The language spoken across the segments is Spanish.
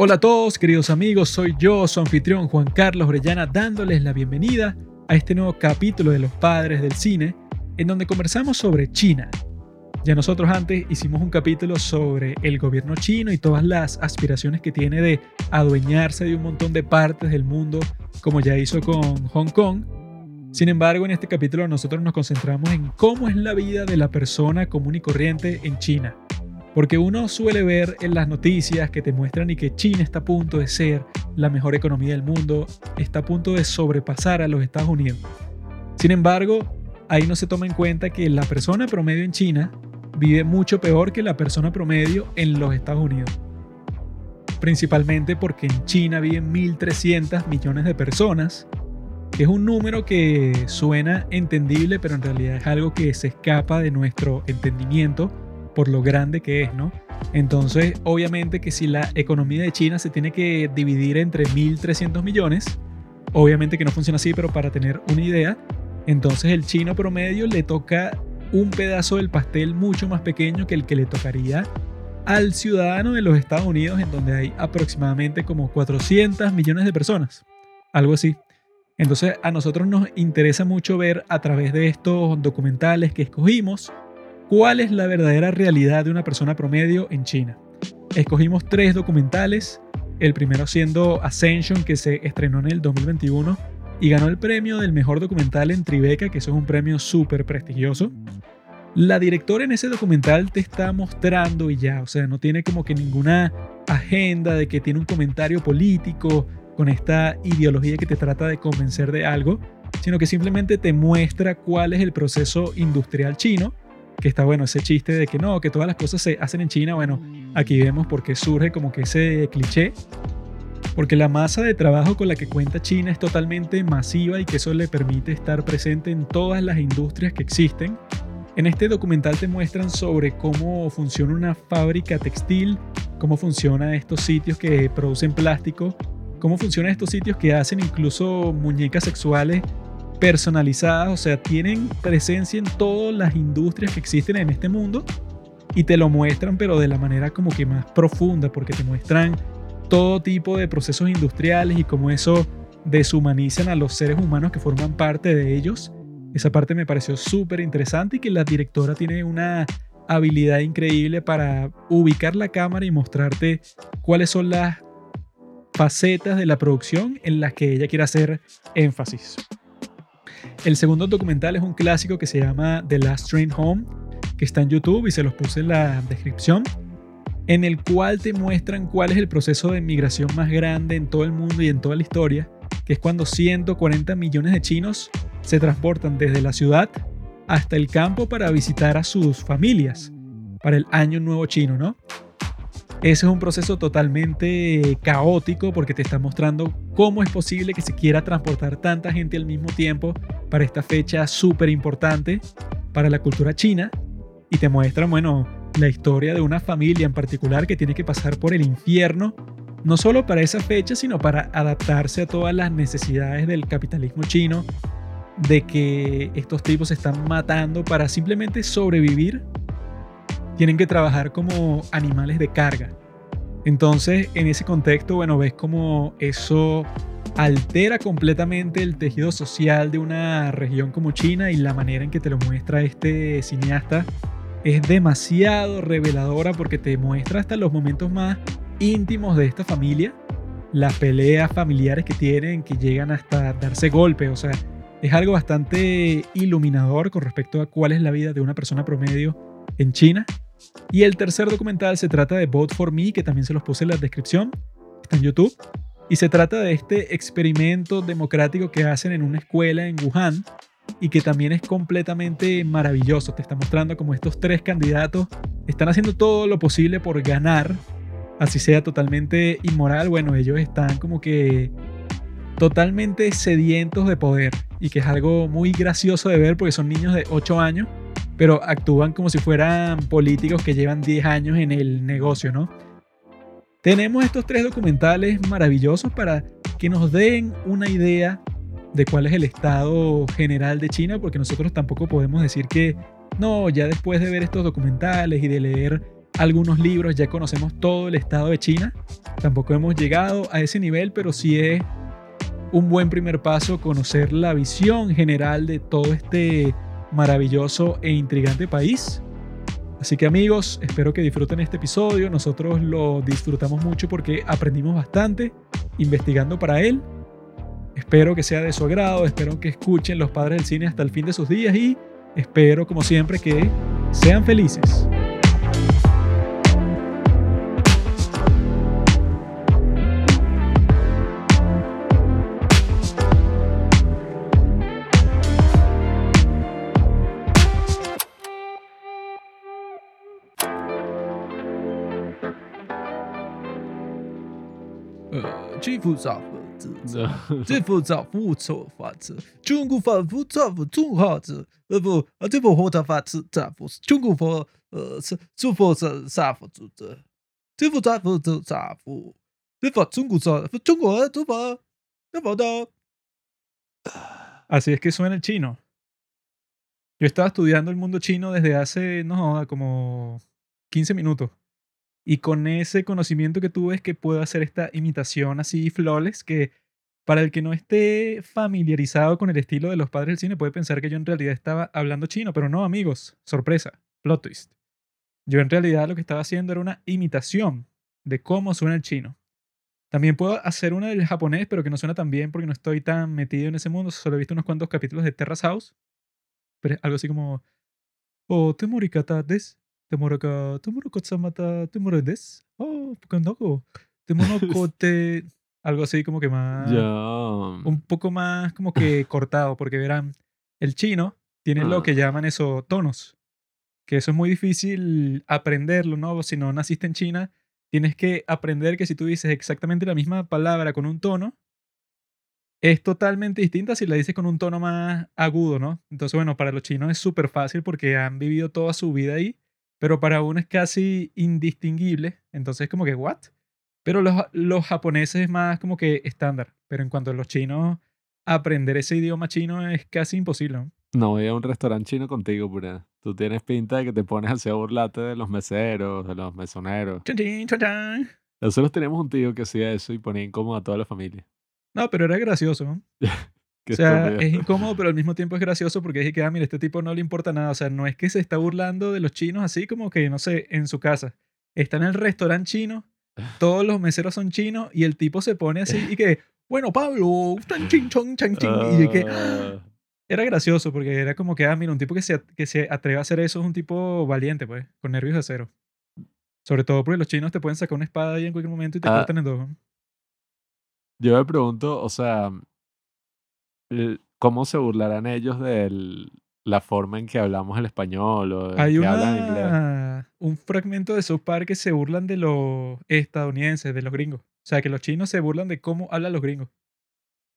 Hola a todos, queridos amigos, soy yo, su anfitrión Juan Carlos Orellana, dándoles la bienvenida a este nuevo capítulo de Los Padres del Cine, en donde conversamos sobre China. Ya nosotros antes hicimos un capítulo sobre el gobierno chino y todas las aspiraciones que tiene de adueñarse de un montón de partes del mundo, como ya hizo con Hong Kong. Sin embargo, en este capítulo nosotros nos concentramos en cómo es la vida de la persona común y corriente en China porque uno suele ver en las noticias que te muestran y que China está a punto de ser la mejor economía del mundo, está a punto de sobrepasar a los Estados Unidos. Sin embargo, ahí no se toma en cuenta que la persona promedio en China vive mucho peor que la persona promedio en los Estados Unidos. Principalmente porque en China viven 1.300 millones de personas, que es un número que suena entendible, pero en realidad es algo que se escapa de nuestro entendimiento por lo grande que es, ¿no? Entonces, obviamente que si la economía de China se tiene que dividir entre 1.300 millones, obviamente que no funciona así, pero para tener una idea, entonces el chino promedio le toca un pedazo del pastel mucho más pequeño que el que le tocaría al ciudadano de los Estados Unidos, en donde hay aproximadamente como 400 millones de personas, algo así. Entonces a nosotros nos interesa mucho ver a través de estos documentales que escogimos, ¿Cuál es la verdadera realidad de una persona promedio en China? Escogimos tres documentales, el primero siendo Ascension, que se estrenó en el 2021 y ganó el premio del mejor documental en Tribeca, que eso es un premio súper prestigioso. La directora en ese documental te está mostrando y ya, o sea, no tiene como que ninguna agenda de que tiene un comentario político con esta ideología que te trata de convencer de algo, sino que simplemente te muestra cuál es el proceso industrial chino que está bueno ese chiste de que no, que todas las cosas se hacen en China, bueno, aquí vemos por qué surge como que ese cliché, porque la masa de trabajo con la que cuenta China es totalmente masiva y que eso le permite estar presente en todas las industrias que existen. En este documental te muestran sobre cómo funciona una fábrica textil, cómo funcionan estos sitios que producen plástico, cómo funcionan estos sitios que hacen incluso muñecas sexuales personalizadas, o sea, tienen presencia en todas las industrias que existen en este mundo y te lo muestran, pero de la manera como que más profunda, porque te muestran todo tipo de procesos industriales y cómo eso deshumanizan a los seres humanos que forman parte de ellos. Esa parte me pareció súper interesante y que la directora tiene una habilidad increíble para ubicar la cámara y mostrarte cuáles son las facetas de la producción en las que ella quiere hacer énfasis. El segundo documental es un clásico que se llama The Last Train Home, que está en YouTube y se los puse en la descripción, en el cual te muestran cuál es el proceso de migración más grande en todo el mundo y en toda la historia, que es cuando 140 millones de chinos se transportan desde la ciudad hasta el campo para visitar a sus familias para el año nuevo chino, ¿no? Ese es un proceso totalmente caótico porque te está mostrando cómo es posible que se quiera transportar tanta gente al mismo tiempo para esta fecha súper importante para la cultura china. Y te muestra, bueno, la historia de una familia en particular que tiene que pasar por el infierno, no solo para esa fecha, sino para adaptarse a todas las necesidades del capitalismo chino, de que estos tipos se están matando para simplemente sobrevivir tienen que trabajar como animales de carga. Entonces, en ese contexto, bueno, ves como eso altera completamente el tejido social de una región como China y la manera en que te lo muestra este cineasta es demasiado reveladora porque te muestra hasta los momentos más íntimos de esta familia, las peleas familiares que tienen, que llegan hasta darse golpes, o sea, es algo bastante iluminador con respecto a cuál es la vida de una persona promedio en China y el tercer documental se trata de Vote for Me, que también se los puse en la descripción, está en YouTube. Y se trata de este experimento democrático que hacen en una escuela en Wuhan y que también es completamente maravilloso. Te está mostrando como estos tres candidatos están haciendo todo lo posible por ganar, así sea totalmente inmoral. Bueno, ellos están como que totalmente sedientos de poder y que es algo muy gracioso de ver porque son niños de 8 años pero actúan como si fueran políticos que llevan 10 años en el negocio, ¿no? Tenemos estos tres documentales maravillosos para que nos den una idea de cuál es el estado general de China, porque nosotros tampoco podemos decir que, no, ya después de ver estos documentales y de leer algunos libros, ya conocemos todo el estado de China. Tampoco hemos llegado a ese nivel, pero sí es un buen primer paso conocer la visión general de todo este maravilloso e intrigante país. Así que amigos, espero que disfruten este episodio. Nosotros lo disfrutamos mucho porque aprendimos bastante investigando para él. Espero que sea de su agrado, espero que escuchen los padres del cine hasta el fin de sus días y espero como siempre que sean felices. 致富造福自，致富造福错法子，中国法福造福中华子，呃不，呃这不和他法子造福中国法呃是中国是造福主子，致富造福就造福，这法中国造福中国做法，那法的。 Así es que suena el chino. Yo estaba estudiando el mundo chino desde hace, no joda, como 15 minutos. Y con ese conocimiento que tuve es que puedo hacer esta imitación así flawless que para el que no esté familiarizado con el estilo de los padres del cine puede pensar que yo en realidad estaba hablando chino, pero no amigos, sorpresa, plot twist. Yo en realidad lo que estaba haciendo era una imitación de cómo suena el chino. También puedo hacer una del japonés, pero que no suena tan bien porque no estoy tan metido en ese mundo. Solo he visto unos cuantos capítulos de Terrace House. Pero es algo así como... Oh, temorodes. Oh. Algo así como que más... Un poco más como que cortado, porque verán, el chino tiene lo Ah. que llaman eso tonos. Que eso es muy difícil aprenderlo, ¿no? Si no naciste en China, tienes que aprender que si tú dices exactamente la misma palabra con un tono, es totalmente distinta si la dices con un tono más agudo, ¿no? Entonces, bueno, para los chinos es súper fácil porque han vivido toda su vida ahí, pero para uno es casi indistinguible. Entonces, como que, ¿what? Pero los, los japoneses es más como que estándar. Pero en cuanto a los chinos, aprender ese idioma chino es casi imposible, ¿no? No voy a un restaurante chino contigo, pura. Tú tienes pinta de que te pones así a burlarte de los meseros, de los mesoneros. Chan, chin, chan, chan. Nosotros teníamos un tío que hacía eso y ponía incómodo a toda la familia. No, pero era gracioso, ¿no? O sea, es incómodo, pero al mismo tiempo es gracioso porque dije que, ah, mira, este tipo no le importa nada. O sea, no es que se está burlando de los chinos así como que, no sé, en su casa. Está en el restaurante chino, todos los meseros son chinos y el tipo se pone así y que, bueno, Pablo, chan, chin, chon, chan, chin", y que Ah, era gracioso porque era como que, ah, mira, un tipo que se, que se atreve a hacer eso es un tipo valiente, pues, con nervios de acero. Sobre todo porque los chinos te pueden sacar una espada ahí en cualquier momento y te Ah. cortan en dos. Yo me pregunto, o sea, ¿cómo se burlarán ellos de la forma en que hablamos el español o Hay que hablan inglés? un fragmento de South Park que se burlan de los estadounidenses, de los gringos. O sea, que los chinos se burlan de cómo hablan los gringos.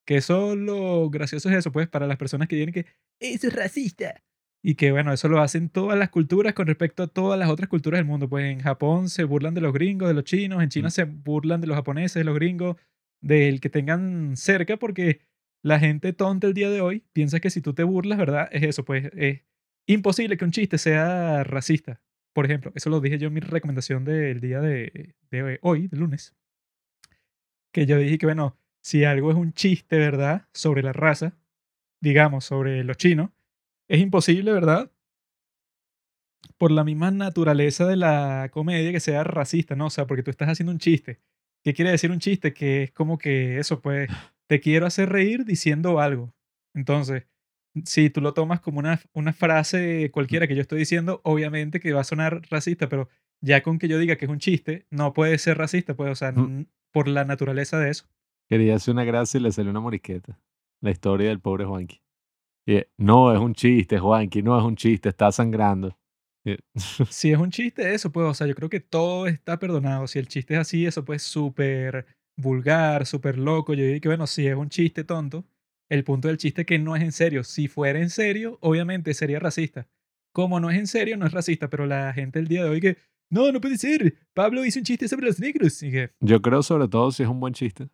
Que eso lo gracioso es eso, pues, para las personas que dicen que eso es racista. Y que, bueno, eso lo hacen todas las culturas con respecto a todas las otras culturas del mundo. Pues en Japón se burlan de los gringos, de los chinos. En China Mm. se burlan de los japoneses, de los gringos, del que tengan cerca, porque la gente tonta el día de hoy piensa que si tú te burlas, ¿verdad? Es eso, pues es imposible que un chiste sea racista. Por ejemplo, eso lo dije yo en mi recomendación del día de, de hoy, de lunes. Que yo dije que, bueno, si algo es un chiste, ¿verdad? Sobre la raza, digamos, sobre los chinos, es imposible, ¿verdad? Por la misma naturaleza de la comedia que sea racista, ¿no? O sea, porque tú estás haciendo un chiste. ¿Qué quiere decir un chiste? Que es como que eso, pues, te quiero hacer reír diciendo algo. Entonces, si tú lo tomas como una, una frase cualquiera que yo estoy diciendo, obviamente que va a sonar racista, pero ya con que yo diga que es un chiste, no puede ser racista, pues, o sea, Mm. por la naturaleza de eso. Quería hacer una gracia y le salió una morisqueta. La historia del pobre Juanqui. Y, eh, no, es un chiste, Juanqui, no es un chiste, está sangrando. Y- Si es un chiste, eso, pues, o sea, yo creo que todo está perdonado. Si el chiste es así, eso pues súper vulgar, súper loco. Yo digo que, bueno, si es un chiste tonto, el punto del chiste es que no es en serio. Si fuera en serio, obviamente sería racista. Como no es en serio, no es racista, pero la gente el día de hoy que, no, no puede ser, Pablo hizo un chiste sobre los negros. Y que, Yo creo sobre todo si es un buen chiste.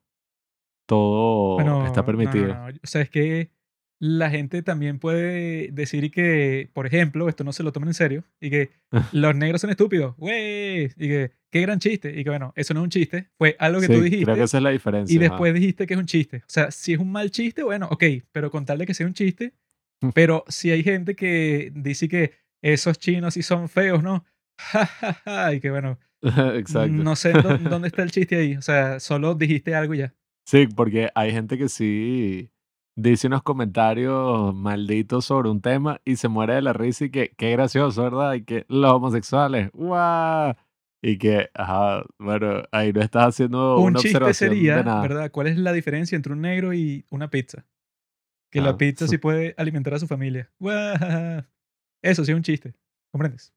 Todo bueno, está permitido. no, no, O sea, es que la gente también puede decir que, por ejemplo, esto no se lo tomen en serio, y que los negros son estúpidos, güey, y que qué gran chiste, y que bueno, eso no es un chiste, fue algo que Sí, tú dijiste. creo que esa es la diferencia. Y ajá. después dijiste que es un chiste. O sea, si es un mal chiste, bueno, ok, pero con tal de que sea un chiste. Pero si hay gente que dice que esos chinos sí son feos, ¿no? Y que bueno, Exacto. no sé dó- dónde está el chiste ahí. O sea, solo dijiste algo y ya. Sí, porque hay gente que sí dice unos comentarios malditos sobre un tema y se muere de la risa y que qué gracioso, ¿verdad? Y que los homosexuales, ¡guau! Y que, ajá, bueno, ahí no estás haciendo un una chiste observación sería, de nada. ¿verdad? ¿Cuál es la diferencia entre un negro y una pizza? Que la Ah. pizza sí puede alimentar a su familia. Eso sí es un chiste. ¿Comprendes?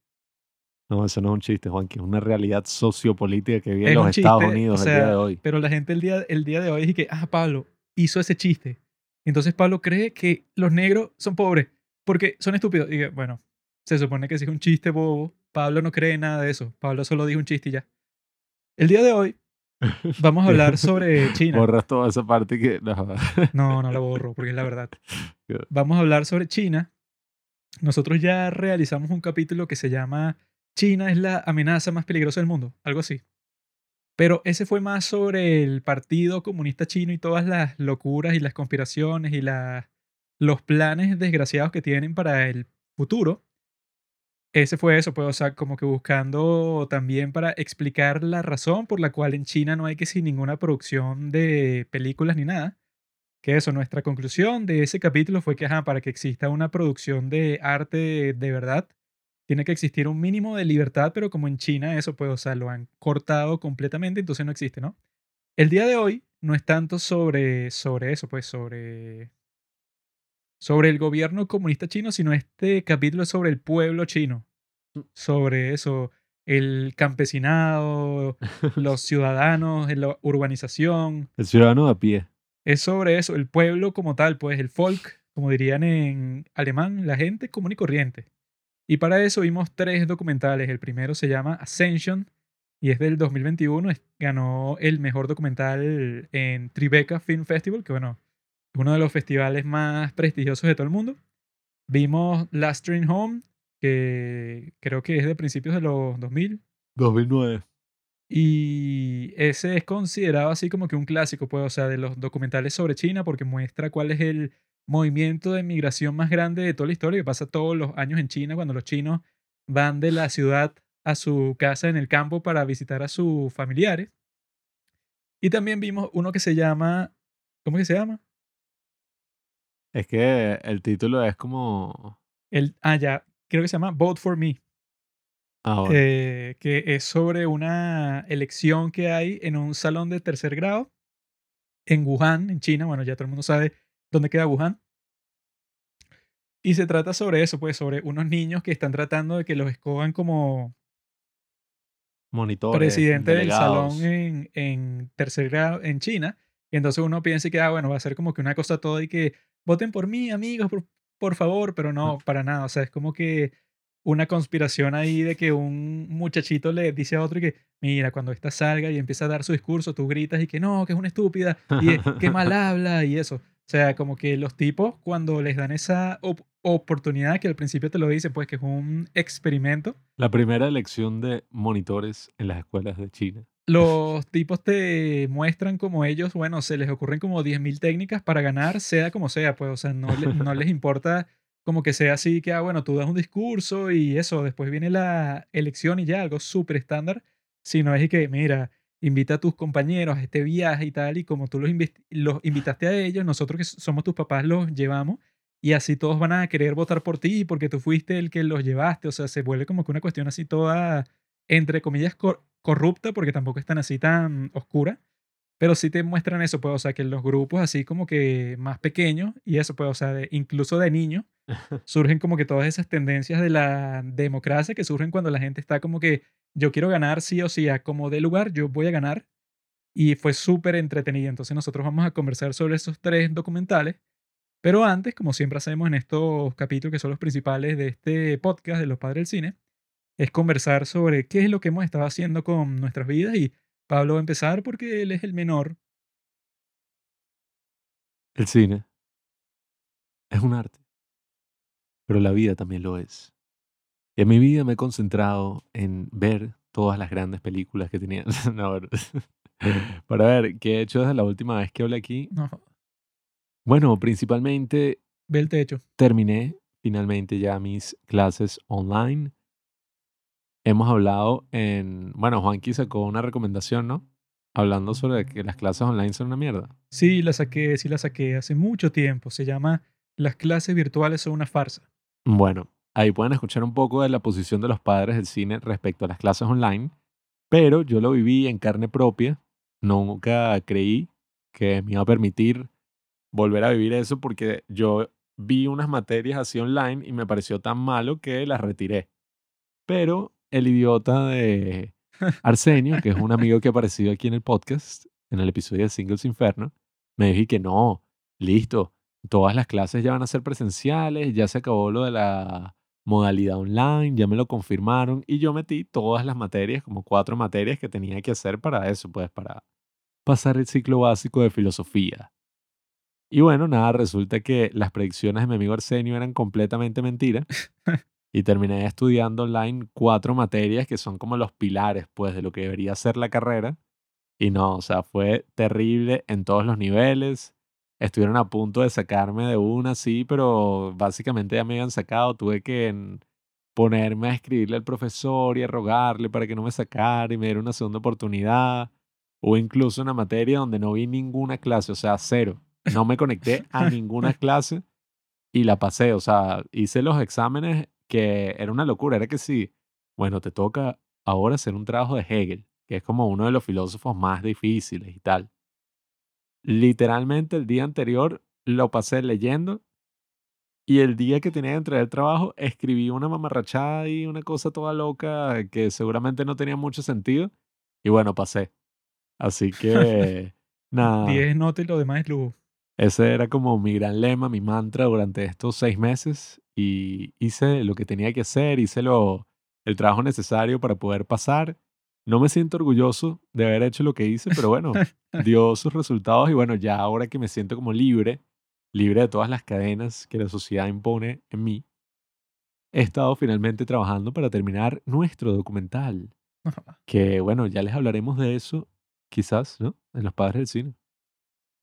No, eso no es un chiste, Juan, que es una realidad sociopolítica que vive en los un Estados chiste, Unidos o el día sea, de hoy. Pero la gente el día, el día de hoy dice que, ah, Pablo hizo ese chiste. Entonces Pablo cree que los negros son pobres porque son estúpidos. Y que, bueno, se supone que si es un chiste bobo, Pablo no cree nada de eso. Pablo solo dijo un chiste y ya. El día de hoy vamos a hablar sobre China. Borras toda esa parte que... no, No, no la borro porque es la verdad. Vamos a hablar sobre China. Nosotros ya realizamos un capítulo que se llama China es la amenaza más peligrosa del mundo, algo así. Pero ese fue más sobre el Partido Comunista Chino y todas las locuras y las conspiraciones y la- los planes desgraciados que tienen para el futuro. Ese fue eso, pues, o sea, como que buscando también para explicar la razón por la cual en China no hay que sin ninguna producción de películas ni nada. Que eso, nuestra conclusión de ese capítulo fue que, ajá, para que exista una producción de arte de verdad, tiene que existir un mínimo de libertad, pero como en China eso, pues, o sea, lo han cortado completamente, entonces no existe, ¿no? El día de hoy no es tanto sobre, sobre eso, pues, sobre, sobre el gobierno comunista chino, sino este capítulo es sobre el pueblo chino, sobre eso, el campesinado, los ciudadanos, la urbanización, El ciudadano a pie. es sobre eso, el pueblo como tal, pues el folk, como dirían en alemán, la gente común y corriente. Y para eso vimos tres documentales. El primero se llama Ascension y es del 2021. es- ganó el mejor documental en Tribeca Film Festival, que bueno, uno de los festivales más prestigiosos de todo el mundo. Vimos Last Train Home, que creo que es de principios de los 2000. 2009. Y ese es considerado así como que un clásico, pues, o sea, de los documentales sobre China, porque muestra cuál es el movimiento de migración más grande de toda la historia, que pasa todos los años en China, cuando los chinos van de la ciudad a su casa en el campo para visitar a sus familiares. Y también vimos uno que se llama, ¿cómo que se llama? Es que el título es como... El, ah, ya, creo que se llama Vote for Me. Ah, bueno. eh, que es sobre una elección que hay en un salón de tercer grado en Wuhan, en China. Bueno, ya todo el mundo sabe dónde queda Wuhan. Y se trata sobre eso, pues sobre unos niños que están tratando de que los escogan como Monitores, presidente del delegados. salón en, en tercer grado en China. Y entonces uno piensa que, ah, bueno, va a ser como que una cosa toda y que voten por mí, amigos, por, por favor, pero no, para nada. O sea, es como que una conspiración ahí de que un muchachito le dice a otro y que, mira, cuando esta salga y empieza a dar su discurso, tú gritas y que no, que es una estúpida y eh, que mal habla y eso. O sea, como que los tipos cuando les dan esa op- oportunidad que al principio te lo dicen, pues que es un experimento, La primera elección de monitores en las escuelas de China. Los tipos te muestran como ellos, bueno, se les ocurren como 10.000 técnicas para ganar, sea como sea, pues, o sea, no, le- no les importa como que sea así, que, ah, bueno, tú das un discurso y eso, después viene la elección y ya, algo súper estándar, sino es que, mira, invita a tus compañeros a este viaje y tal, y como tú los, los invitaste a ellos, nosotros que somos tus papás los llevamos, y así todos van a querer votar por ti porque tú fuiste el que los llevaste, o sea, se vuelve como que una cuestión así toda, entre comillas, cor- corrupta, porque tampoco es tan así tan oscura, pero sí te muestran eso, pues, o sea, que los grupos así como que más pequeños, y eso, pues, o sea, de- incluso de niños, surgen como que todas esas tendencias de la democracia que surgen cuando la gente está como que yo quiero ganar sí o sí, a como de lugar, yo voy a ganar. Y fue súper entretenido. Entonces nosotros vamos a conversar sobre esos tres documentales. Pero antes, como siempre hacemos en estos capítulos que son los principales de este podcast de los padres del cine, es conversar sobre qué es lo que hemos estado haciendo con nuestras vidas. Y Pablo va a empezar porque él es el menor. El cine. es un arte. Pero la vida también lo es. Y en mi vida me he concentrado en ver todas las grandes películas que tenía. no, para ver, ¿qué he hecho desde la última vez que hablé aquí? No, Bueno, principalmente ve el techo. terminé finalmente ya mis clases online. Hemos hablado en, bueno, Juanqui sacó una recomendación, ¿no? Hablando sobre que las clases online son una mierda. Sí, la saqué, sí la saqué hace mucho tiempo. Se llama Las clases virtuales son una farsa. Bueno, ahí pueden escuchar un poco de la posición de los padres del cine respecto a las clases online, pero yo lo viví en carne propia. Nunca creí que me iba a permitir volver a vivir eso porque yo vi unas materias así online y me pareció tan malo que las retiré. Pero el idiota de Arsenio, que es un amigo que ha aparecido aquí en el podcast, en el episodio de Singles Inferno, me dijo que no, listo, todas las clases ya van a ser presenciales, ya se acabó lo de la modalidad online, ya me lo confirmaron y yo metí todas las materias, como cuatro materias que tenía que hacer para eso, pues para pasar el ciclo básico de filosofía. Y bueno, nada, resulta que las predicciones de mi amigo Arsenio eran completamente mentiras y terminé estudiando online cuatro materias que son como los pilares, pues, de lo que debería ser la carrera. Y no, o sea, fue terrible en todos los niveles. Estuvieron a punto de sacarme de una, sí, pero básicamente ya me habían sacado. Tuve que ponerme a escribirle al profesor y a rogarle para que no me sacara y me diera una segunda oportunidad. O incluso una materia donde no vi ninguna clase, o sea, cero. No me conecté a ninguna clase y la pasé. O sea, hice los exámenes que era una locura. Era que sí, bueno, te toca ahora hacer un trabajo de Hegel, que es como uno de los filósofos más difíciles y tal. Literalmente el día anterior lo pasé leyendo y el día que tenía que entregar el trabajo escribí una mamarrachada y una cosa toda loca que seguramente no tenía mucho sentido y bueno, pasé. Así que nada. 10 notas y lo demás es lujo. Ese era como mi gran lema, mi mantra durante estos seis meses y hice lo que tenía que hacer, hice lo, el trabajo necesario para poder pasar. No me siento orgulloso de haber hecho lo que hice, pero bueno, dio sus resultados y bueno, ya ahora que me siento como libre, libre de todas las cadenas que la sociedad impone en mí, he estado finalmente trabajando para terminar nuestro documental, que bueno, ya les hablaremos de eso, quizás, ¿no? En los padres del cine.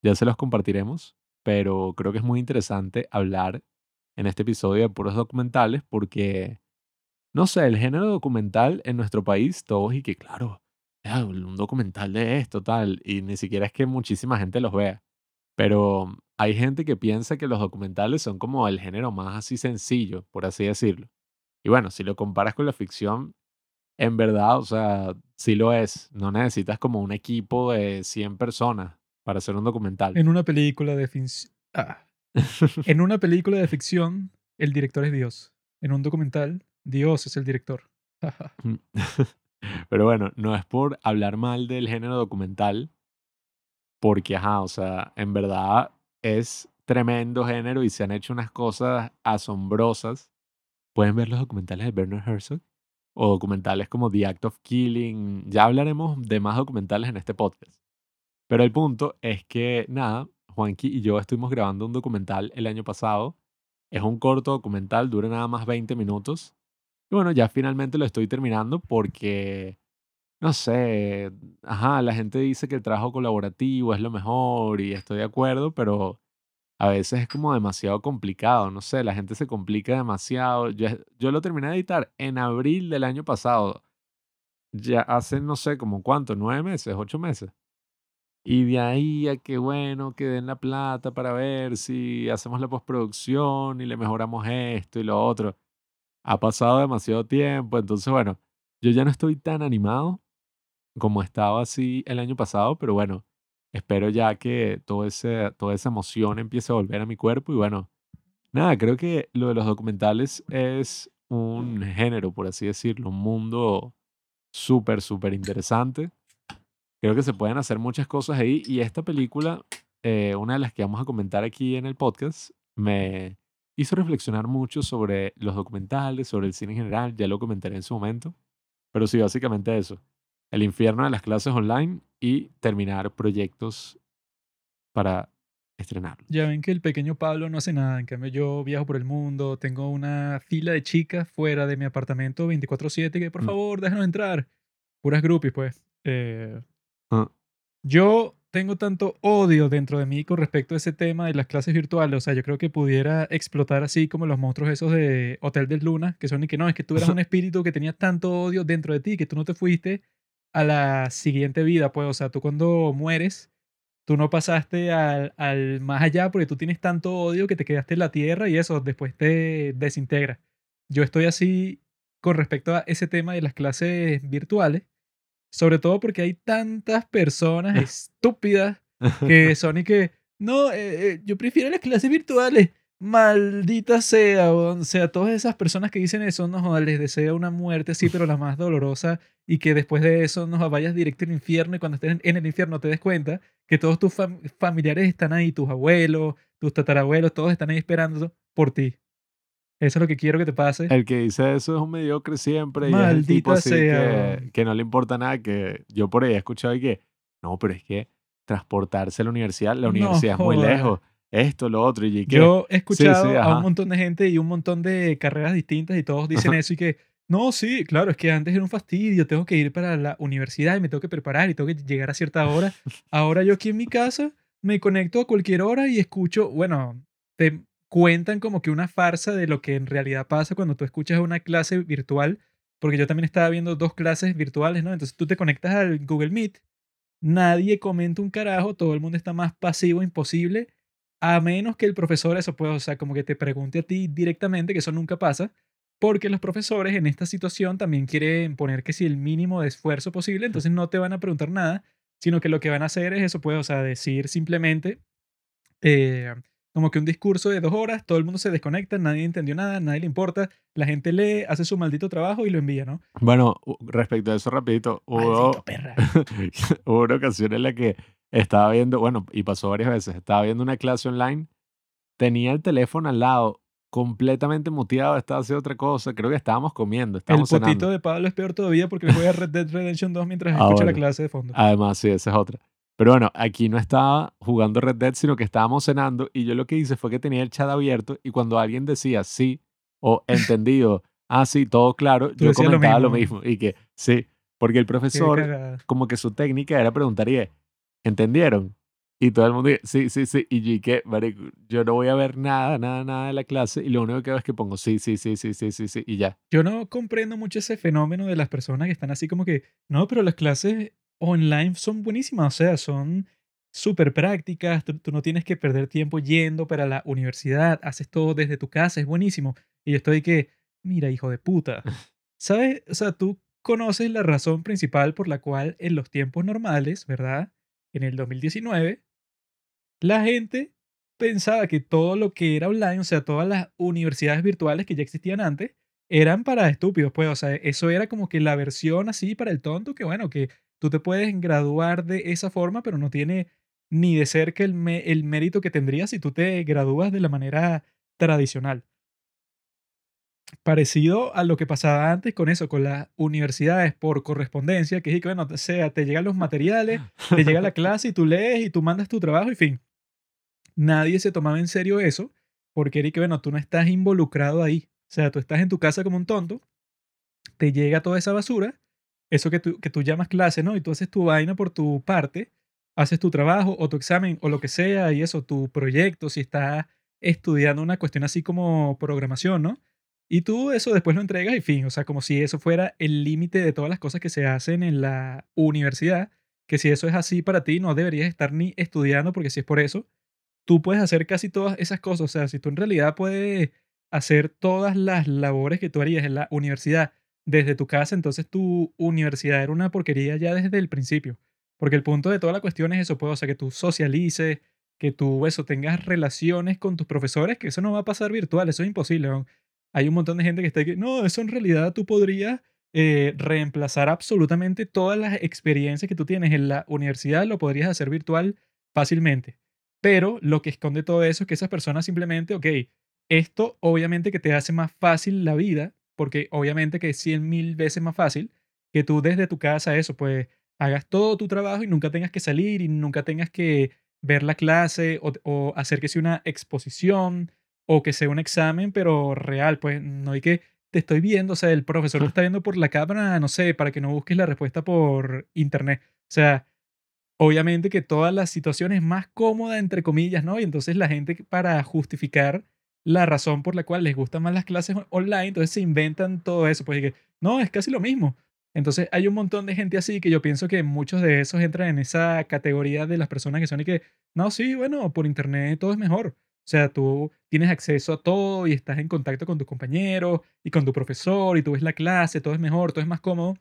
Ya se los compartiremos, pero creo que es muy interesante hablar en este episodio de puros documentales porque, no sé, el género documental en nuestro país, todos y que, claro, ah, un documental de esto, tal, y ni siquiera es que muchísima gente los vea. Pero hay gente que piensa que los documentales son como el género más así sencillo, por así decirlo. Y bueno, si lo comparas con la ficción, en verdad, o sea, sí lo es. No necesitas como un equipo de 100 personas para hacer un documental. En una película de ficción. En una película de ficción, el director es Dios. En un documental, Dios es el director. Pero bueno, no es por hablar mal del género documental, porque, ajá, o sea, en verdad es tremendo género y se han hecho unas cosas asombrosas. Pueden ver los documentales de Bernard Herzog o documentales como The Act of Killing. Ya hablaremos de más documentales en este podcast. Pero el punto es que, nada, Juanqui y yo estuvimos grabando un documental el año pasado. Es un corto documental, dura nada más 20 minutos. Y bueno, ya finalmente lo estoy terminando porque, no sé, ajá, la gente dice que el trabajo colaborativo es lo mejor y estoy de acuerdo, pero a veces es como demasiado complicado, no sé, la gente se complica demasiado. Yo, yo lo terminé de editar en abril del año pasado, ya hace, no sé, como cuánto, nueve meses, ocho meses. Y de ahí a que, bueno, que den la plata para ver si hacemos la postproducción y le mejoramos esto y lo otro. Ha pasado demasiado tiempo, entonces, bueno, yo ya no estoy tan animado como estaba así el año pasado, pero bueno, espero ya que todo ese, toda esa emoción empiece a volver a mi cuerpo y bueno, nada, creo que lo de los documentales es un género, por así decirlo, un mundo súper, súper interesante. Creo que se pueden hacer muchas cosas ahí y esta película, eh, una de las que vamos a comentar aquí en el podcast, me hizo reflexionar mucho sobre los documentales, sobre el cine en general, ya lo comentaré en su momento, pero sí, básicamente eso, el infierno de las clases online y terminar proyectos para estrenarlo. Ya ven que el pequeño Pablo no hace nada, en cambio yo viajo por el mundo, tengo una fila de chicas fuera de mi apartamento 24/7 que por Mm. favor déjanos entrar. Puras groupies pues. Eh, Ah. yo tengo tanto odio dentro de mí con respecto a ese tema de las clases virtuales, o sea, yo creo que pudiera explotar así como los monstruos esos de Hotel de Luna, que son y que no, es que tú eras un espíritu que tenía tanto odio dentro de ti que tú no te fuiste a la siguiente vida, pues, o sea, tú cuando mueres tú no pasaste al, al más allá porque tú tienes tanto odio que te quedaste en la tierra y eso después te desintegra. Yo estoy así con respecto a ese tema de las clases virtuales, sobre todo porque hay tantas personas estúpidas que son y que, no, eh, eh, yo prefiero las clases virtuales. Maldita sea, o sea, todas esas personas que dicen eso, no jodas, les deseo una muerte así, pero la más dolorosa, y que después de eso nos vayas directo al infierno y cuando estés en, en el infierno te des cuenta que todos tus fam- familiares están ahí, tus abuelos, tus tatarabuelos, todos están ahí esperando por ti. Eso es lo que quiero que te pase. El que dice eso es un mediocre siempre y es el tipo Maldita así sea. que, que no le importa nada, que yo por ahí he escuchado y que, no, pero es que transportarse a la universidad, la No universidad es muy joda. lejos, esto, lo otro, y que, Yo he escuchado a ajá. un montón de gente y un montón de carreras distintas y todos dicen eso y que, no, sí, claro, es que antes era un fastidio, tengo que ir para la universidad y me tengo que preparar y tengo que llegar a cierta hora. Ahora yo aquí en mi casa me conecto a cualquier hora y escucho, bueno, te cuentan como que una farsa de lo que en realidad pasa cuando tú escuchas una clase virtual, porque yo también estaba viendo dos clases virtuales, ¿no? Entonces tú te conectas al Google Meet, nadie comenta un carajo, todo el mundo está más pasivo imposible, a menos que el profesor eso pueda, o sea, como que te pregunte a ti directamente, que eso nunca pasa, porque los profesores en esta situación también quieren poner que si el mínimo de esfuerzo posible, entonces no te van a preguntar nada, sino que lo que van a hacer es eso, pues, o sea, decir simplemente eh, como que un discurso de dos horas, todo el mundo se desconecta, nadie entendió nada, nadie le importa, la gente lee, hace su maldito trabajo y lo envía, ¿no? bueno, respecto a eso rapidito, hubo, perra. hubo una ocasión en la que estaba viendo, bueno, y pasó varias veces, estaba viendo una clase online, tenía el teléfono al lado, completamente muteado, estaba haciendo otra cosa, creo que estábamos comiendo, El estábamos potito cenando. de Pablo es peor todavía porque juega Red Dead Redemption 2 mientras Ah, escucha la bueno. clase de fondo. Además, sí, esa es otra. Pero bueno, aquí no estaba jugando Red Dead, sino que estábamos cenando y yo lo que hice fue que tenía el chat abierto y cuando alguien decía sí o entendido, ah, sí, todo claro, Tú yo lo comentaba lo mismo. y que sí, porque el profesor, como que su técnica era preguntar y ¿entendieron? Y todo el mundo, dice, sí, sí, sí, y yo que, marico, yo no voy a ver nada, nada, nada de la clase y lo único que veo es que pongo sí, sí, sí, sí, sí, sí, sí, y ya. Yo no comprendo mucho ese fenómeno de las personas que están así como que, no, pero las clases online son buenísimas, o sea, son súper prácticas, tú, tú no tienes que perder tiempo yendo para la universidad, haces todo desde tu casa, es buenísimo. Y yo estoy que, mira, hijo de puta, ¿sabes? O sea, tú conoces la razón principal por la cual en los tiempos normales, ¿verdad? En el 2019, la gente pensaba que todo lo que era online, o sea, todas las universidades virtuales que ya existían antes, eran para estúpidos, pues, o sea, eso era como que la versión así para el tonto, que bueno, que tú te puedes graduar de esa forma, pero no tiene ni de cerca el, me- el mérito que tendrías si tú te gradúas de la manera tradicional. Parecido a lo que pasaba antes con eso, con las universidades por correspondencia, que es que, bueno, o sea, te llegan los materiales, te llega la clase y tú lees y tú mandas tu trabajo y fin. Nadie se tomaba en serio eso porque era que, bueno, tú no estás involucrado ahí. O sea, tú estás en tu casa como un tonto, te llega toda esa basura, eso que tú, que tú llamas clase, ¿no? Y tú haces tu vaina por tu parte, haces tu trabajo o tu examen o lo que sea y eso, tu proyecto, si estás estudiando una cuestión así como programación, ¿no? Y tú eso después lo entregas y fin, o sea, como si eso fuera el límite de todas las cosas que se hacen en la universidad, que si eso es así para ti, no deberías estar ni estudiando, porque si es por eso, tú puedes hacer casi todas esas cosas, o sea, si tú en realidad puedes hacer todas las labores que tú harías en la universidad desde tu casa, entonces tu universidad era una porquería ya desde el principio, porque el punto de toda la cuestión es eso, pues, o sea, que tú socialices, que tú eso, tengas relaciones con tus profesores, que eso no va a pasar virtual, eso es imposible. Hay un montón de gente que está que, no, eso en realidad tú podrías eh, reemplazar absolutamente todas las experiencias que tú tienes en la universidad, lo podrías hacer virtual fácilmente. Pero lo que esconde todo eso es que esas personas simplemente, ok, esto obviamente que te hace más fácil la vida, porque obviamente que es cien mil veces más fácil que tú desde tu casa eso, pues hagas todo tu trabajo y nunca tengas que salir y nunca tengas que ver la clase o, o hacer que sea una exposición o que sea un examen, pero real, pues no hay que te estoy viendo, o sea, el profesor te está viendo por la cámara, no sé, para que no busques la respuesta por internet. O sea, obviamente que toda la situación es más cómoda, entre comillas, ¿no? Y entonces la gente para justificar la razón por la cual les gustan más las clases online, entonces se inventan todo eso, pues que no, es casi lo mismo. Entonces hay un montón de gente así que yo pienso que muchos de esos entran en esa categoría de las personas que son y que, no, sí, bueno, por internet todo es mejor. O sea, tú tienes acceso a todo y estás en contacto con tu compañero y con tu profesor y tú ves la clase, todo es mejor, todo es más cómodo.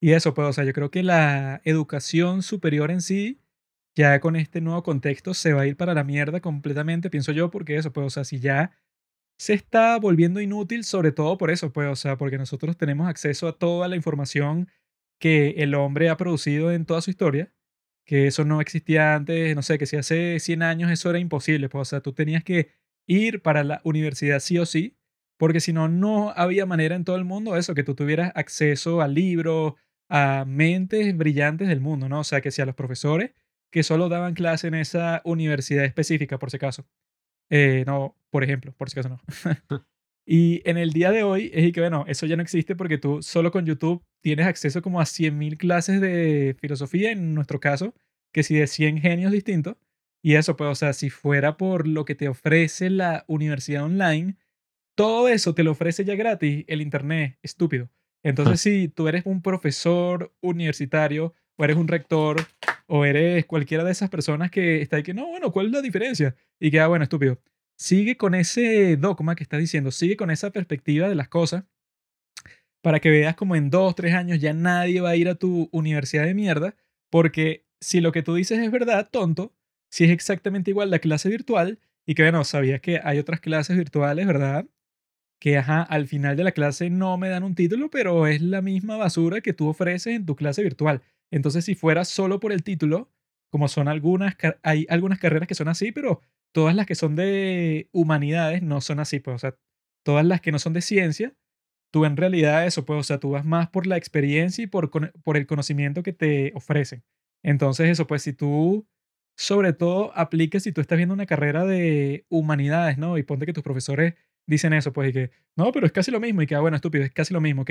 Y eso, pues, o sea, yo creo que la educación superior en sí, ya con este nuevo contexto, se va a ir para la mierda completamente, pienso yo, porque eso, pues, o sea, si ya se está volviendo inútil, sobre todo por eso, pues, o sea, porque nosotros tenemos acceso a toda la información que el hombre ha producido en toda su historia, que eso no existía antes, no sé, que si hace 100 años eso era imposible, pues, o sea, tú tenías que ir para la universidad sí o sí, porque si no, no había manera en todo el mundo eso, que tú tuvieras acceso a libros, a mentes brillantes del mundo, ¿no? O sea, que si a los profesores que solo daban clase en esa universidad específica, por si acaso. Eh, no, por ejemplo, por si acaso no. y en el día de hoy es que, bueno, eso ya no existe porque tú solo con YouTube tienes acceso como a 100.000 clases de filosofía, en nuestro caso, que si de 100 genios distintos. Y eso, pues, o sea, si fuera por lo que te ofrece la universidad online, todo eso te lo ofrece ya gratis el Internet, estúpido. Entonces, si tú eres un profesor universitario o eres un rector o eres cualquiera de esas personas que está ahí que, no, bueno, ¿cuál es la diferencia? Y que, ah, bueno, estúpido. Sigue con ese dogma que estás diciendo, sigue con esa perspectiva de las cosas para que veas como en dos, tres años ya nadie va a ir a tu universidad de mierda, porque si lo que tú dices es verdad, tonto, si es exactamente igual la clase virtual, y que bueno, sabías que hay otras clases virtuales, ¿verdad? que ajá, al final de la clase no me dan un título, pero es la misma basura que tú ofreces en tu clase virtual. Entonces, si fuera solo por el título, como son algunas, hay algunas carreras que son así, pero todas las que son de humanidades no son así, pues, o sea, todas las que no son de ciencia, tú en realidad eso, pues, o sea, tú vas más por la experiencia y por, por el conocimiento que te ofrecen. Entonces, eso, pues, si tú, sobre todo, apliques si tú estás viendo una carrera de humanidades, ¿no? Y ponte que tus profesores dicen eso, pues, y que, no, pero es casi lo mismo, y que, ah, bueno, estúpido, es casi lo mismo, ok.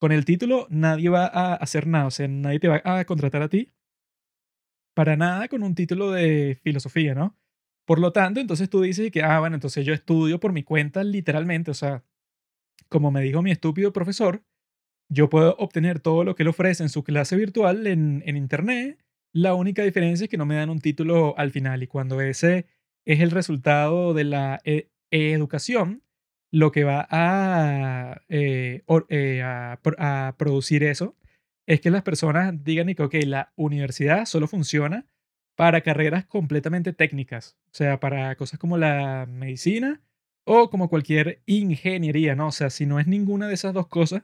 Con el título nadie va a hacer nada, o sea, nadie te va a contratar a ti para nada con un título de filosofía, ¿no? Por lo tanto, entonces tú dices que, ah, bueno, entonces yo estudio por mi cuenta literalmente, o sea, como me dijo mi estúpido profesor, yo puedo obtener todo lo que él ofrece en su clase virtual en, Internet. La única diferencia es que no me dan un título al final y cuando ese es el resultado de la eh, educación lo que va a, eh, eh, a, producir eso es que las personas digan que, la universidad solo funciona para carreras completamente técnicas, o sea, para cosas como la medicina o como cualquier ingeniería, ¿no? O sea, si no es ninguna de esas dos cosas,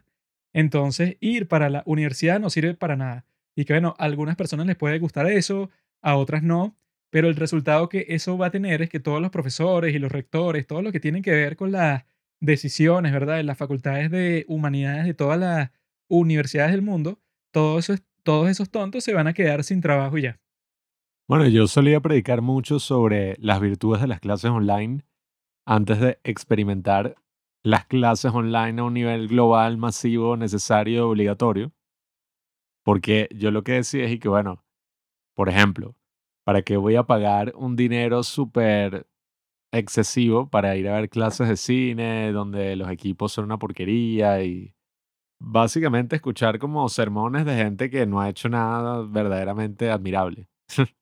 entonces ir para la universidad no sirve para nada. Y que, bueno, a algunas personas les puede gustar eso, a otras no, pero el resultado que eso va a tener es que todos los profesores y los rectores, todo lo que tienen que ver con las decisiones, ¿verdad? De las facultades de humanidades de todas las universidades del mundo, todos esos tontos se van a quedar sin trabajo ya. Bueno, yo solía predicar mucho sobre las virtudes de las clases online antes de experimentar las clases online a un nivel global, masivo, necesario, obligatorio. Porque yo lo que decía es que, bueno, por ejemplo, ¿Para qué voy a pagar un dinero súper excesivo para ir a ver clases de cine donde los equipos son una porquería y básicamente escuchar como sermones de gente que no ha hecho nada verdaderamente admirable?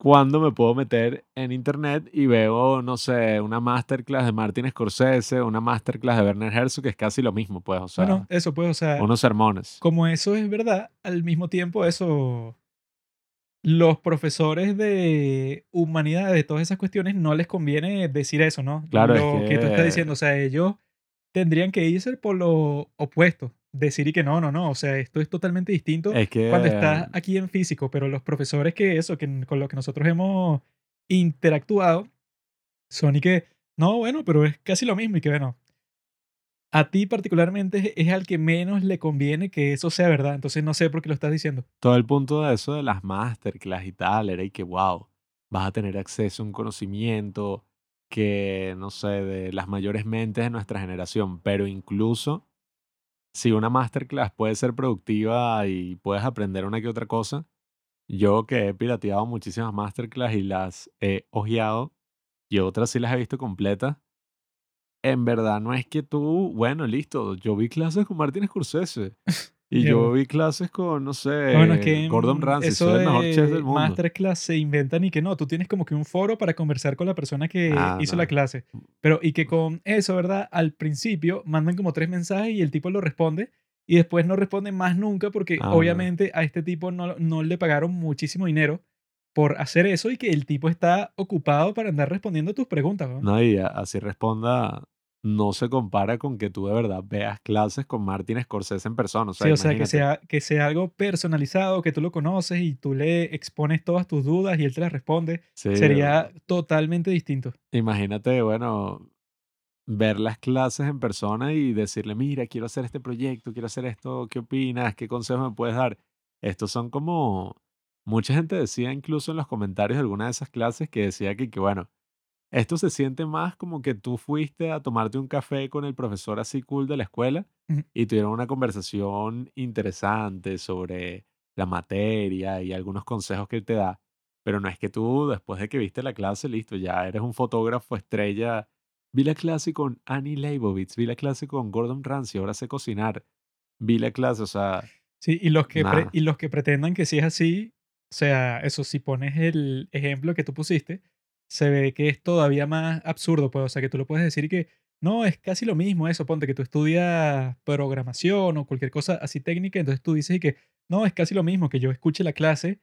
¿Cuándo me puedo meter en internet y veo, no sé, una masterclass de Martin Scorsese, una masterclass de Werner Herzog, que es casi lo mismo, pues, o sea. Bueno, eso pues, o sea. Unos sermones. Como eso es verdad, al mismo tiempo eso los profesores de humanidad de todas esas cuestiones no les conviene decir eso, ¿no? Claro, lo es que... tú estás diciendo, o sea, ellos tendrían que irse por lo opuesto, decir y que no, no, no, o sea, esto es totalmente distinto es que... cuando estás aquí en físico, pero los profesores que eso, que con los que nosotros hemos interactuado, son y que, no, bueno, pero es casi lo mismo y que, bueno, a ti particularmente es al que menos le conviene que eso sea verdad. Entonces no sé por qué lo estás diciendo. Todo el punto de eso de las masterclass y tal era y que, wow, vas a tener acceso a un conocimiento que, no sé, de las mayores mentes de nuestra generación, pero incluso si una masterclass puede ser productiva y puedes aprender una que otra cosa, yo que he pirateado muchísimas masterclass y las he ojeado y otras sí las he visto completas, en verdad no es que tú, bueno, listo, yo vi clases con Martín Scorsese y yo vi clases con, no sé, Bueno, es que Gordon mm, Ramsay, eso soy el mejor chef del de mundo. masterclass se inventan y que no, tú tienes como que un foro para conversar con la persona que Ah, hizo no. la clase. Pero y que con eso, ¿verdad? Al principio mandan como tres mensajes y el tipo lo responde y después no responde más nunca porque Ah, no. obviamente a este tipo no, no le pagaron muchísimo dinero por hacer eso y que el tipo está ocupado para andar respondiendo tus preguntas. ¿no? No, y así responda, no se compara con que tú de verdad veas clases con Martin Scorsese en persona. O sea, Sí, o sea, que sea, que sea algo personalizado, que tú lo conoces y tú le expones todas tus dudas y él te las responde, Sí, sería totalmente distinto. Imagínate, bueno, ver las clases en persona y decirle, mira, quiero hacer este proyecto, quiero hacer esto, ¿qué opinas? ¿Qué consejos me puedes dar? Estos son como, mucha gente decía incluso en los comentarios de alguna de esas clases que decía que, que, bueno, esto se siente más como que tú fuiste a tomarte un café con el profesor así cool de la escuela y tuvieron una conversación interesante sobre la materia y algunos consejos que él te da. Pero no es que tú, después de que viste la clase, listo, ya eres un fotógrafo estrella. Vi la clase con Annie Leibovitz, vi la clase con Gordon Ramsay, ahora sé cocinar. Vi la clase, o sea, Sí, y los que, y los que pretendan que sí es así, o sea, eso, si pones el ejemplo que tú pusiste, se ve que es todavía más absurdo, pues, o sea, que tú lo puedes decir que no, es casi lo mismo eso, ponte que tú estudias programación o cualquier cosa así técnica, entonces tú dices que no, es casi lo mismo que yo escuche la clase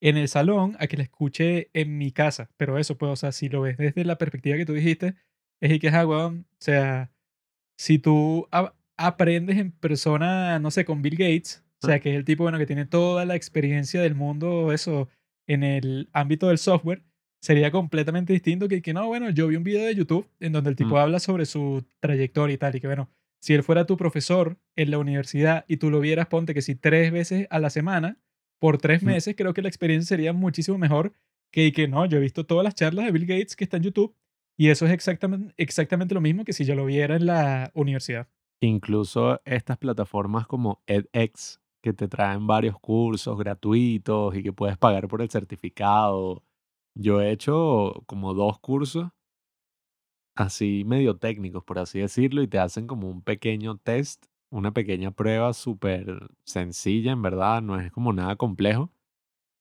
en el salón a que la escuche en mi casa, pero eso, pues, o sea, si lo ves desde la perspectiva que tú dijiste, es y que es, ah, weón, o sea, si tú aprendes en persona, no sé, con Bill Gates, o sea, que es el tipo, bueno, que tiene toda la experiencia del mundo, eso, en el ámbito del software, sería completamente distinto que, que no, bueno, yo vi un video de YouTube en donde el tipo Mm. habla sobre su trayectoria y tal, y que, bueno, si él fuera tu profesor en la universidad y tú lo vieras, ponte que si tres veces a la semana, por tres Mm. meses, creo que la experiencia sería muchísimo mejor que, que no, yo he visto todas las charlas de Bill Gates que están en YouTube y eso es exactamente, exactamente lo mismo que si yo lo viera en la universidad. Incluso estas plataformas como edX, que te traen varios cursos gratuitos y que puedes pagar por el certificado. Yo he hecho como dos cursos así medio técnicos, por así decirlo, y te hacen como un pequeño test, una pequeña prueba súper sencilla, en verdad, no es como nada complejo.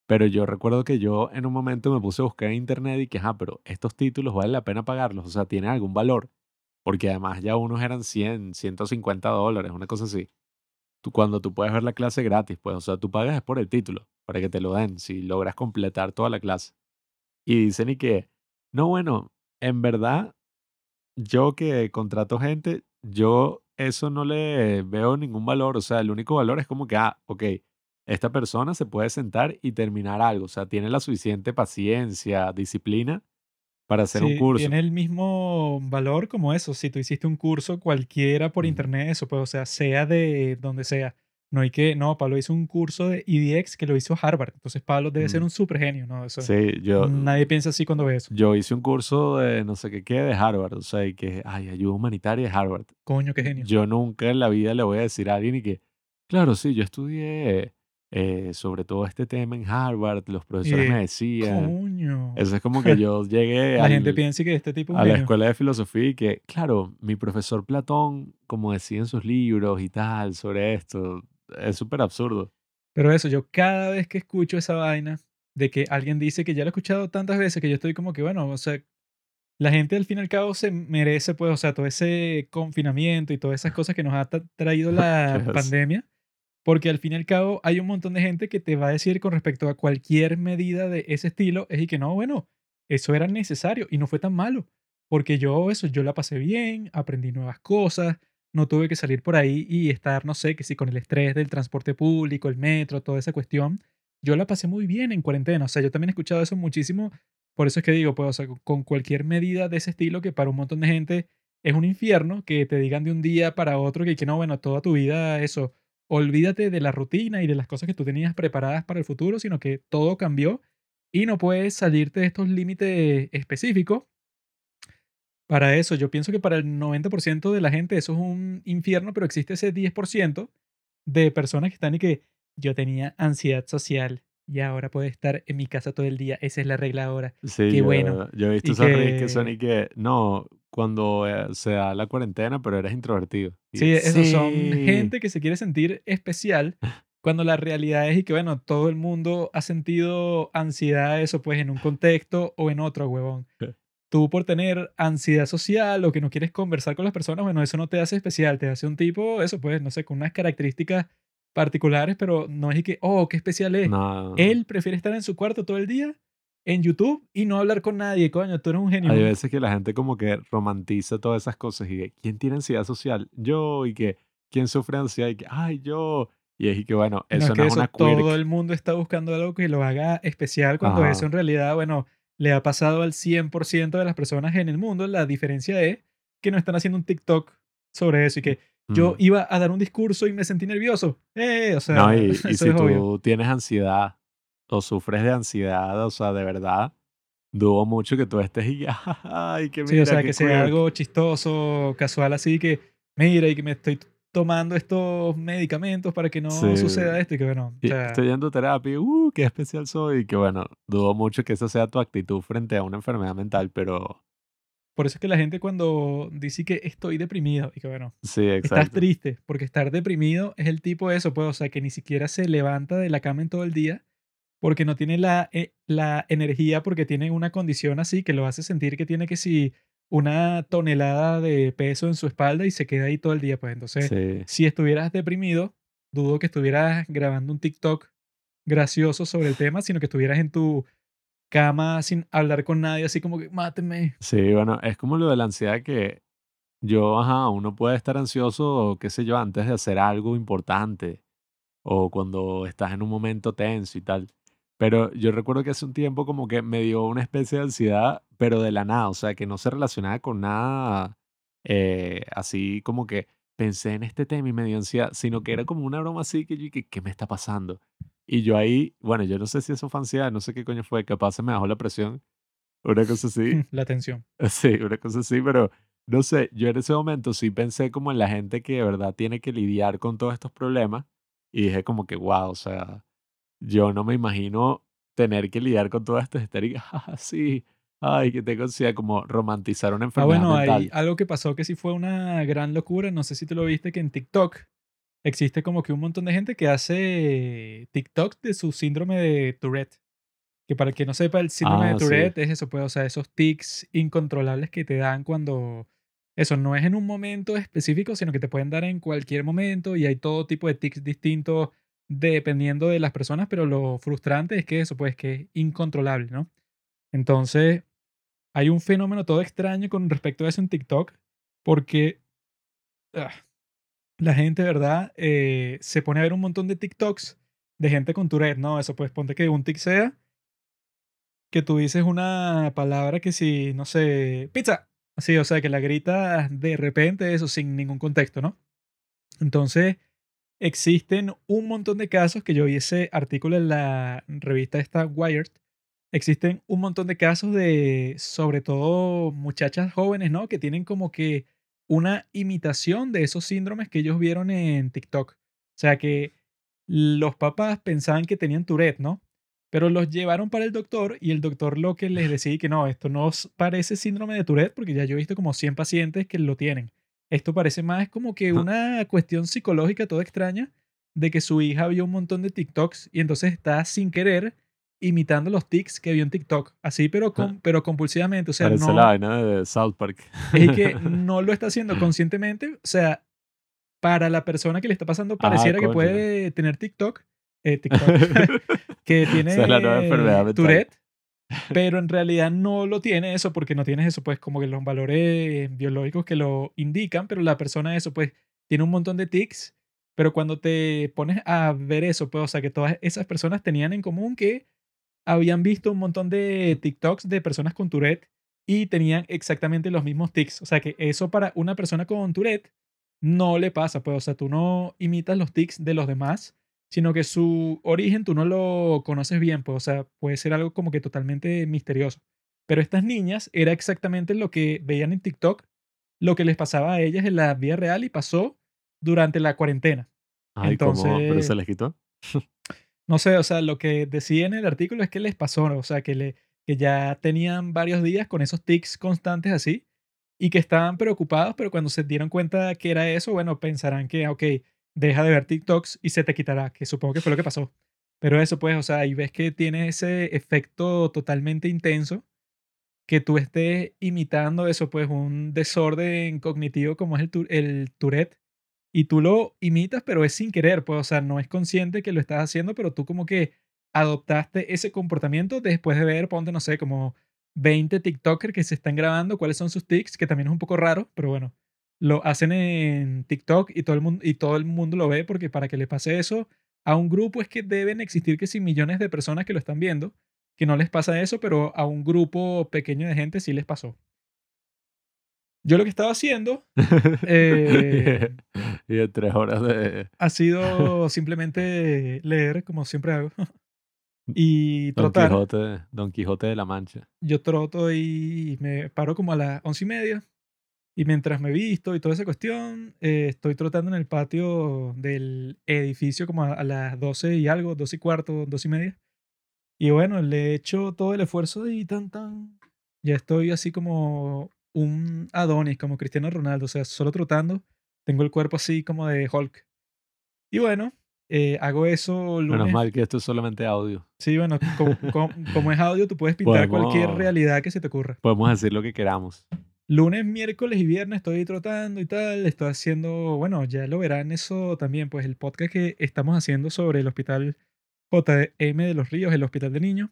Pero yo recuerdo que yo en un momento me puse a buscar en internet y que, ah, pero estos títulos vale la pena pagarlos, o sea, tienen algún valor. Porque además ya unos eran 100, 150 dólares, una cosa así. Tú, cuando tú puedes ver la clase gratis, pues, o sea, tú pagas es por el título, para que te lo den, si logras completar toda la clase. Y dicen y que, no, bueno, en verdad, yo que contrato gente, yo eso no le veo ningún valor, o sea, el único valor es como que, ah, ok, esta persona se puede sentar y terminar algo, o sea, tiene la suficiente paciencia, disciplina para hacer un Sí, curso. tiene el mismo valor como eso. Si tú hiciste un curso cualquiera por internet, eso, pues, o sea, sea de donde sea. No hay que, no, Pablo hizo un curso de EDX que lo hizo Harvard. Entonces Pablo debe ser un super genio, ¿no? Eso, Sí, yo, nadie piensa así cuando ve eso. yo hice un curso de no sé qué qué de Harvard, o sea, y que, ay, ayuda humanitaria de Harvard. Coño, qué genio. Yo nunca en la vida le voy a decir a alguien y que, claro, sí, yo estudié eh, sobre todo este tema en Harvard, los profesores me Eh, decían. Coño. Eso es como que yo llegué La gente piensa que este tipo a la escuela de filosofía y que, claro, mi profesor Platón, como decía en sus libros y tal, sobre esto, es súper absurdo. Pero eso, yo cada vez que escucho esa vaina de que alguien dice que ya lo he escuchado tantas veces que yo estoy como que, bueno, o sea, la gente al fin y al cabo se merece, pues, o sea, todo ese confinamiento y todas esas cosas que nos ha tra- traído la pandemia, porque al fin y al cabo hay un montón de gente que te va a decir con respecto a cualquier medida de ese estilo, es y que no, bueno, eso era necesario y no fue tan malo, porque yo eso, yo la pasé bien, aprendí nuevas cosas, no tuve que salir por ahí y estar, no sé, que si con el estrés del transporte público, el metro, toda esa cuestión, yo la pasé muy bien en cuarentena, o sea, yo también he escuchado eso muchísimo, por eso es que digo, pues, o sea, con cualquier medida de ese estilo que para un montón de gente es un infierno que te digan de un día para otro que, que no, bueno, toda tu vida eso, olvídate de la rutina y de las cosas que tú tenías preparadas para el futuro, sino que todo cambió y no puedes salirte de estos límites específicos. Para eso, yo pienso que para el 90% de la gente eso es un infierno, pero existe ese 10% de personas que están y que yo tenía ansiedad social y ahora puedo estar en mi casa todo el día. Esa es la regla ahora. Sí, Qué yo, bueno. yo he visto esas redes que son que- y que, no, cuando eh, se da la cuarentena, pero eres introvertido. Y Sí, esos son sí. gente que se quiere sentir especial cuando la realidad es y que, bueno, todo el mundo ha sentido ansiedad, eso pues en un contexto o en otro, huevón. Tú por tener ansiedad social o que no quieres conversar con las personas, bueno, eso no te hace especial, te hace un tipo, eso pues, no sé, con unas características particulares, pero no es y que, oh, qué especial es. No. Él prefiere estar en su cuarto todo el día en YouTube y no hablar con nadie, coño, tú eres un genio. Hay veces que la gente como que romantiza todas esas cosas y que, ¿quién tiene ansiedad social? Yo, y que, ¿quién sufre ansiedad? Y que, ay, yo. Y es y que, bueno, No, eso es no es eso una todo quirk. el mundo está buscando algo que lo haga especial cuando Ajá. eso en realidad, bueno, le ha pasado al 100% de las personas en el mundo. La diferencia es que no están haciendo un TikTok sobre eso y que yo Mm. iba a dar un discurso y me sentí nervioso. Eh, o sea, No, y, y si tú obvio. tienes ansiedad o sufres de ansiedad, o sea, de verdad, dudo mucho que tú estés y ay, que Sí, mira, o sea, que sea quirk". algo chistoso, casual así que, mira, y que me estoy tomando estos medicamentos para que no Sí. suceda esto y que bueno, o sea, Estoy yendo a terapia, uh, qué especial soy. Y que bueno, dudo mucho que esa sea tu actitud frente a una enfermedad mental, pero por eso es que la gente cuando dice que estoy deprimido y que bueno, sí, Estás triste, porque estar deprimido es el tipo de eso, pues, o sea, que ni siquiera se levanta de la cama en todo el día porque no tiene la, eh, la energía, porque tiene una condición así que lo hace sentir que tiene que si una tonelada de peso en su espalda y se queda ahí todo el día, pues entonces, Sí. si estuvieras deprimido, dudo que estuvieras grabando un TikTok gracioso sobre el tema, sino que estuvieras en tu cama sin hablar con nadie, así como que máteme. Sí, bueno, es como lo de la ansiedad que yo, ajá, uno puede estar ansioso, qué sé yo, antes de hacer algo importante o cuando estás en un momento tenso y tal. Pero yo recuerdo que hace un tiempo como que me dio una especie de ansiedad, pero de la nada, o sea, que no se relacionaba con nada eh, así como que pensé en este tema y me dio ansiedad, sino que era como una broma así que yo dije, ¿qué me está pasando? Y yo ahí, bueno, yo no sé si eso fue ansiedad, no sé qué coño fue, capaz se me bajó la presión, una cosa así. La tensión. Sí, una cosa así, pero no sé, yo en ese momento sí pensé como en la gente que de verdad tiene que lidiar con todos estos problemas y dije como que, wow, o sea, yo no me imagino tener que lidiar con todo esto, estar y, ah, sí, ay, que tengo ansiedad, como romantizar una Ah, enfermedad bueno, mental. hay algo que pasó que sí fue una gran locura. No sé si tú lo viste, que en TikTok existe como que un montón de gente que hace TikTok de su síndrome de Tourette. Que para el que no sepa, el síndrome Ah, de sí. Tourette es eso, pues, o sea, esos tics incontrolables que te dan cuando. Eso no es en un momento específico, sino que te pueden dar en cualquier momento y hay todo tipo de tics distintos dependiendo de las personas, pero lo frustrante es que eso, pues, que es incontrolable, ¿no? Entonces, hay un fenómeno todo extraño con respecto a eso en TikTok, porque ah, la gente, ¿verdad? Eh, se pone a ver un montón de TikToks de gente con Tourette, ¿no? Eso pues ponte que un tic sea que tú dices una palabra que si, no sé, pizza, así, o sea, que la gritas de repente, eso sin ningún contexto, ¿no? Entonces, existen un montón de casos que yo vi ese artículo en la revista esta Wired, existen un montón de casos de, sobre todo, muchachas jóvenes, ¿no? Que tienen como que una imitación de esos síndromes que ellos vieron en TikTok. O sea que los papás pensaban que tenían Tourette, ¿no? Pero los llevaron para el doctor y el doctor lo que les decía que no, esto no parece síndrome de Tourette porque ya yo he visto como 100 pacientes que lo tienen. Esto parece más como que una cuestión psicológica toda extraña de que su hija vio un montón de TikToks y entonces está sin querer imitando los tics que vio en TikTok. Así, pero, com- pero compulsivamente. O sea, Parece no, la vaina de South Park. es que no lo está haciendo conscientemente. O sea, para la persona que le está pasando, pareciera que puede tener TikTok. eh, TikTok que tiene Esa es la nueva enfermedad mental. Tourette, pero en realidad no lo tiene eso porque no tienes eso, pues como que los valores biológicos que lo indican, pero la persona eso, pues tiene un montón de tics, pero cuando te pones a ver eso, pues o sea que todas esas personas tenían en común que habían visto un montón de TikToks de personas con Tourette y tenían exactamente los mismos tics. O sea que eso para una persona con Tourette no le pasa, pues, o sea, tú no imitas los tics de los demás, sino que su origen tú no lo conoces bien, pues, o sea, puede ser algo como que totalmente misterioso. Pero estas niñas era exactamente lo que veían en TikTok, lo que les pasaba a ellas en la vida real y pasó durante la cuarentena. Ay, ¿cómo? ¿Pero Entonces, se les quitó? no sé, o sea, lo que decía en el artículo es que les pasó, o sea, que, le, que ya tenían varios días con esos tics constantes así y que estaban preocupados, pero cuando se dieron cuenta que era eso, bueno, pensarán que, ok, deja de ver TikToks y se te quitará, que supongo que fue lo que pasó. Pero eso, pues, o sea, y ves que tiene ese efecto totalmente intenso, que tú estés imitando eso, pues, un desorden cognitivo como es el, tu- el Tourette, y tú lo imitas, pero es sin querer, pues, o sea, no es consciente que lo estás haciendo, pero tú como que adoptaste ese comportamiento después de ver, ponte, no sé, como 20 TikTokers que se están grabando cuáles son sus tics, que también es un poco raro, pero bueno, lo hacen en TikTok y todo el mundo, y todo el mundo lo ve porque para que le pase eso a un grupo es que deben existir que si millones de personas que lo están viendo, que no les pasa eso, pero a un grupo pequeño de gente sí les pasó. Yo lo que estaba haciendo eh, y de tres horas de ha sido simplemente leer, como siempre hago, y Don trotar. Quijote, Don Quijote de la Mancha. Yo troto y me paro como a las once y media. Y mientras me visto y toda esa cuestión, eh, estoy trotando en el patio del edificio como a, a las 12 y algo, 12 y cuarto, 12 y media. Y bueno, le he hecho todo el esfuerzo y tan tan. Ya estoy así como un Adonis, como Cristiano Ronaldo, o sea, solo trotando. Tengo el cuerpo así como de Hulk. Y bueno, eh, hago eso Menos lunes. mal que esto es solamente audio. Sí, bueno, como, como- como es audio, tú puedes pintar cualquier Podemos- realidad que se te ocurra. Podemos decir lo que queramos. Lunes, miércoles y viernes estoy trotando y tal. Estoy haciendo, bueno, ya lo verán eso también, pues el podcast que estamos haciendo sobre el hospital JM de los Ríos, el hospital de niños.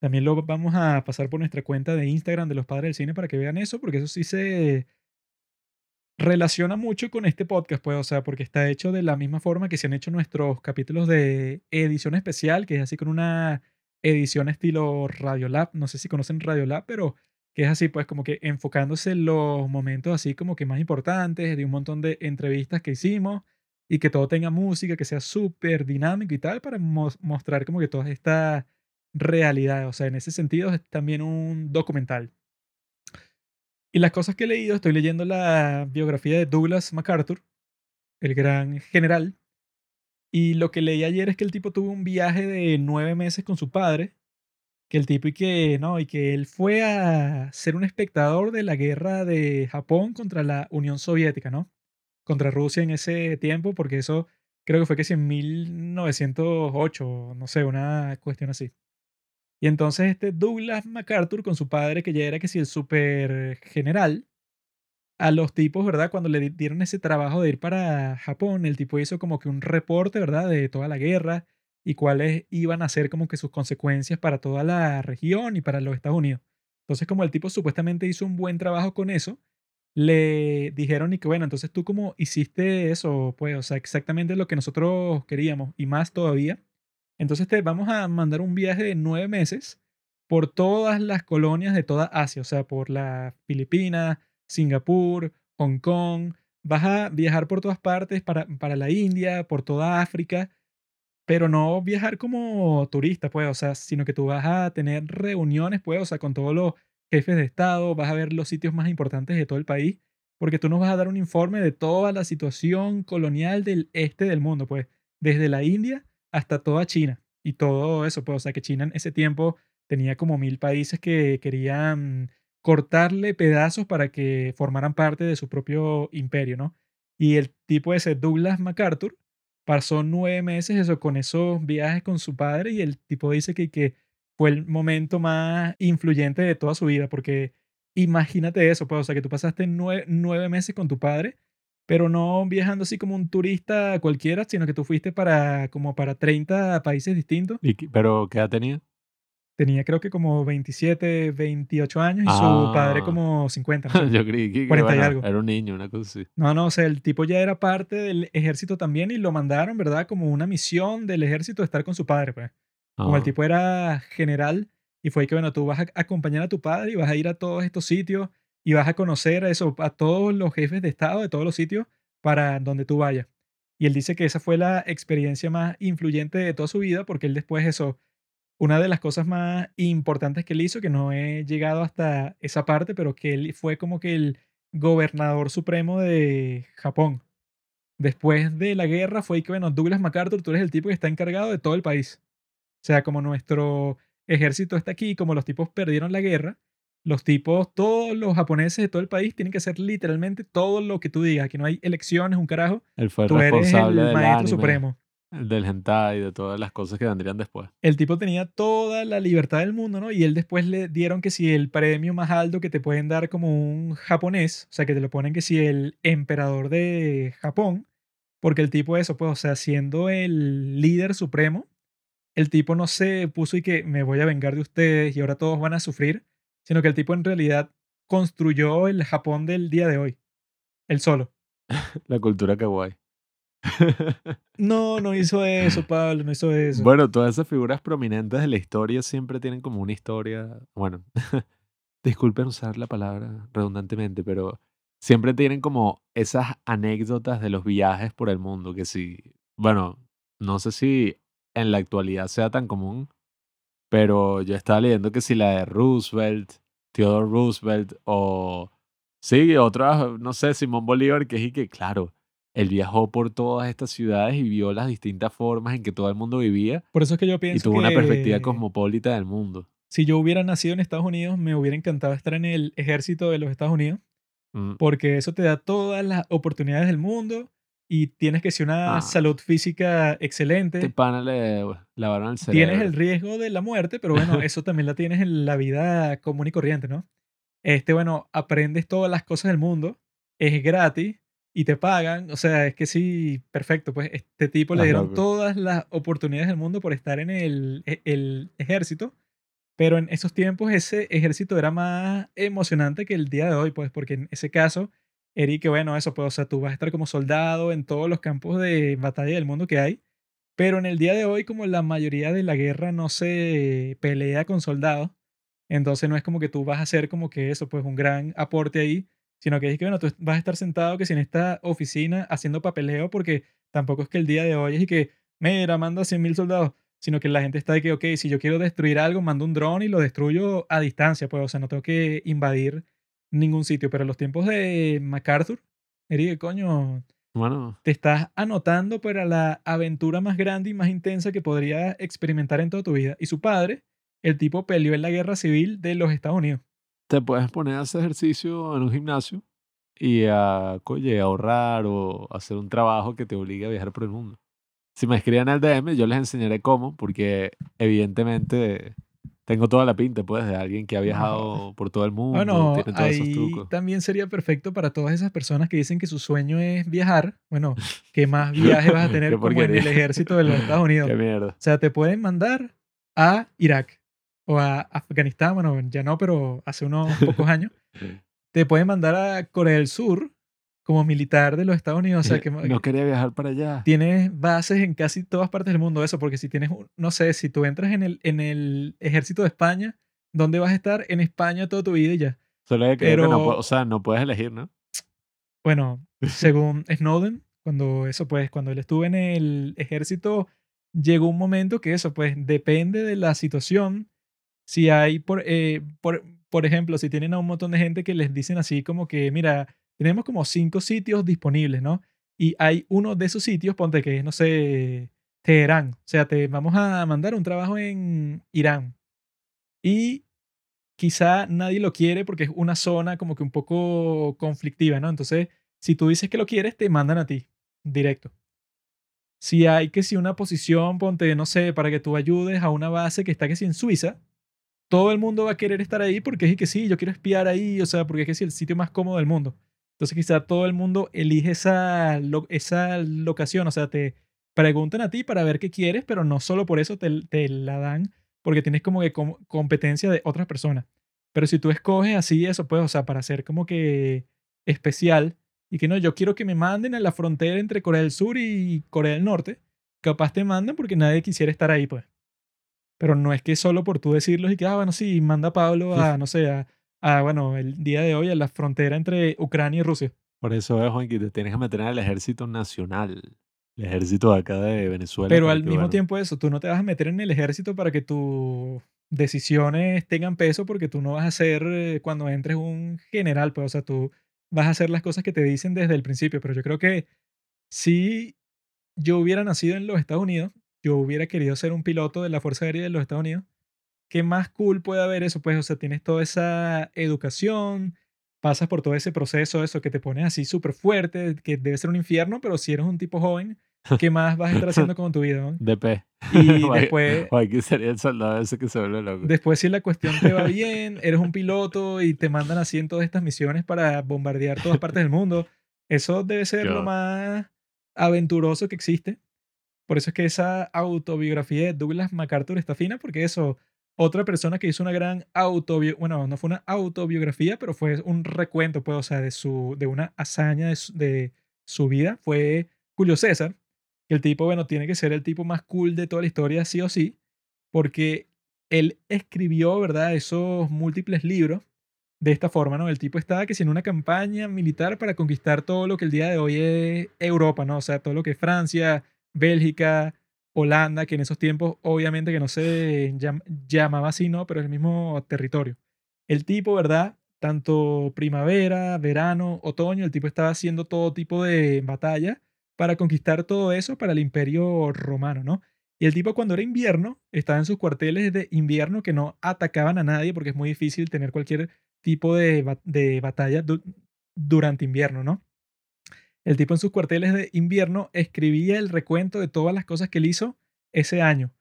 También lo vamos a pasar por nuestra cuenta de Instagram de los padres del cine para que vean eso, porque eso sí se relaciona mucho con este podcast, pues, o sea, porque está hecho de la misma forma que se han hecho nuestros capítulos de edición especial, que es así con una edición estilo Radiolab. No sé si conocen Radiolab, pero que es así, pues como que enfocándose en los momentos así como que más importantes de un montón de entrevistas que hicimos y que todo tenga música, que sea súper dinámico y tal, para mos- mostrar como que toda esta realidad. O sea, en ese sentido es también un documental. Y las cosas que he leído, estoy leyendo la biografía de Douglas MacArthur, el gran general. Y lo que leí ayer es que el tipo tuvo un viaje de nueve meses con su padre. Que el tipo y que, no, y que él fue a ser un espectador de la guerra de Japón contra la Unión Soviética, ¿no? Contra Rusia en ese tiempo, porque eso creo que fue que sí en 1908, no sé, una cuestión así. Y entonces este Douglas MacArthur con su padre, que ya era que sí el super general, a los tipos, ¿verdad? Cuando le di- dieron ese trabajo de ir para Japón, el tipo hizo como que un reporte, ¿verdad? De toda la guerra y cuáles iban a ser como que sus consecuencias para toda la región y para los Estados Unidos. Entonces, como el tipo supuestamente hizo un buen trabajo con eso, le dijeron y que bueno, entonces tú como hiciste eso, pues, o sea, exactamente lo que nosotros queríamos y más todavía. Entonces te vamos a mandar un viaje de nueve meses por todas las colonias de toda Asia, o sea, por la Filipinas, Singapur, Hong Kong. Vas a viajar por todas partes para, para la India, por toda África, pero no viajar como turista, pues, o sea, sino que tú vas a tener reuniones, pues, o sea, con todos los jefes de Estado, vas a ver los sitios más importantes de todo el país, porque tú nos vas a dar un informe de toda la situación colonial del este del mundo, pues, desde la India hasta toda China y todo eso, pues, o sea, que China en ese tiempo tenía como mil países que querían cortarle pedazos para que formaran parte de su propio imperio, ¿no? Y el tipo ese, Douglas MacArthur, pasó nueve meses eso, con esos viajes con su padre y el tipo dice que, que fue el momento más influyente de toda su vida, porque imagínate eso, pues, o sea, que tú pasaste nueve, nueve meses con tu padre, pero no viajando así como un turista cualquiera, sino que tú fuiste para como para 30 países distintos. ¿Y ¿Pero qué edad tenía? Tenía creo que como 27, 28 años y su padre Ah. como 50. no sé. Yo creí que, que, 40 y algo. era un niño, una cosa así. No, no, o sea, el tipo ya era parte del ejército también y lo mandaron, ¿verdad? Como una misión del ejército de estar con su padre, pues. Como el Ah. tipo era general Y fue que, bueno, tú vas a acompañar a tu padre y vas a ir a todos estos sitios y vas a conocer a, eso, a todos los jefes de Estado de todos los sitios para donde tú vayas. Y él dice que esa fue la experiencia más influyente de toda su vida porque él después eso, una de las cosas más importantes que él hizo, que no he llegado hasta esa parte, pero que él fue como que el gobernador supremo de Japón. Después de la guerra fue que, bueno, Douglas MacArthur, tú eres el tipo que está encargado de todo el país. O sea, como nuestro ejército está aquí, como los tipos perdieron la guerra, los tipos, todos los japoneses de todo el país tienen que hacer literalmente todo lo que tú digas. Aquí no hay elecciones, un carajo. Él fue Tú eres responsable el del maestro anime, supremo. Del hentai, de todas las cosas que vendrían después. El tipo tenía toda la libertad del mundo, ¿no? Y él después le dieron que si el premio más alto que te pueden dar como un japonés, o sea, que te lo ponen que si el emperador de Japón, porque el tipo eso, pues, o sea, siendo el líder supremo, el tipo no se puso y que me voy a vengar de ustedes y ahora todos van a sufrir, sino que el tipo en realidad construyó el Japón del día de hoy, él solo. La cultura kawaii. No, no hizo eso, Pablo, no hizo eso. Bueno, todas esas figuras prominentes de la historia siempre tienen como una historia. Bueno, disculpen usar la palabra redundantemente, pero siempre tienen como esas anécdotas de los viajes por el mundo. Que si, bueno, no sé si en la actualidad sea tan común, pero yo estaba leyendo que si la de Roosevelt, Theodore Roosevelt o. Sí, otras, no sé, Simón Bolívar, que es y que, claro, él viajó por todas estas ciudades y vio las distintas formas en que todo el mundo vivía Por eso es que yo y pienso tuvo una perspectiva cosmopolita del mundo. si yo hubiera nacido en Estados Unidos, me hubiera encantado estar en el ejército de los Estados Unidos, Mm, porque eso te da todas las oportunidades del mundo y tienes que ser una Ah. salud física Este excelente. pana le lavaron el cerebro. Tienes el riesgo de la muerte, pero bueno, eso también la tienes en la vida común y corriente, ¿no? Este, bueno, aprendes todas las cosas del mundo, es gratis y te pagan. O sea, es que sí, perfecto. Pues este tipo le dieron todas las oportunidades del mundo por estar en el, e- el ejército. Pero en esos tiempos ese ejército era más emocionante que el día de hoy, pues, porque en ese caso, que bueno, eso, pues, o sea, tú vas a estar como soldado en todos los campos de batalla del mundo que hay. Pero en el día de hoy, como la mayoría de la guerra no se pelea con soldados, entonces no es como que tú vas a hacer como que eso, pues un gran aporte ahí, sino que es que, bueno, tú vas a estar sentado que si en esta oficina haciendo papeleo, porque tampoco es que el día de hoy es y que, mira, manda 100 mil soldados, sino que la gente está de que, ok, si yo quiero destruir algo, mando un dron y lo destruyo a distancia, pues, o sea, no tengo que invadir ningún sitio. Pero en los tiempos de MacArthur, Eric, coño, Bueno, te estás anotando para la aventura más grande y más intensa que podrías experimentar en toda tu vida. Y su padre, el tipo peleó en la guerra civil de los Estados Unidos. Te puedes poner a hacer ejercicio en un gimnasio y a, coye, ahorrar o hacer un trabajo que te obligue a viajar por el mundo. Si me escriben al DM, yo les enseñaré cómo, porque evidentemente tengo toda la pinta, pues, de alguien que ha viajado por todo el mundo, Bueno, tiene todos esos ahí trucos. también sería perfecto para todas esas personas que dicen que su sueño es viajar. Bueno, ¿qué más viajes vas a tener como en el ejército de los Estados Unidos? Qué mierda. O sea, te pueden mandar a Irak o a Afganistán, bueno, ya no, pero hace unos pocos años. Te pueden mandar a Corea del Sur como militar de los Estados Unidos. O sea, que no quería viajar para allá. tienes bases en casi todas partes del mundo eso, porque si tienes, no sé, si tú entras en el, en el ejército de España, ¿dónde vas a estar? En España toda tu vida y ya. Solo que creo que no, Pero- o sea, no puedes elegir, ¿no? Bueno, según Snowden, cuando eso pues, cuando él estuvo en el ejército, llegó un momento que eso pues depende de la situación. Si hay, por, eh, por, por ejemplo, si tienen a un montón de gente que les dicen así como que, mira, tenemos como cinco sitios disponibles, ¿no? Y hay uno de esos sitios, ponte que no sé, Teherán. O sea, te vamos a mandar un trabajo en Irán. Y quizá nadie lo quiere porque es una zona como que un poco conflictiva, ¿no? Entonces, si tú dices que lo quieres, te mandan a ti, directo. Si hay que si una posición, ponte, no sé, para que tú ayudes a una base que está que si en Suiza, todo el mundo va a querer estar ahí porque es que sí, yo quiero espiar ahí, o sea, porque es que sí, el sitio más cómodo del mundo. Entonces quizá todo el mundo elige esa, esa locación, o sea, te preguntan a ti para ver qué quieres, pero no solo por eso te, la dan, porque tienes como que com- competencia de otras personas. Pero si tú escoges así eso, pues, o sea, para ser como que especial y que no, yo quiero que me manden a la frontera entre Corea del Sur y Corea del Norte, capaz te mandan porque nadie quisiera estar ahí, pues. Pero no es que solo por tú decirlo y que, ah, bueno, sí, manda a Pablo a, no sé, a, a, bueno, el día de hoy a la frontera entre Ucrania y Rusia. Por eso es, Juan, que te tienes que meter el ejército nacional. El ejército de acá de Venezuela. Pero al mismo bueno, tiempo eso, tú no te vas a meter en el ejército para que tus decisiones tengan peso porque tú no vas a ser eh, cuando entres un general, pues, o sea, tú vas a hacer las cosas que te dicen desde el principio, pero yo creo que si yo hubiera nacido en los Estados Unidos, yo hubiera querido ser un piloto de la Fuerza Aérea de los Estados Unidos. ¿Qué más cool puede haber eso? Pues, o sea, tienes toda esa educación, pasas por todo ese proceso, eso que te pones así súper fuerte, que debe ser un infierno, pero si eres un tipo joven, ¿qué más vas a estar haciendo con tu vida? no? DP. Y después, Juan, que sería el soldado ese que se vuelve loco. después si la cuestión te va bien, eres un piloto y te mandan así en todas estas misiones para bombardear todas partes del mundo, eso debe ser lo más aventuroso que existe. Por eso es que esa autobiografía de Douglas MacArthur está fina, porque eso, otra persona que hizo una gran autobiografía, bueno, no fue una autobiografía, pero fue un recuento, pues, o sea, de, su, de una hazaña de su, vida, fue Julio César, el tipo, bueno, tiene que ser el tipo más cool de toda la historia, sí o sí, porque él escribió, ¿verdad?, esos múltiples libros de esta forma, ¿no? El tipo estaba que si en una campaña militar para conquistar todo lo que el día de hoy es Europa, ¿no? O sea, todo lo que es Francia, Bélgica, Holanda, que en esos tiempos obviamente que no se llam- llamaba así, ¿no? Pero es el mismo territorio. El tipo, ¿verdad? Tanto primavera, verano, otoño, el tipo estaba haciendo todo tipo de batalla para conquistar todo eso para el imperio romano, ¿no? Y el tipo cuando era invierno estaba en sus cuarteles de invierno que no atacaban a nadie porque es muy difícil tener cualquier tipo de, ba- de batalla du- durante invierno, ¿no? El tipo en sus cuarteles de invierno escribía el recuento de todas las cosas que él hizo ese año.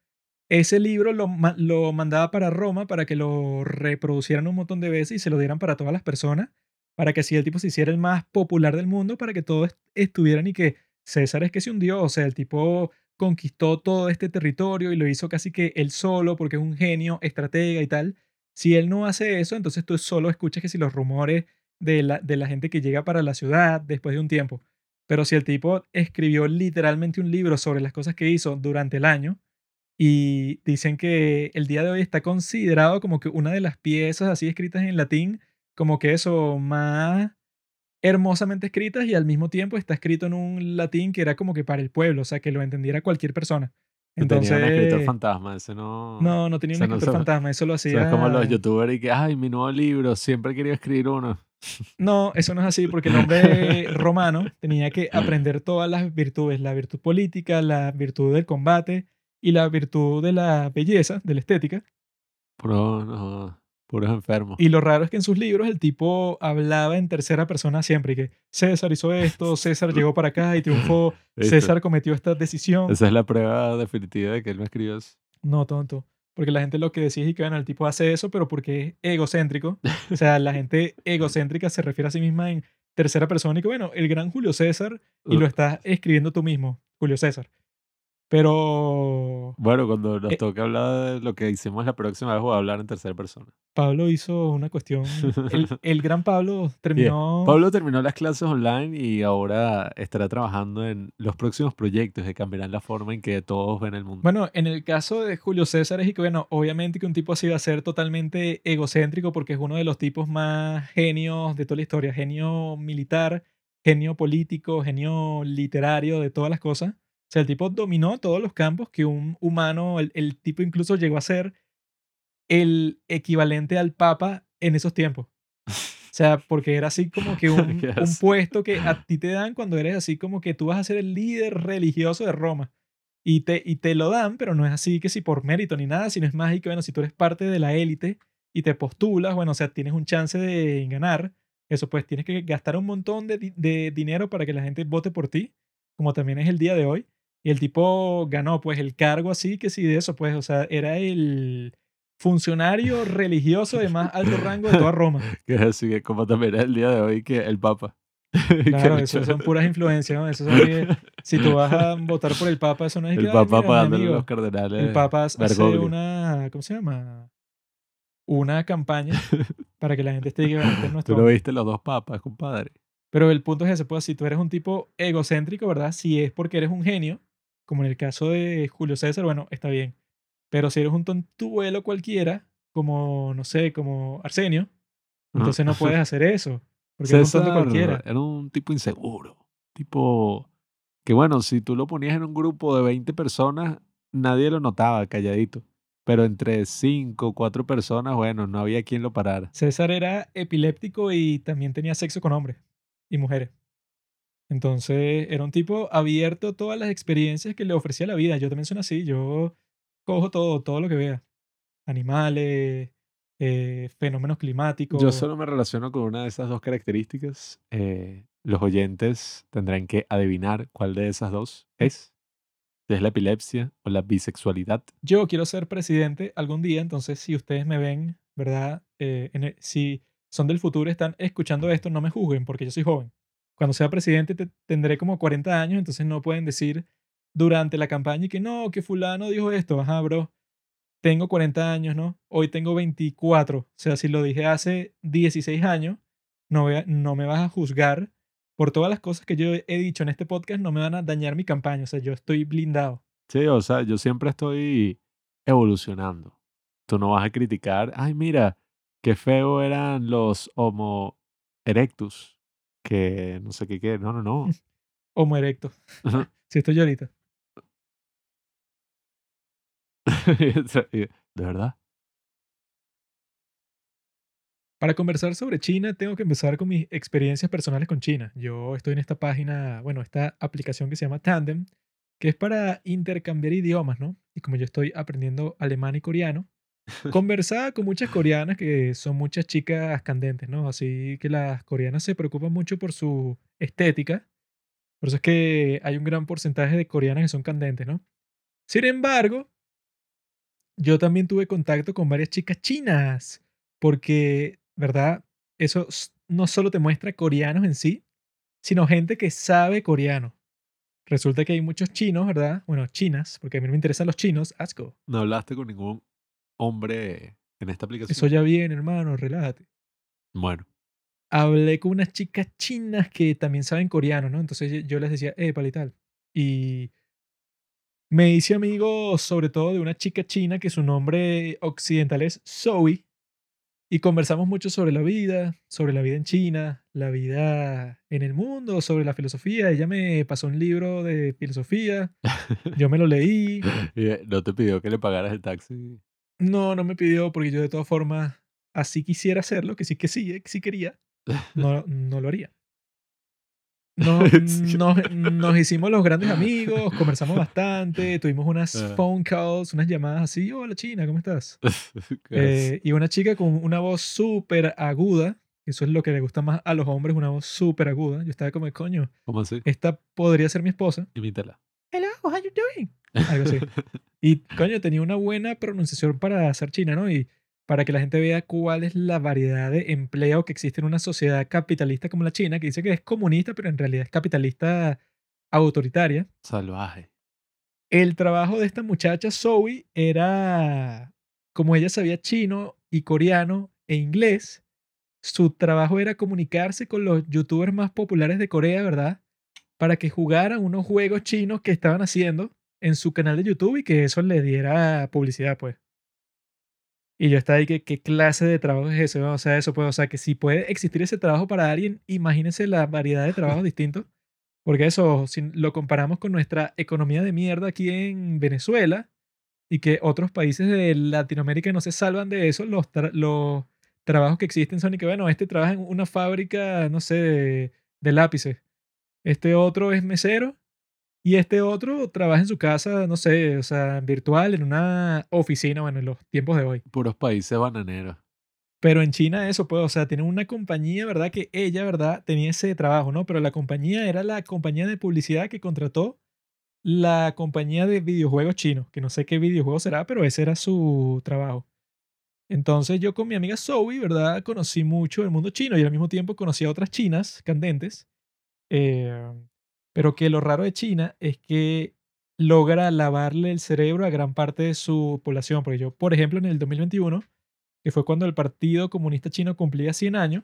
Ese libro lo, lo mandaba para Roma para que lo reproducieran un montón de veces y se lo dieran para todas las personas, para que así el tipo se hiciera el más popular del mundo, para que todos est- estuvieran y que César es que se hundió, o sea, el tipo conquistó todo este territorio y lo hizo casi que él solo porque es un genio, estratega y tal. Si él no hace eso, entonces tú solo escuchas que si los rumores de la, de la gente que llega para la ciudad después de un tiempo. Pero si el tipo escribió literalmente un libro sobre las cosas que hizo durante el año y dicen que el día de hoy está considerado como que una de las piezas así escritas en latín, como que eso más hermosamente escritas y al mismo tiempo está escrito en un latín que era como que para el pueblo, o sea, que lo entendiera cualquier persona. Que tenía un escritor Entonces, fantasma, ese no. no, no tenía un no escritor se- fantasma, eso lo o sea, es hacía... como los youtubers y que, ay, mi nuevo libro, siempre he querido escribir uno. No, eso no es así, porque el hombre romano tenía que aprender todas las virtudes, la virtud política, la virtud del combate y la virtud de la belleza, de la estética. Puro, no, puros enfermos. Y lo raro es que en sus libros el tipo hablaba en tercera persona siempre, y que César hizo esto, César llegó para acá y triunfó. César cometió esta decisión. Esa es la prueba definitiva de que él no escribió eso. No, tonto. Porque la gente lo que decía es que bueno, el tipo hace eso, pero porque es egocéntrico. O sea, la gente egocéntrica se refiere a sí misma en tercera persona y que bueno, el gran Julio César y lo estás escribiendo tú mismo, Julio César. Pero Bueno, cuando nos Eh, toque hablar de lo que hicimos la próxima vez, voy a hablar en tercera persona. Pablo hizo una cuestión. El, el gran Pablo terminó. Pablo terminó las clases online y ahora estará trabajando en los próximos proyectos que cambiarán la forma en que todos ven el mundo. Bueno, en el caso de Julio César es que, bueno, obviamente que un tipo así va a ser totalmente egocéntrico porque es uno de los tipos más genios de toda la historia. Genio militar, genio político, genio literario, de todas las cosas. O sea, el tipo dominó todos los campos que un humano, el, el tipo incluso llegó a ser el equivalente al papa en esos tiempos. O sea, porque era así como que un, puesto que a ti te dan cuando eres así como que tú vas a ser el líder religioso de Roma. Y te, y te lo dan, pero no es así que si por mérito ni nada, sino es más y que, bueno, si tú eres parte de la élite y te postulas, bueno, o sea, tienes un chance de ganar. Eso pues tienes que gastar un montón de, de dinero para que la gente vote por ti, como también es el día de hoy. Y el tipo ganó pues el cargo así que sí de eso, pues, o sea, era el funcionario religioso de más alto rango de toda Roma. Que así que como también es el día de hoy que el Papa. Claro, el eso son puras influencias, ¿no? Eso son que si tú vas a votar por el Papa, eso no es que, El "Ay, Papa pagándole a amigo". los cardenales. El Papa hace una, ¿cómo se llama? Una campaña para que la gente esté que este es nuestro Tú no viste los dos papas, compadre. Pero el punto es ese, pues si tú eres un tipo egocéntrico, ¿verdad? Si es porque eres un genio, como en el caso de Julio César, bueno, está bien. Pero si eres un tontuelo cualquiera, como, no sé, como Arsenio, entonces no puedes hacer eso. Porque eres un tonto César cualquiera. era un tipo inseguro. Tipo que bueno, si tú lo ponías en un grupo de 20 personas, nadie lo notaba calladito. Pero entre 5 o 4 personas, bueno, no había quien lo parara. César era epiléptico y también tenía sexo con hombres y mujeres. Entonces era un tipo abierto a todas las experiencias que le ofrecía la vida. Yo también soy así, yo cojo todo, todo lo que vea. Animales, eh, fenómenos climáticos. Yo solo me relaciono con una de esas dos características. Eh, los oyentes tendrán que adivinar cuál de esas dos es. Si es la epilepsia o la bisexualidad. Yo quiero ser presidente algún día, entonces si ustedes me ven, ¿verdad? Eh, en el- si son del futuro y están escuchando esto, no me juzguen porque yo soy joven. Cuando sea presidente te- tendré como 40 años, entonces no pueden decir durante la campaña que no, que fulano dijo esto. Ajá, bro. Tengo 40 años, ¿no? Hoy tengo 24. O sea, si lo dije hace 16 años, no, no me vas a juzgar por todas las cosas que yo he dicho en este podcast, no me van a dañar mi campaña. O sea, yo estoy blindado. Sí, o sea, yo siempre estoy evolucionando. Tú no vas a criticar, ay, mira, qué feo eran los Homo erectus, que no sé qué, qué. No, no, no. Homo erecto. Si estoy yo ahorita. De verdad. Para conversar sobre China, tengo que empezar con mis experiencias personales con China. Yo estoy en esta página, bueno, esta aplicación que se llama Tandem, que es para intercambiar idiomas, ¿no? Y como yo estoy aprendiendo alemán y coreano, conversaba con muchas coreanas que son muchas chicas candentes, ¿no? Así que las coreanas se preocupan mucho por su estética. Por eso es que hay un gran porcentaje de coreanas que son candentes, ¿no? Sin embargo, yo también tuve contacto con varias chicas chinas, porque, ¿verdad? Eso no solo te muestra coreanos en sí, sino gente que sabe coreano. Resulta que hay muchos chinos, ¿verdad? Bueno, chinas, porque a mí no me interesan los chinos, asco. No hablaste con ningún hombre en esta aplicación. Eso ya viene, hermano, relájate. Bueno, Hablé con unas chicas chinas que también saben coreano, ¿no? Entonces yo- les decía, eh, y tal. Y me hice amigo sobre todo de una chica china que su nombre occidental es Zoe. Y conversamos mucho sobre la vida, sobre la vida en China, la vida en el mundo, sobre la filosofía. Ella me pasó un libro de filosofía, yo me lo leí. eh, no te pidió que le pagaras el taxi. No, no me pidió porque yo de todas formas así quisiera hacerlo, que sí que sí, eh, que sí quería, no, no lo haría. No, Sí. nos, nos hicimos los grandes amigos, conversamos bastante, tuvimos unas Ah. phone calls, unas llamadas así, hola China, ¿cómo estás? Eh, y una chica con una voz súper aguda, eso es lo que le gusta más a los hombres, una voz súper aguda. Yo estaba como, coño, ¿Cómo así? esta podría ser mi esposa. Imítala. Hello, how you doing? Algo así. Y coño, tenía una buena pronunciación para ser china, ¿no? Y para que la gente vea cuál es la variedad de empleo que existe en una sociedad capitalista como la China, que dice que es comunista, pero en realidad es capitalista autoritaria. Salvaje. El trabajo de esta muchacha Zoe era, como ella sabía chino y coreano e inglés, su trabajo era comunicarse con los youtubers más populares de Corea, ¿verdad? Para que jugaran unos juegos chinos que estaban haciendo en su canal de YouTube y que eso le diera publicidad, pues. Y yo estaba ahí, que qué clase de trabajo es ese? O sea, eso puede, o sea, que si puede existir ese trabajo para alguien, imagínense la variedad de trabajos distintos. Porque eso, si lo comparamos con nuestra economía de mierda aquí en Venezuela y que otros países de Latinoamérica no se salvan de eso, los, tra- los trabajos que existen son y que, bueno, este trabaja en una fábrica, no sé, de, de lápices. Este otro es mesero y este otro trabaja en su casa, no sé, o sea, virtual, en una oficina, bueno, en los tiempos de hoy. Puros países bananeros. Pero en China eso, pues, o sea, tienen una compañía, ¿verdad? Que ella, ¿verdad? Tenía ese trabajo, ¿no? Pero la compañía era la compañía de publicidad que contrató la compañía de videojuegos chinos, que no sé qué videojuego será, pero ese era su trabajo. Entonces yo con mi amiga Zoe, ¿verdad? Conocí mucho el mundo chino y al mismo tiempo conocí a otras chinas candentes. Eh, pero que lo raro de China es que logra lavarle el cerebro a gran parte de su población. Porque yo, por ejemplo, en el 2021 que fue cuando el Partido Comunista Chino cumplía 100 años,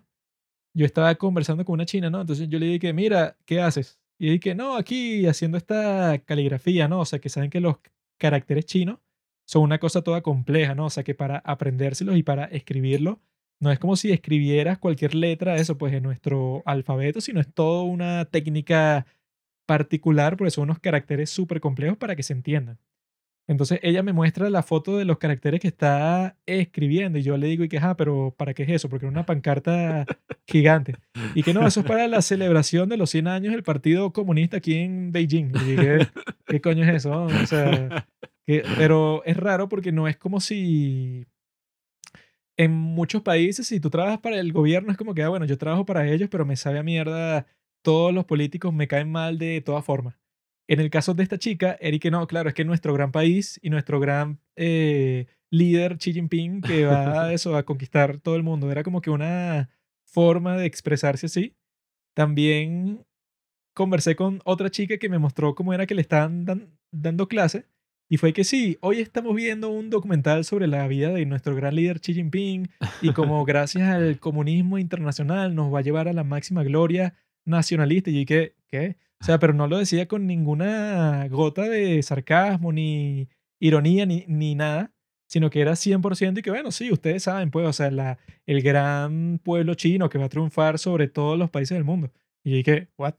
yo estaba conversando con una china, ¿no? Entonces yo le dije, mira, ¿qué haces? Y dije, no, aquí haciendo esta caligrafía, ¿no? O sea, que saben que los caracteres chinos son una cosa toda compleja, ¿no? O sea que para aprendérselos y para escribirlo, no es como si escribieras cualquier letra, eso pues en nuestro alfabeto, sino es toda una técnica particular, porque son unos caracteres súper complejos para que se entiendan. Entonces ella me muestra la foto de los caracteres que está escribiendo y yo le digo, y que, ah, pero ¿para qué es eso? Porque era una pancarta gigante. Y que no, eso es para la celebración de los 100 años del Partido Comunista aquí en Beijing. Dije, ¿qué coño es eso? Pero es raro porque no es como si en muchos países, si tú trabajas para el gobierno, es como que, ah, bueno, yo trabajo para ellos, pero me sabe a mierda, todos los políticos me caen mal de todas formas. En el caso de esta chica, Eric, no, claro, es que nuestro gran país y nuestro gran eh, líder Xi Jinping que va a eso, a conquistar todo el mundo, era como que una forma de expresarse así. También conversé con otra chica que me mostró cómo era que le estaban dando clase y fue que sí, hoy estamos viendo un documental sobre la vida de nuestro gran líder Xi Jinping y como gracias al comunismo internacional nos va a llevar a la máxima gloria nacionalista. Y que, ¿qué? O sea, pero no lo decía con ninguna gota de sarcasmo, ni ironía, ni, ni nada, sino que era 100% y que, bueno, sí, ustedes saben, pues, o sea, la, el gran pueblo chino que va a triunfar sobre todos los países del mundo. Y que, ¿what?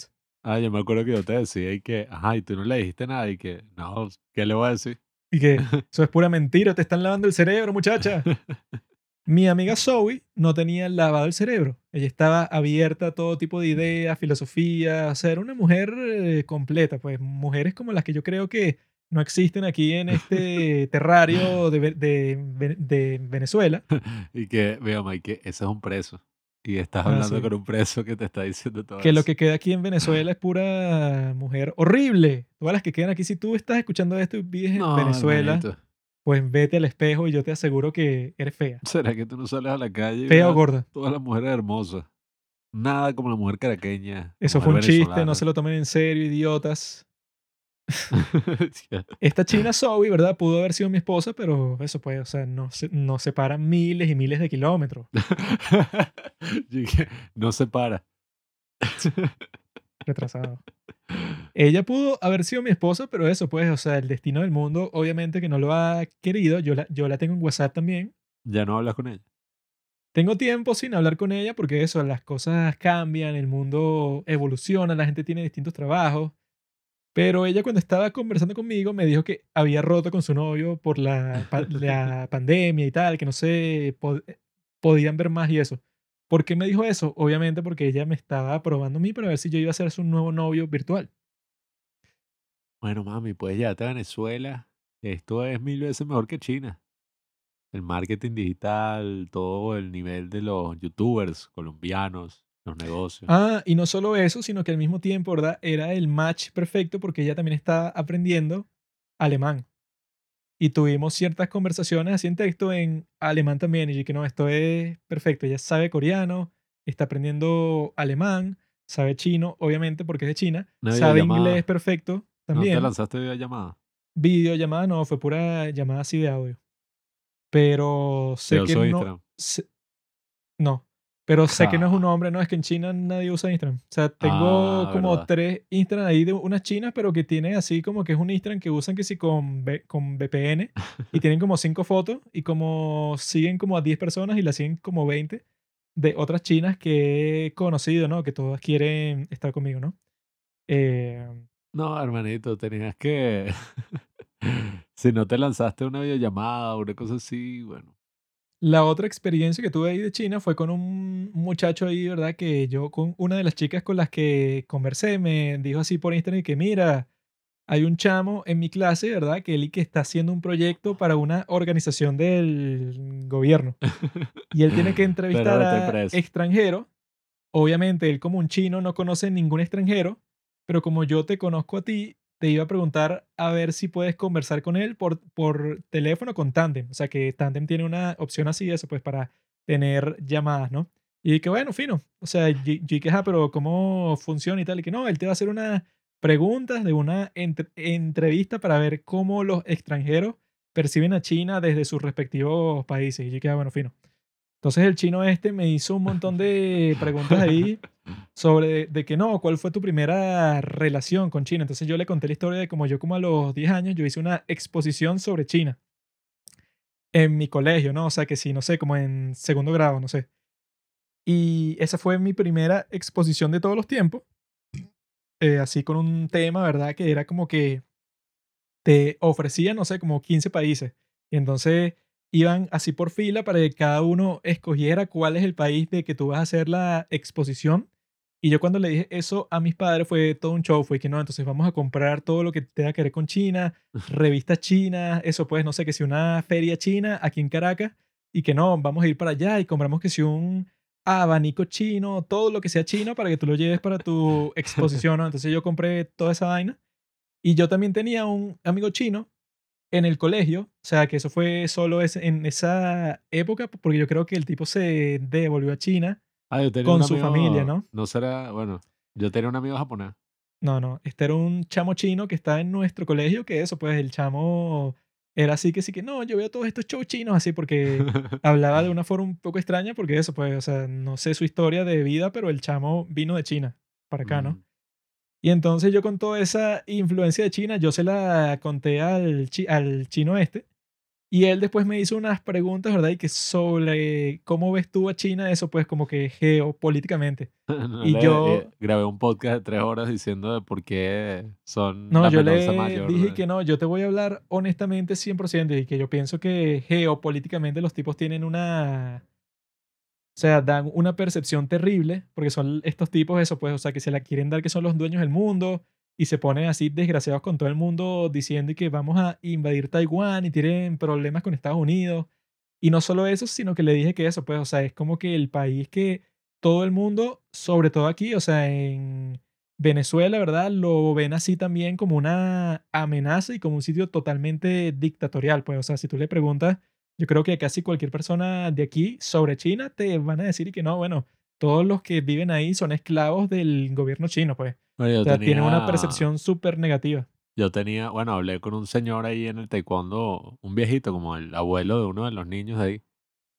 Ah, yo me acuerdo que yo te decía y que, ajá, y tú no le dijiste nada y que, no, ¿qué le voy a decir? Y que, eso es pura mentira, te están lavando el cerebro, muchacha. Mi amiga Zoe no tenía lavado el cerebro. Ella estaba abierta a todo tipo de ideas, filosofía, o sea, era una mujer eh, completa, pues mujeres como las que yo creo que no existen aquí en este terrario de, de, Venezuela. y que, vea, Mike, ese es un preso. Y estás ah, hablando con un preso que te está diciendo todo Que lo que queda aquí en Venezuela es pura mujer horrible. Todas las que quedan aquí, si tú estás escuchando esto y vives en Venezuela, pues vete al espejo y yo te aseguro que eres fea. ¿Será que tú no sales a la calle? Fea o gorda. Todas las mujeres hermosas. Nada como la mujer caraqueña. Eso fue un chiste, no se lo tomen en serio, idiotas. Esta china Zoe, ¿verdad? Pudo haber sido mi esposa, pero eso pues, o sea, no nos separa miles y miles de kilómetros. no se para. Retrasado. Ella pudo haber sido mi esposa, pero eso, pues, o sea, el destino del mundo, obviamente que no lo ha querido. Yo la, yo la tengo en WhatsApp también. ¿Ya no hablas con ella? Tengo tiempo sin hablar con ella porque eso, las cosas cambian, el mundo evoluciona, la gente tiene distintos trabajos. Pero ella cuando estaba conversando conmigo me dijo que había roto con su novio por la, la pandemia y tal, que no se podían ver más y eso. ¿Por qué me dijo eso? Obviamente porque ella me estaba probando a mí para ver si yo iba a ser su nuevo novio virtual. Bueno, mami, pues ya a Venezuela. Esto es mil veces mejor que China. El marketing digital, todo el nivel de los youtubers colombianos, los negocios. Ah, y no solo eso, sino que al mismo tiempo, ¿verdad? Era el match perfecto porque ella también está aprendiendo alemán. Y tuvimos ciertas conversaciones así en texto en alemán también. Y yo que no, esto es perfecto. Ella sabe coreano, está aprendiendo alemán, sabe chino, obviamente, porque es de China. sabe inglés perfecto también. ¿No te lanzaste videollamada? Videollamada no, fue pura llamada así de audio. Pero sé que no. no. Pero sé que no es un hombre, no, es que en China nadie usa Instagram. O sea, tengo ah, como tres Instagram ahí de unas chinas, pero que tiene así como que es un Instagram que usan que sí con, con VPN y tienen como cinco fotos y como siguen como a 10 personas y la siguen como 20 de otras chinas que he conocido, ¿no? Que todas quieren estar conmigo, ¿no? Eh, no, hermanito, tenías que... si no te lanzaste una videollamada o una cosa así, bueno, la otra experiencia que tuve ahí de China fue con un muchacho ahí, ¿verdad? Que yo con una de las chicas con las que conversé me dijo así por Instagram que mira, hay un chamo en mi clase, ¿verdad? Que él que está haciendo un proyecto para una organización del gobierno. Y él tiene que entrevistar a extranjero. Obviamente, él como un chino no conoce ningún extranjero, pero como yo te conozco a ti, te iba a preguntar a ver si puedes conversar con él por, por teléfono con Tandem. O sea, que Tandem tiene una opción así, eso, pues para tener llamadas, ¿no? Y que bueno, fino. O sea, yo dije, ah, pero ¿cómo funciona y tal? Y que no, él te va a hacer unas preguntas de una entrevista para ver cómo los extranjeros perciben a China desde sus respectivos países. Y yo dije, ah, bueno, fino. Entonces el chino este me hizo un montón de preguntas ahí sobre de que no, ¿cuál fue tu primera relación con China? Entonces yo le conté la historia de como yo como a los 10 años yo hice una exposición sobre China. en mi colegio, ¿no? O sea, que sí, no sé, como en segundo grado, no sé. Y esa fue mi primera exposición de todos los tiempos. eh, así con un tema, ¿verdad? Que era como que te ofrecían, no sé, como 15 países. Y entonces iban así por fila para que cada uno escogiera cuál es el país de que tú vas a hacer la exposición. Y yo cuando le dije eso a mis padres fue todo un show, fue que no, entonces vamos a comprar todo lo que tenga que ver con China, revistas chinas, eso pues, no sé, que si una feria china aquí en Caracas, y que no, vamos a ir para allá y compramos que si un abanico chino, todo lo que sea chino para que tú lo lleves para tu exposición, ¿no? Entonces yo compré toda esa vaina. Y yo también tenía un amigo chino en el colegio, o sea, que eso fue solo en esa época, porque yo creo que el tipo se devolvió a China. Ah, yo tenía con un su amigo- familia, ¿no? No será, bueno, yo tenía un amigo japonés. No, no, este era un chamo chino que está en nuestro colegio, que eso, pues el chamo era así que sí que, no, yo veo todos estos shows chinos así porque hablaba de una forma un poco extraña, porque eso, pues, o sea, no sé su historia de vida, pero el chamo vino de China para acá, ¿no? Mm. Y entonces yo con toda esa influencia de China, yo se la conté al, chi- al chino este. Y él después me hizo unas preguntas, ¿verdad? Y que sobre cómo ves tú a China, eso pues como que geopolíticamente. No Y le- yo- eh, grabé un podcast de tres horas diciendo de por qué son No, la yo le mayor dije de- que no, yo te voy a hablar honestamente 100% y que yo pienso que geopolíticamente los tipos tienen una... O sea, dan una percepción terrible, porque son estos tipos, eso pues, o sea, que se la quieren dar que son los dueños del mundo y se ponen así desgraciados con todo el mundo diciendo que vamos a invadir Taiwán y tienen problemas con Estados Unidos. Y no solo eso, sino que le dije que eso, pues, o sea, es como que el país que todo el mundo, sobre todo aquí, o sea, en Venezuela, ¿verdad? Lo ven así también como una amenaza y como un sitio totalmente dictatorial, pues, o sea, si tú le preguntas, yo creo que casi cualquier persona de aquí sobre China te van a decir que no, bueno, todos los que viven ahí son esclavos del gobierno chino, pues. O sea, tienen una tenía- percepción súper negativa. Yo tenía, bueno, hablé con un señor ahí en el taekwondo, un viejito, como el abuelo de uno de los niños ahí.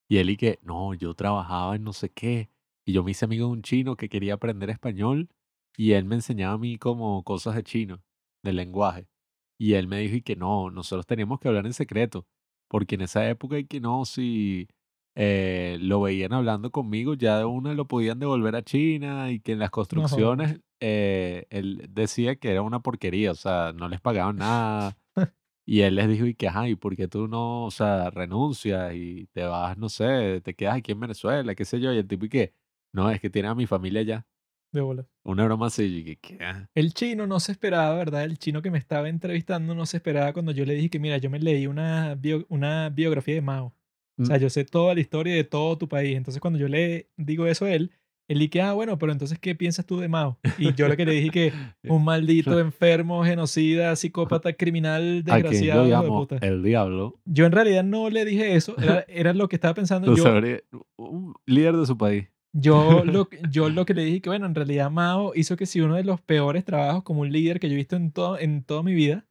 Y él y que, no, yo trabajaba en no sé qué. Y yo me hice amigo de un chino que quería aprender español. Y él me enseñaba a mí como cosas de chino, de lenguaje. Y él me dijo y que no, nosotros teníamos que hablar en secreto. Porque en esa época y que no, si eh, lo veían hablando conmigo, ya de una lo podían devolver a China y que en las construcciones eh, él decía que era una porquería, o sea, no les pagaban nada. Y él les dijo, y que, ajá, ¿y por qué tú no, o sea, renuncias y te vas, no sé, te quedas aquí en Venezuela, qué sé yo? Y el tipo, y que, no, es que tiene a mi familia allá. De bola. Una broma así, que, ¿qué? Ah, El chino no se esperaba, ¿verdad? El chino que me estaba entrevistando no se esperaba cuando yo le dije que, mira, yo me leí una, bio- una biografía de Mao. O sea, Mm. yo sé toda la historia de todo tu país. Entonces, cuando yo le digo eso a él, él dice, ah, bueno, pero entonces, ¿qué piensas tú de Mao? Y yo lo que le dije que un maldito enfermo, genocida, psicópata, criminal, ¿A quién yo desgraciado, de puta. El diablo. Yo en realidad no le dije eso, era, era lo que estaba pensando Tú yo. un líder de su país. Yo lo, yo lo que le dije que, bueno, en realidad Mao hizo que sí uno de los peores trabajos como un líder que yo he visto en, todo, en toda mi vida,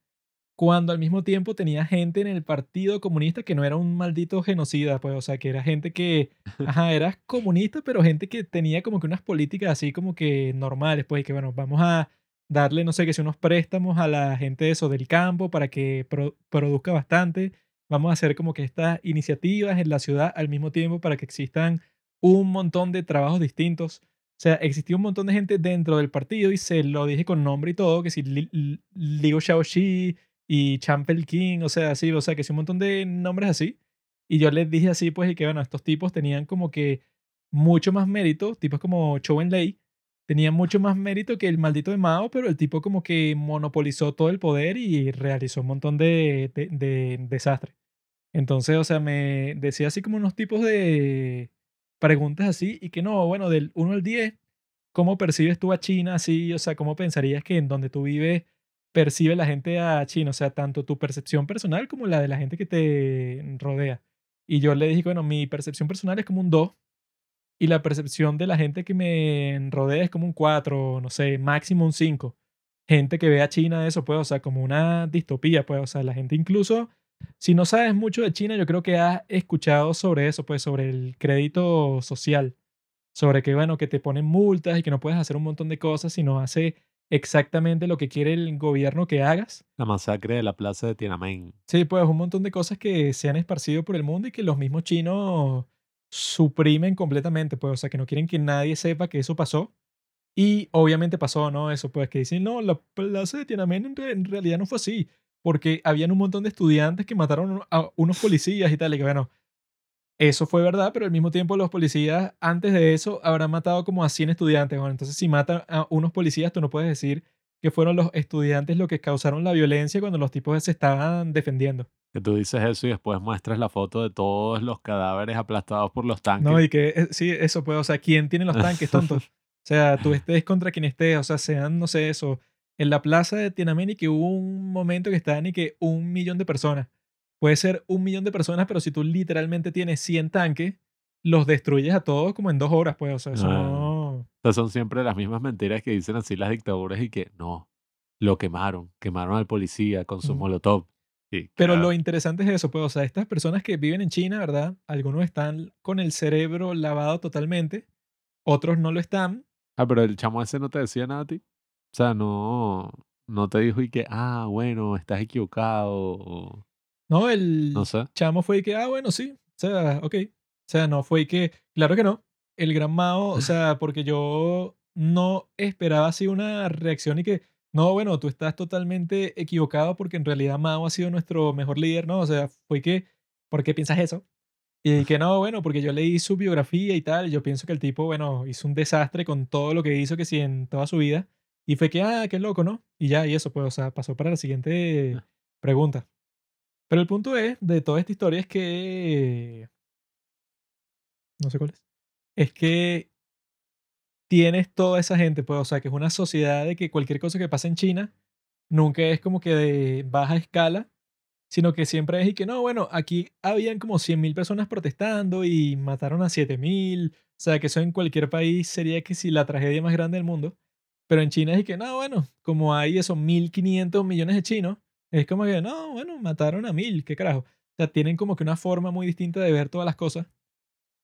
cuando al mismo tiempo tenía gente en el Partido Comunista que no era un maldito genocida, pues, o sea, que era gente que, ajá, era comunista, pero gente que tenía como que unas políticas así como que normales, pues, y que, bueno, vamos a darle, no sé, que si unos préstamos a la gente de eso del campo para que pro- produzca bastante, vamos a hacer como que estas iniciativas en la ciudad al mismo tiempo para que existan un montón de trabajos distintos. O sea, existía un montón de gente dentro del partido y se lo dije con nombre y todo, que si Li- Liu Xiaoxi y Champel King, o sea, sí, o sea, que sí un montón de nombres así. Y yo les dije así, pues, y que bueno, estos tipos tenían como que mucho más mérito, tipos como Chou Lei, tenían mucho más mérito que el maldito de Mao, pero el tipo como que monopolizó todo el poder y realizó un montón de, de, de desastres. Entonces, o sea, me decía así como unos tipos de preguntas así y que no, bueno, del 1 al 10, ¿cómo percibes tú a China así? O sea, ¿cómo pensarías que en donde tú vives percibe la gente a China? O sea, tanto tu percepción personal como la de la gente que te rodea. Y yo le dije, bueno, mi percepción personal es como un 2 y la percepción de la gente que me rodea es como un 4, no sé, máximo un 5. Gente que ve a China eso, pues, o sea, como una distopía, pues, o sea, la gente incluso, si no sabes mucho de China, yo creo que has escuchado sobre eso, pues, sobre el crédito social, sobre que, bueno, que te ponen multas y que no puedes hacer un montón de cosas si no hace exactamente lo que quiere el gobierno que hagas. La masacre de la plaza de Tiananmen. Sí, pues un montón de cosas que se han esparcido por el mundo y que los mismos chinos suprimen completamente, pues, o sea, que no quieren que nadie sepa que eso pasó. Y obviamente pasó, ¿no? Eso, pues, que dicen, no, la plaza de Tiananmen en, re- en realidad no fue así, porque habían un montón de estudiantes que mataron a unos policías y tal, y que bueno, eso fue verdad, pero al mismo tiempo los policías antes de eso habrán matado como a 100 estudiantes. Bueno, entonces si matan a unos policías, tú no puedes decir que fueron los estudiantes los que causaron la violencia cuando los tipos se estaban defendiendo. Que tú dices eso y después muestras la foto de todos los cadáveres aplastados por los tanques. No, y que eh, sí, eso pues, o sea, ¿quién tiene los tanques tontos? O sea, tú estés contra quien estés, o sea, sean, no sé, eso. En la plaza de Tiananmen y que hubo un momento que estaban y que un millón de personas. Puede ser un millón de personas, pero si tú literalmente tienes 100 tanques, los destruyes a todos como en dos horas, pues, o sea, eso Ah. no... O sea, son siempre las mismas mentiras que dicen así las dictaduras y que no, lo quemaron, quemaron al policía con su Ujú. molotov. Pero claro, lo interesante es eso, pues, o sea, estas personas que viven en China, ¿verdad? Algunos están con el cerebro lavado totalmente, otros no lo están. Ah, pero el chamo ese no te decía nada a ti. O sea, no, no te dijo y que, ah, bueno, estás equivocado. o No, el No sé. chamo fue y que, ah, bueno, sí, o sea, ok. O sea, no fue y que, claro que no. El gran Mao, o sea, porque yo no esperaba así una reacción y que, no, bueno, tú estás totalmente equivocado porque en realidad Mao ha sido nuestro mejor líder, ¿no? O sea, fue que, ¿por qué piensas eso? Y que no, bueno, porque yo leí su biografía y tal, y yo pienso que el tipo, bueno, hizo un desastre con todo lo que hizo, que sí, en toda su vida. Y fue que, ah, qué loco, ¿no? Y ya, y eso, pues, o sea, pasó para la siguiente pregunta. Pero el punto es, de toda esta historia es que... No sé cuál es. Es que tienes toda esa gente, pues, o sea, que es una sociedad de que cualquier cosa que pasa en China nunca es como que de baja escala, sino que siempre es y que no, bueno, aquí habían como 100.000 personas protestando y mataron a 7.000, o sea, que eso en cualquier país sería que si la tragedia más grande del mundo, pero en China es que no, bueno, como hay esos 1.500 millones de chinos, es como que no, bueno, mataron a 1.000, qué carajo. O sea, tienen como que una forma muy distinta de ver todas las cosas.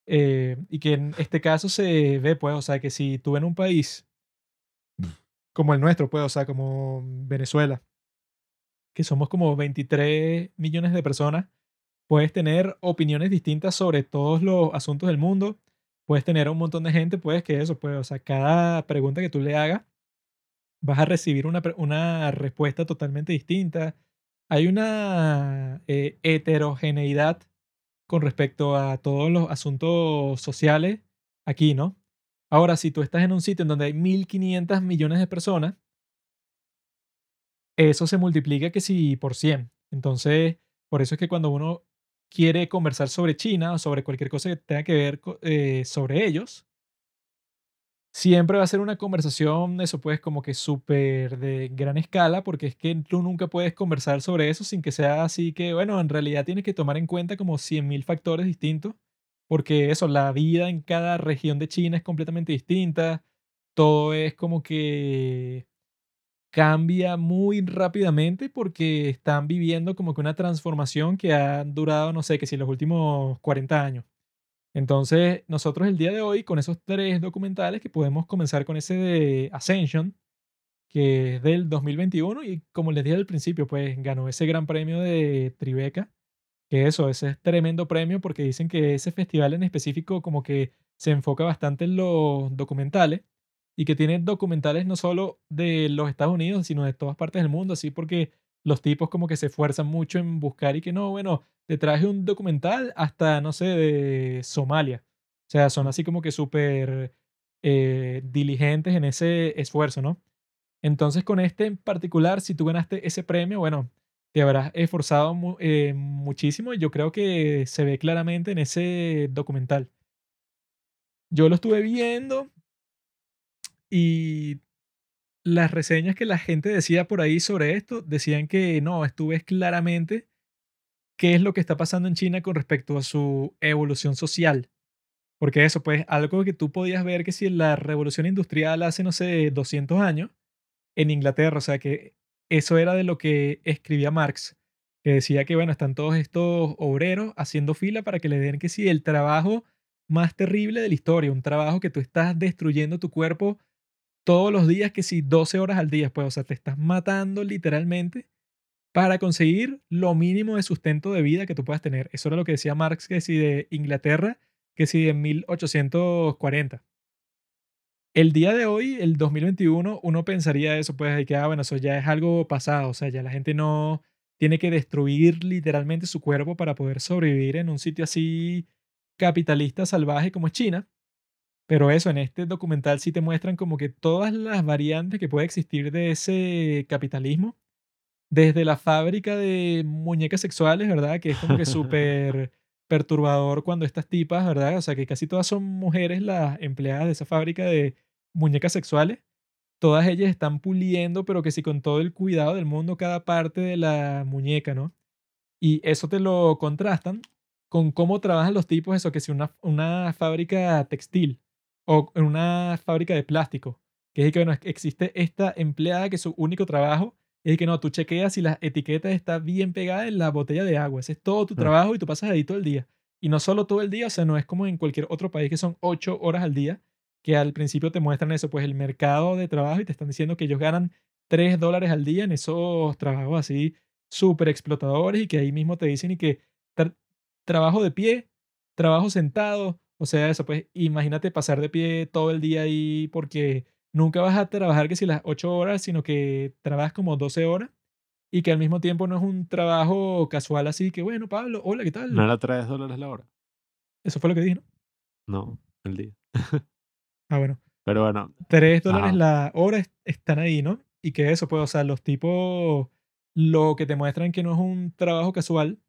eh, y que en este caso se ve, pues, o sea, que si tú en un país como el nuestro, pues, o sea, como Venezuela, que somos como 23 millones de personas, puedes tener opiniones distintas sobre todos los asuntos del mundo, puedes tener un montón de gente, pues, que eso, pues, o sea, cada pregunta que tú le hagas, vas a recibir una, una respuesta totalmente distinta. Hay una eh, heterogeneidad con respecto a todos los asuntos sociales aquí, ¿no? Ahora, si tú estás en un sitio en donde hay 1.500 millones de personas, eso se multiplica que si por 100. Entonces, por eso es que cuando uno quiere conversar sobre China o sobre cualquier cosa que tenga que ver eh, sobre ellos, siempre va a ser una conversación, eso pues como que súper de gran escala, porque es que tú nunca puedes conversar sobre eso sin que sea así que, bueno, en realidad tienes que tomar en cuenta como 100.000 factores distintos, porque eso, la vida en cada región de China es completamente distinta, todo es como que cambia muy rápidamente porque están viviendo como que una transformación que ha durado, no sé, que si los últimos 40 años. Entonces, nosotros el día de hoy, con esos tres documentales, que podemos comenzar con ese de Ascension, que es del 2021, y como les dije al principio, pues ganó ese gran premio de Tribeca, que eso, ese es tremendo premio porque dicen que ese festival en específico como que se enfoca bastante en los documentales y que tiene documentales no solo de los Estados Unidos, sino de todas partes del mundo, así porque los tipos como que se esfuerzan mucho en buscar y que no, bueno, te traje un documental hasta, no sé, de Somalia. O sea, son así como que súper eh, diligentes en ese esfuerzo, ¿no? Entonces, con este en particular, si tú ganaste ese premio, bueno, te habrás esforzado mu- eh, muchísimo y yo creo que se ve claramente en ese documental. Yo lo estuve viendo y las reseñas que la gente decía por ahí sobre esto decían que no, esto ves claramente qué es lo que está pasando en China con respecto a su evolución social. Porque eso, pues, algo que tú podías ver que si la revolución industrial hace, no sé, 200 años, en Inglaterra, o sea, que eso era de lo que escribía Marx, que decía que, bueno, están todos estos obreros haciendo fila para que le den que sí, el trabajo más terrible de la historia, un trabajo que tú estás destruyendo tu cuerpo todos los días, que si 12 horas al día, pues, o sea, te estás matando literalmente para conseguir lo mínimo de sustento de vida que tú puedas tener. Eso era lo que decía Marx, que si de Inglaterra, que si de 1840. El día de hoy, el 2021, uno pensaría eso, pues, que, ah, bueno, eso ya es algo pasado, o sea, ya la gente no tiene que destruir literalmente su cuerpo para poder sobrevivir en un sitio así capitalista salvaje como es China. Pero eso, en este documental sí te muestran como que todas las variantes que puede existir de ese capitalismo, desde la fábrica de muñecas sexuales, ¿verdad? Que es como que súper perturbador cuando estas tipas, ¿verdad? O sea, que casi todas son mujeres las empleadas de esa fábrica de muñecas sexuales. Todas ellas están puliendo, pero que sí con todo el cuidado del mundo cada parte de la muñeca, ¿no? Y eso te lo contrastan con cómo trabajan los tipos, eso que si una, una fábrica textil o en una fábrica de plástico, que es que bueno, existe esta empleada que su único trabajo es que no, tú chequeas si las etiquetas están bien pegadas en la botella de agua. Ese es todo tu trabajo y tú pasas ahí todo el día. Y no solo todo el día, o sea, no es como en cualquier otro país que son ocho horas al día, que al principio te muestran eso, pues el mercado de trabajo y te están diciendo que ellos ganan tres dólares al día en esos trabajos así súper explotadores y que ahí mismo te dicen y que trabajo de pie, trabajo sentado, o sea, eso, pues imagínate pasar de pie todo el día ahí porque nunca vas a trabajar que si las 8 horas, sino que trabajas como 12 horas y que al mismo tiempo no es un trabajo casual así que, bueno, Pablo, hola, ¿qué tal? ¿No era 3 dólares la hora? Eso fue lo que dije, ¿no? No, el día. ah, bueno. Pero bueno. 3 dólares la hora están ahí, ¿no? Y que eso, pues, o sea, los tipos, lo que te muestran que no es un trabajo casual,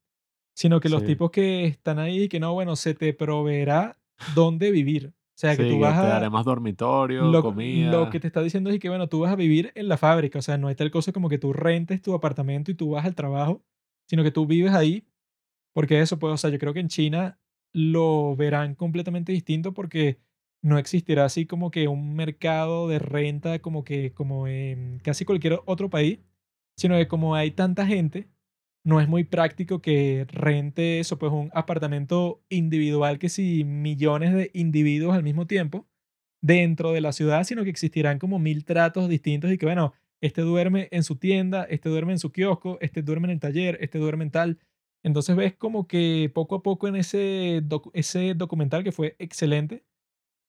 sino que los tipos que están ahí, que no, bueno, se te proveerá dónde vivir. O sea, que tú vas te a... daré más dormitorio, lo, comida. Lo que te está diciendo es que, bueno, tú vas a vivir en la fábrica. O sea, no hay tal cosa como que tú rentes tu apartamento y tú vas al trabajo, sino que tú vives ahí. Porque eso, pues, o sea, yo creo que en China lo verán completamente distinto porque no existirá así como que un mercado de renta como que como en casi cualquier otro país, sino que como hay tanta gente, no es muy práctico que rente eso, pues un apartamento individual que si millones de individuos al mismo tiempo dentro de la ciudad, sino que existirán como mil tratos distintos y que bueno, este duerme en su tienda, este duerme en su kiosco, este duerme en el taller, este duerme en tal. Entonces ves como que poco a poco en ese, ese documental que fue excelente,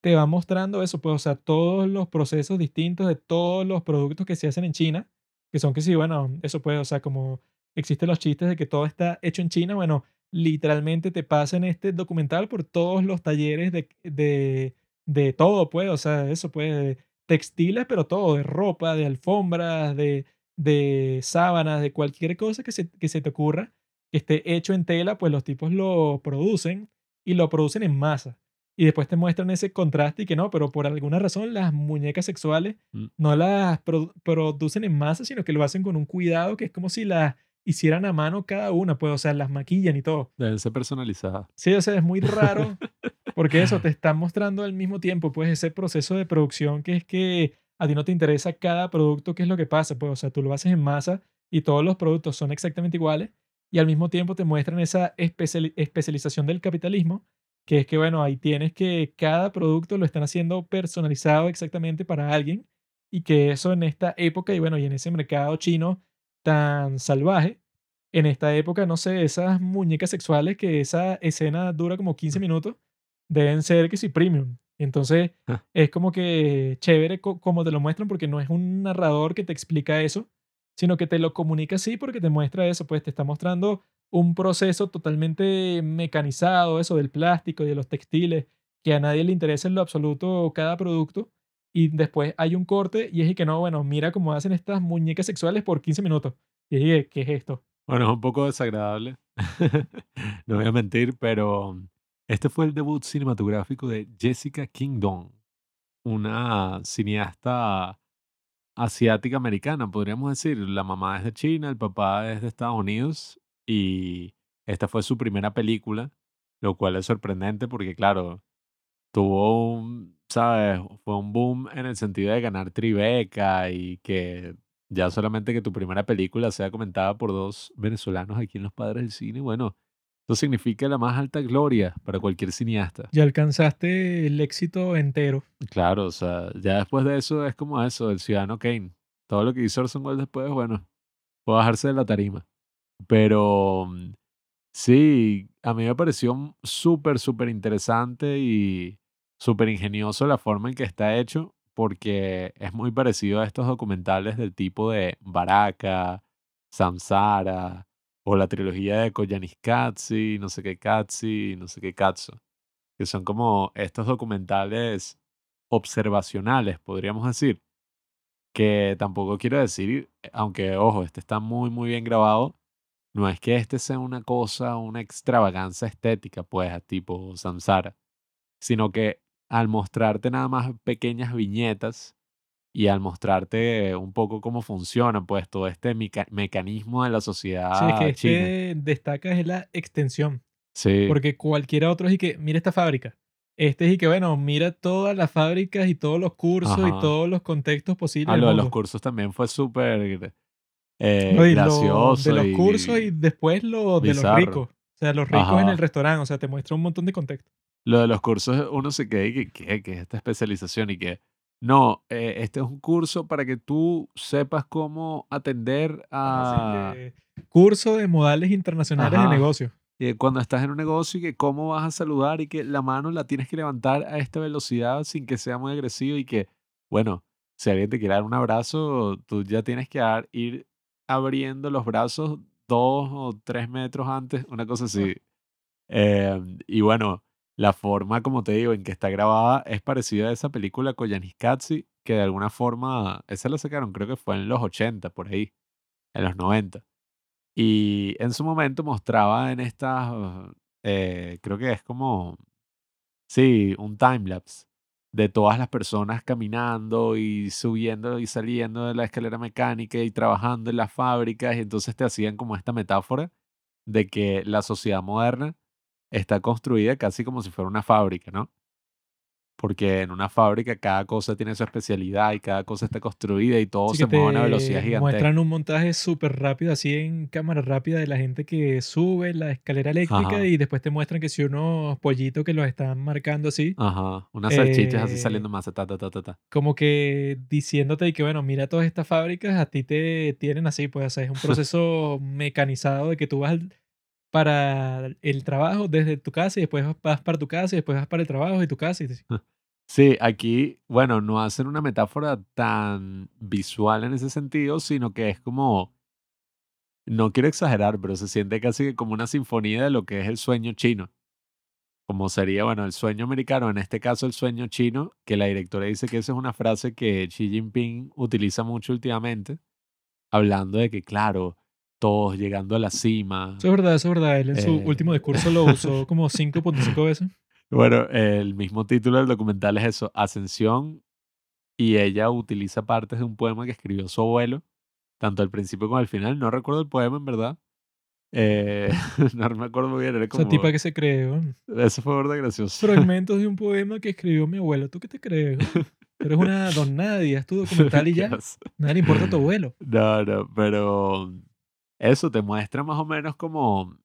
te va mostrando eso, pues, o sea, todos los procesos distintos de todos los productos que se hacen en China, que son que sí, bueno, eso puede, o sea, como existen los chistes de que todo está hecho en China. Bueno, literalmente te pasa en este documental por todos los talleres de, de, de todo, pues, o sea, eso puede, textiles, pero todo, de ropa, de alfombras, de, de sábanas, de cualquier cosa que se, que se te ocurra que esté hecho en tela, pues los tipos lo producen y lo producen en masa. Y después te muestran ese contraste y que no, pero por alguna razón las muñecas sexuales mm. no las producen en masa, sino que lo hacen con un cuidado que es como si las hicieran a mano cada una, pues, o sea, las maquillan y todo. Deben ser personalizadas. Sí, o sea, es muy raro porque eso te está mostrando al mismo tiempo, pues, ese proceso de producción que es que a ti no te interesa cada producto, qué es lo que pasa, pues, o sea, tú lo haces en masa y todos los productos son exactamente iguales y al mismo tiempo te muestran esa especialización del capitalismo, que es que, bueno, ahí tienes que cada producto lo están haciendo personalizado exactamente para alguien y que eso en esta época y bueno, y en ese mercado chino tan salvaje. En esta época, no sé, esas muñecas sexuales que esa escena dura como 15 minutos, deben ser que sí premium. Entonces, ah. es como que chévere como te lo muestran porque no es un narrador que te explica eso, sino que te lo comunica así porque te muestra eso, pues te está mostrando un proceso totalmente mecanizado, eso del plástico y de los textiles, que a nadie le interesa en lo absoluto cada producto, y después hay un corte y es que no, bueno, mira cómo hacen estas muñecas sexuales por 15 minutos. Y dije, ¿qué es esto? Bueno, es un poco desagradable, no voy a mentir, pero este fue el debut cinematográfico de Jessica Kingdom, una cineasta asiática americana, podríamos decir. La mamá es de China, el papá es de Estados Unidos y esta fue su primera película, lo cual es sorprendente porque, claro, tuvo un, ¿sabes? Fue un boom en el sentido de ganar Tribeca y que ya solamente que tu primera película sea comentada por dos venezolanos aquí en Los Padres del Cine, bueno, Eso significa la más alta gloria para cualquier cineasta. Ya alcanzaste el éxito entero. Claro, o sea, ya después de eso es como eso, el ciudadano Kane. Todo lo que hizo Orson Welles después, bueno, puede bajarse de la tarima. Pero mm, sí, a mí me pareció súper, súper interesante y súper ingenioso la forma en que está hecho, porque es muy parecido a estos documentales del tipo de Baraka, Samsara, o la trilogía de Koyaanisqatsi, no sé qué Katsi, no sé qué Katsu, que son como estos documentales observacionales, podríamos decir, que tampoco quiero decir, aunque ojo, este está muy, muy bien grabado, no es que este sea una cosa, una extravaganza estética, pues, tipo Samsara, sino que al mostrarte nada más pequeñas viñetas y al mostrarte un poco cómo funciona, pues, todo este mecanismo de la sociedad Sí, es que china. este destaca es la extensión. Sí, Porque cualquiera otro es y que, mira esta fábrica. Este es y que, bueno, mira todas las fábricas y todos los cursos y todos los contextos posibles ah, lo de los cursos también fue súper eh, No, y lo gracioso. de los cursos y después lo de los ricos. O sea, los ricos en el restaurante. O sea, te muestra un montón de contexto. Lo de los cursos, uno se queda y que, ¿qué? ¿Qué es esta especialización? Y que, no, eh, este es un curso para que tú sepas cómo atender a... Que, curso de modales internacionales Ajá. de negocio. eh, cuando estás en un negocio y que cómo vas a saludar y que la mano la tienes que levantar a esta velocidad sin que sea muy agresivo y que, bueno, si alguien te quiere dar un abrazo, tú ya tienes que dar- ir abriendo los brazos dos o tres metros antes, una cosa así. Em, y bueno, la forma, como te digo, en que está grabada es parecida a esa película Koyaanisqatsi, que de alguna forma, esa la sacaron, creo que fue en los 80, por ahí, en los 90. Y en su momento mostraba en estas, eh, creo que es como, sí, un timelapse de todas las personas caminando y subiendo y saliendo de la escalera mecánica y trabajando en las fábricas. Y entonces te hacían como esta metáfora de que la sociedad moderna está construida casi como si fuera una fábrica, ¿no? Porque en una fábrica cada cosa tiene su especialidad y cada cosa está construida y todo se mueve a una velocidad gigantesca. muestran un montaje súper rápido, así en cámara rápida, de la gente que sube la escalera eléctrica Ajá. y después te muestran que si unos pollitos que los están marcando así, Ajá, unas salchichas así Eh, saliendo más, ta, ta, ta, ta, ta. como que diciéndote que bueno, mira todas estas fábricas, a ti te tienen así, pues o sea, es un proceso mecanizado de que tú vas al- para el trabajo desde tu casa y después vas para tu casa y después vas para el trabajo y tu casa. Y. Sí, aquí, bueno, no hacen una metáfora tan visual en ese sentido, sino que es como, no quiero exagerar, pero se siente casi como una sinfonía de lo que es el sueño chino. Como sería, bueno, el sueño americano, en este caso el sueño chino, que la directora dice que esa es una frase que Xi Jinping utiliza mucho últimamente, hablando de que, claro, todos llegando a la cima. Eso es verdad, eso es verdad. Él en su Eh. último discurso lo usó como 5.5 veces. Bueno, el mismo título del documental es eso, Ascensión, y ella utiliza partes de un poema que escribió su abuelo, tanto al principio como al final. No recuerdo el poema, en verdad. Eh, no me acuerdo muy bien, era Esa como... tipa que se cree, weón. Eso fue verdad gracioso. fragmentos de un poema que escribió mi abuelo. ¿Tú qué te crees? Tú eres una don nadie, haz tu documental y ya. Nada le importa a tu abuelo. No, no, pero eso te muestra más o menos como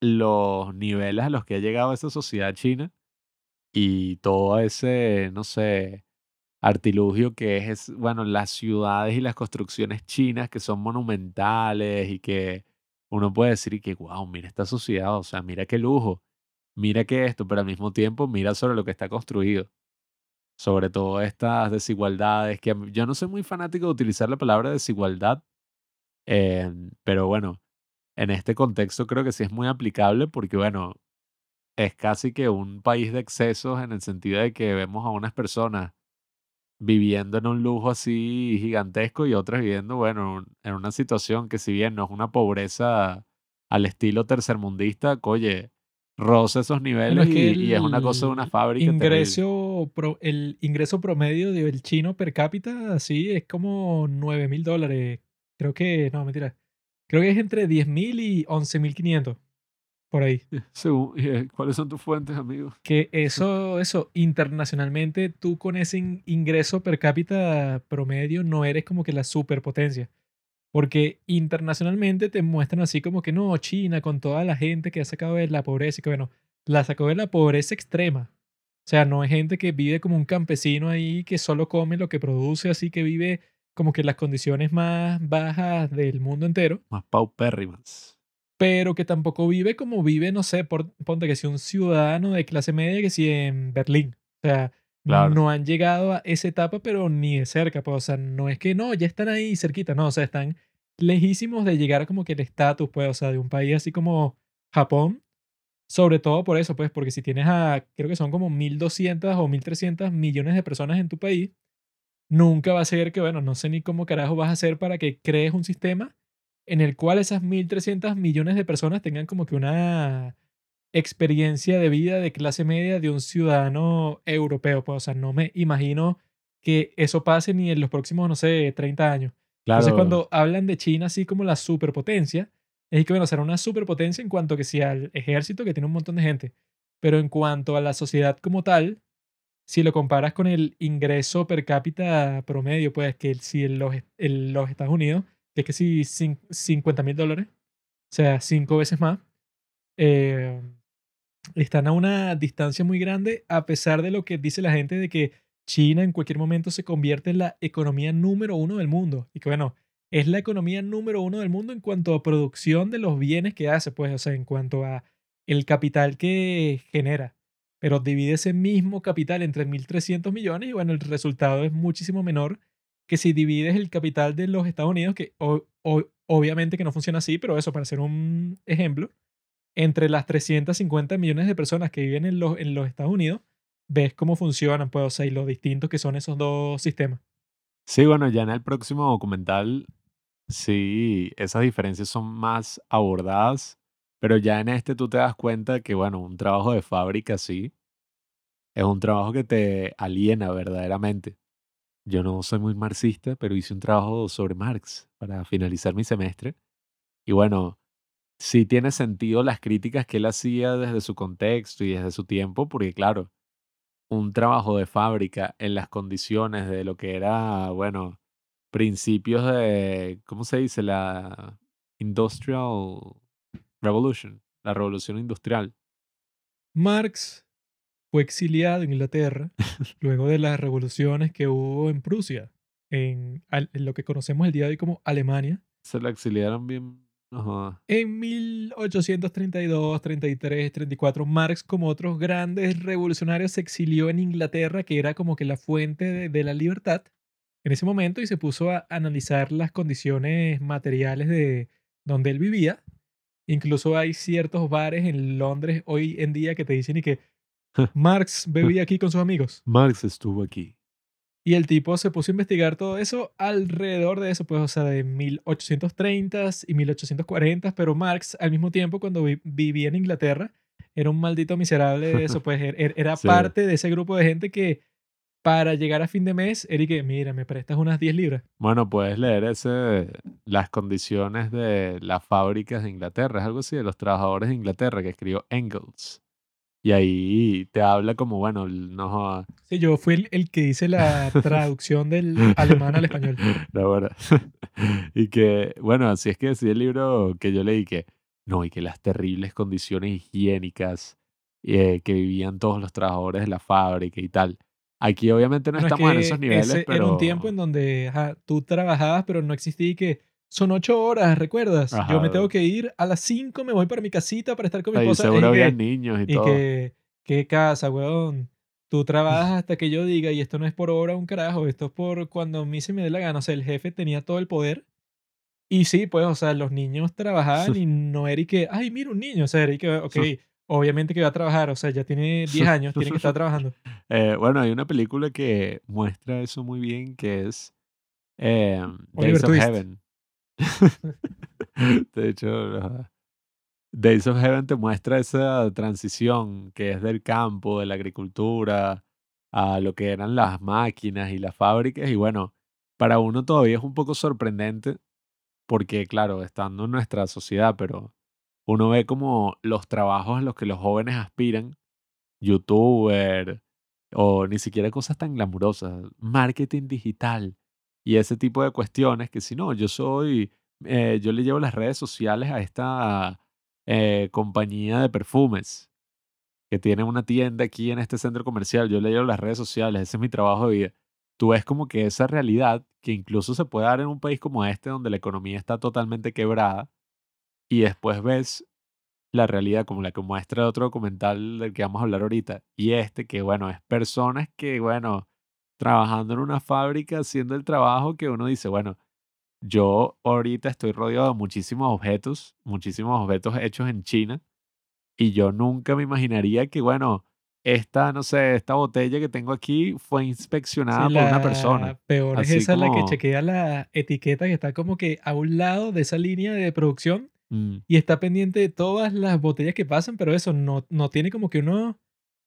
los niveles a los que ha llegado esa sociedad china y todo ese, no sé, artilugio que es, bueno, las ciudades y las construcciones chinas que son monumentales y que uno puede decir que, wow, mira esta sociedad, o sea, mira qué lujo, mira qué esto, pero al mismo tiempo mira sobre lo que está construido, sobre todo estas desigualdades, que yo no soy muy fanático de utilizar la palabra desigualdad, eh, pero bueno, en este contexto creo que sí es muy aplicable porque, bueno, es casi que un país de excesos en el sentido de que vemos a unas personas viviendo en un lujo así gigantesco y otras viviendo, bueno, en una situación que si bien no es una pobreza al estilo tercermundista, oye, roza esos Bueno, niveles es que y, y es una cosa de una fábrica ingreso, pro- el ingreso promedio del chino per cápita, así, es como 9 mil dólares. Creo que, no, mentira. Creo que es entre 10 mil y 11 mil 500. Por ahí. Según- eh, ¿Cuáles son tus fuentes, amigo? Que eso, eso, internacionalmente, tú con ese in- ingreso per cápita promedio no eres como que la superpotencia. Porque internacionalmente te muestran así como que no, China con toda la gente que ha sacado de la pobreza y que bueno, la sacó de la pobreza extrema. O sea, no es gente que vive como un campesino ahí que solo come lo que produce, así que vive como que las condiciones más bajas del mundo entero, Más paupérrimas. pero que tampoco vive como vive, no sé, por, ponte que si un ciudadano de clase media que si en Berlín. O sea, Claro. no han llegado a esa etapa, pero ni de cerca. Pues, o sea, no es que no, ya están ahí cerquita, no, o sea, están lejísimos de llegar a como que el estatus, pues, o sea, de un país así como Japón. Sobre todo por eso, pues, porque si tienes a, creo que son como 1.200 o 1.300 millones de personas en tu país, nunca va a ser que, bueno, no sé ni cómo carajo vas a hacer para que crees un sistema en el cual esas 1.300 millones de personas tengan como que una experiencia de vida de clase media de un ciudadano europeo. Pues, o sea, no me imagino que eso pase ni en los próximos, no sé, 30 años. Claro. Entonces, cuando hablan de China así como la superpotencia, es que, bueno, será una superpotencia en cuanto que sea al ejército, que tiene un montón de gente. Pero en cuanto a la sociedad como tal, si lo comparas con el ingreso per cápita promedio, pues que si en los, en los Estados Unidos, que es que si cin- 50 mil dólares, o sea, cinco veces más, eh, están a una distancia muy grande, a pesar de lo que dice la gente de que China en cualquier momento se convierte en la economía número uno del mundo. Y que bueno, es la economía número uno del mundo en cuanto a producción de los bienes que hace, pues, o sea, en cuanto a el capital que genera. Pero divide ese mismo capital entre 1.300 millones y bueno, el resultado es muchísimo menor que si divides el capital de los Estados Unidos, que obviamente que no funciona así, pero eso, para hacer un ejemplo, entre las 350 millones de personas que viven en los, en los Estados Unidos, ves cómo funcionan, pues, o sea, y lo distintos que son esos dos sistemas. Sí, bueno, ya en el próximo documental, sí, esas diferencias son más abordadas, pero ya en este tú te das cuenta que, bueno, un trabajo de fábrica, sí, es un trabajo que te aliena verdaderamente. Yo no soy muy marxista, pero hice un trabajo sobre Marx para finalizar mi semestre. Y bueno, sí tiene sentido las críticas que él hacía desde su contexto y desde su tiempo, porque claro, un trabajo de fábrica en las condiciones de lo que era, bueno, principios de, ¿cómo se dice? La Industrial Revolution, la revolución industrial. Marx fue exiliado en Inglaterra luego de las revoluciones que hubo en Prusia, en, lo que conocemos el día de hoy como Alemania. Se lo exiliaron bien. jodas. En 1832, 33, 34, Marx, como otros grandes revolucionarios, se exilió en Inglaterra, que era como que la fuente de, de la libertad en ese momento, y se puso a analizar las condiciones materiales de donde él vivía. Incluso hay ciertos bares en Londres hoy en día que te dicen y que Marx bebía aquí con sus amigos. Marx estuvo aquí. Y el tipo se puso a investigar todo eso alrededor de eso, pues, o sea, de 1830s y 1840s, pero Marx, al mismo tiempo, cuando vi- vivía en Inglaterra, era un maldito miserable de eso, pues, er- er- era Sí. parte de ese grupo de gente que para llegar a fin de mes, que, mira, me prestas unas 10 libras. Bueno, puedes leer ese, las condiciones de las fábricas de Inglaterra, es algo así, de los trabajadores de Inglaterra que escribió Engels. Y ahí te habla como, bueno, no Sí, yo fui el, el que hice la traducción del alemán al español. La verdad. y que, bueno, así es que decía el libro que yo leí que, no, y que las terribles condiciones higiénicas eh, que vivían todos los trabajadores de la fábrica y tal. Aquí obviamente no Bueno, es estamos en esos niveles, ese pero... Era un tiempo en donde ajá, tú trabajabas, pero no existía y que son ocho horas, ¿recuerdas? Yo me tengo que ir a las cinco, me voy para mi casita para estar con mi esposa. seguro y había que, niños y, y todo. que, ¿qué casa, weón? Tú trabajas hasta que yo diga, y esto no es por obra un carajo, esto es por cuando a mí se me dé la gana. O sea, el jefe tenía todo el poder. Y sí, pues, o sea, los niños trabajaban y no era y que, ay, mira un niño. O sea, era y que, ok, obviamente que va a trabajar. O sea, ya tiene 10 años, tiene que estar trabajando. Eh, bueno, hay una película que muestra eso muy bien, que es eh, Days of Twist. Heaven. De hecho. Days of Heaven te muestra esa transición que es del campo, de la agricultura, a lo que eran las máquinas y las fábricas. Y bueno, para uno todavía es un poco sorprendente porque, claro, estando en nuestra sociedad, pero uno ve como los trabajos a los que los jóvenes aspiran, youtuber, o ni siquiera cosas tan glamurosas, marketing digital y ese tipo de cuestiones que si no, yo soy eh, yo le llevo las redes sociales a esta eh, compañía de perfumes que tiene una tienda aquí en este centro comercial. Yo le llevo las redes sociales, ese es mi trabajo de vida. Tú ves como que esa realidad que incluso se puede dar en un país como este, donde la economía está totalmente quebrada, y después ves la realidad como la que muestra el otro documental del que vamos a hablar ahorita, y este que, bueno, es personas que, bueno, trabajando en una fábrica, haciendo el trabajo que uno dice, bueno, yo ahorita estoy rodeado de muchísimos objetos, muchísimos objetos hechos en China, y yo nunca me imaginaría que, bueno, esta, no sé, esta botella que tengo aquí fue inspeccionada Sí, por una la persona. peor es Así esa, la que chequea la etiqueta que está como que a un lado de esa línea de producción mm, y está pendiente de todas las botellas que pasan, pero eso no, no tiene como que unos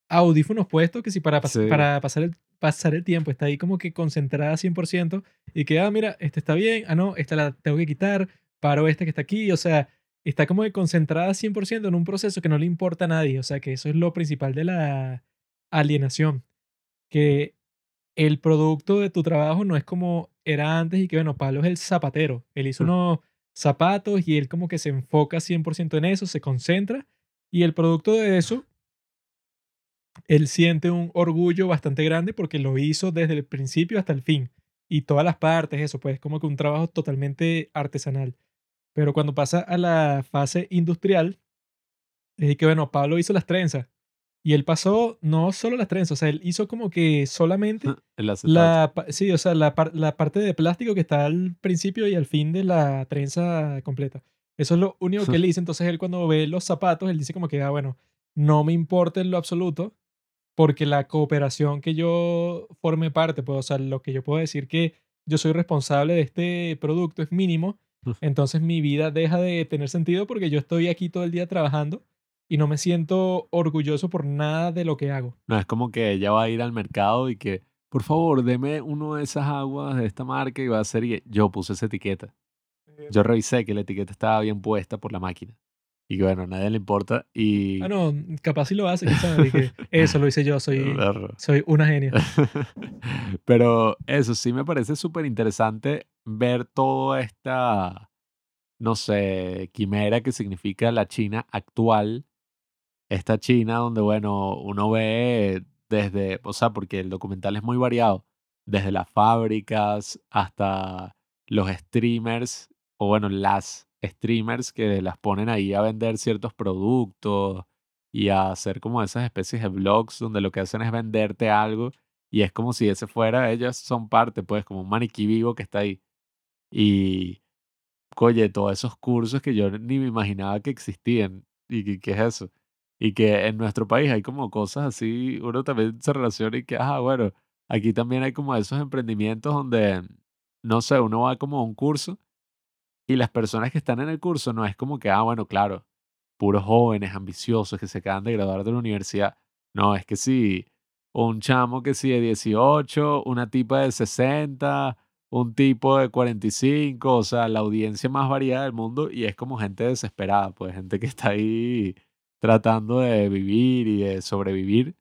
audífonos puestos que si para, pas- sí, para pasar, el, pasar el tiempo está ahí como que concentrada 100% y que, ah, mira, este está bien, ah, no, esta la tengo que quitar, paro esta que está aquí, o sea, está como que concentrada 100% en un proceso que no le importa a nadie, o sea, que eso es lo principal de la alienación, que el producto de tu trabajo no es como era antes y que, bueno, Pablo es el zapatero. Él hizo mm, unos zapatos y él como que se enfoca 100% en eso, se concentra y el producto de eso, él siente un orgullo bastante grande porque lo hizo desde el principio hasta el fin y todas las partes, eso, pues como que un trabajo totalmente artesanal. Pero cuando pasa a la fase industrial, es que, bueno, Pablo hizo las trenzas y él pasó no solo las trenzas, o sea, él hizo como que solamente el la, sí, o sea, la, par- la parte de plástico que está al principio y al fin de la trenza completa. Eso es lo único que él dice. Entonces él cuando ve los zapatos, él dice como que, ah, bueno, no me importa en lo absoluto porque la cooperación que yo forme parte, pues, o sea, lo que yo puedo decir que yo soy responsable de este producto es mínimo. Entonces mi vida deja de tener sentido porque yo estoy aquí todo el día trabajando y no me siento orgulloso por nada de lo que hago. No es como que ella va a ir al mercado y que, por favor, deme uno de esas aguas de esta marca y va a ser y yo puse esa etiqueta. Yo revisé que la etiqueta estaba bien puesta por la máquina. Y que bueno, a nadie le importa Ah, y... no, capaz si lo hace, quién sabe, y que eso lo hice yo, soy, soy una genia. Pero eso sí me parece súper interesante ver toda esta, no sé, quimera que significa la China actual. Esta China donde, bueno, uno ve desde, o sea, porque el documental es muy variado, desde las fábricas hasta los streamers, o bueno, las streamers que las ponen ahí a vender ciertos productos y a hacer como esas especies de blogs donde lo que hacen es venderte algo y es como si ese fuera, ellas son parte, pues, como un maniquí vivo que está ahí. Y, oye, todos esos cursos que yo ni me imaginaba que existían. ¿Y qué es eso? Y que en nuestro país hay como cosas así, uno también se relaciona y que, ah, bueno, aquí también hay como esos emprendimientos donde, no sé, uno va como a un curso y las personas que están en el curso no es como que, ah, bueno, claro, puros jóvenes ambiciosos que se acaban de graduar de la universidad. No, es que sí, un chamo que sí de 18, una tipa de 60, un tipo de 45, o sea, la audiencia más variada del mundo y es como gente desesperada, pues gente que está ahí tratando de vivir y de sobrevivir.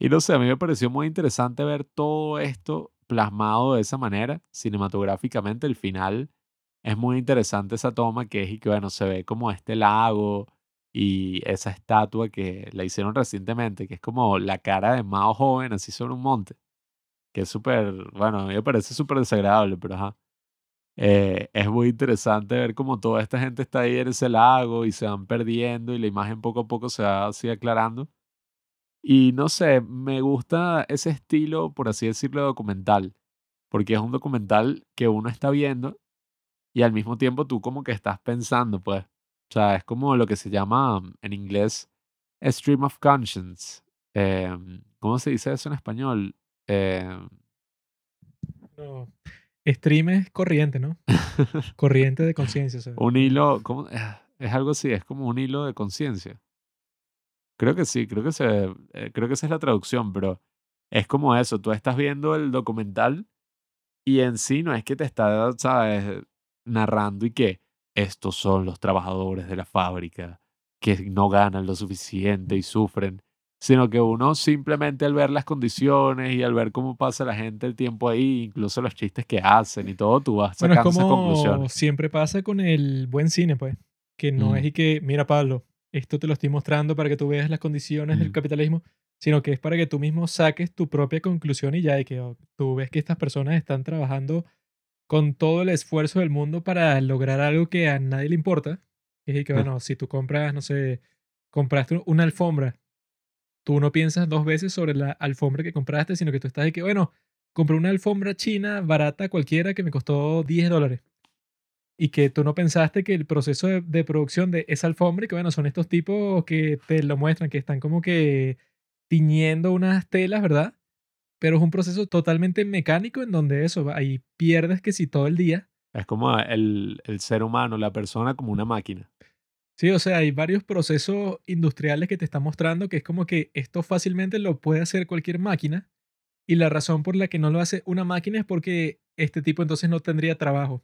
Y no sé, a mí me pareció muy interesante ver todo esto plasmado de esa manera, cinematográficamente, el final es muy interesante esa toma que es y que, bueno, se ve como este lago y esa estatua que la hicieron recientemente, que es como la cara de Mao joven, así sobre un monte, que es súper, bueno, a mí me parece súper desagradable, pero ajá. Eh, es muy interesante ver cómo toda esta gente está ahí en ese lago y se van perdiendo y la imagen poco a poco se va así aclarando. Y no sé, me gusta ese estilo, por así decirlo, documental, porque es un documental que uno está viendo y al mismo tiempo tú como que estás pensando, pues. O sea, es como lo que se llama en inglés stream of conscience. Em, ¿cómo se dice eso en español? Em, No, stream es corriente, ¿no? Corriente de conciencia. un hilo, ¿cómo? Ah, Es algo así, es como un hilo de conciencia. Creo que sí, creo que se, eh, creo que esa es la traducción, pero es como eso, tú estás viendo el documental y en sí no es que te está, ¿sabes? Narrando y que estos son los trabajadores de la fábrica que no ganan lo suficiente y sufren. Sino que uno simplemente al ver las condiciones y al ver cómo pasa la gente el tiempo ahí, incluso los chistes que hacen y todo, tú vas Bueno, es sacando como conclusiones. siempre pasa con el buen cine, pues. Que no Mm. es y que, mira, Pablo, esto te lo estoy mostrando para que tú veas las condiciones del Mm. capitalismo, sino que es para que tú mismo saques tu propia conclusión y ya de que oh, tú ves que estas personas están trabajando con todo el esfuerzo del mundo para lograr algo que a nadie le importa. Es de que, bueno, si tú compras, no sé, compraste una alfombra, tú no piensas dos veces sobre la alfombra que compraste, sino que tú estás de que, bueno, compré una alfombra china barata cualquiera que me costó 10 dólares. Y que tú no pensaste que el proceso de, producción de esa alfombra, que bueno, son estos tipos que te lo muestran, que están como que tiñendo unas telas, ¿verdad? Pero es un proceso totalmente mecánico en donde eso, ahí pierdes que si todo el día. Es como el ser humano, la persona como una máquina. Sí, o sea, hay varios procesos industriales que te están mostrando que es como que esto fácilmente lo puede hacer cualquier máquina. Y la razón por la que no lo hace una máquina es porque este tipo entonces no tendría trabajo.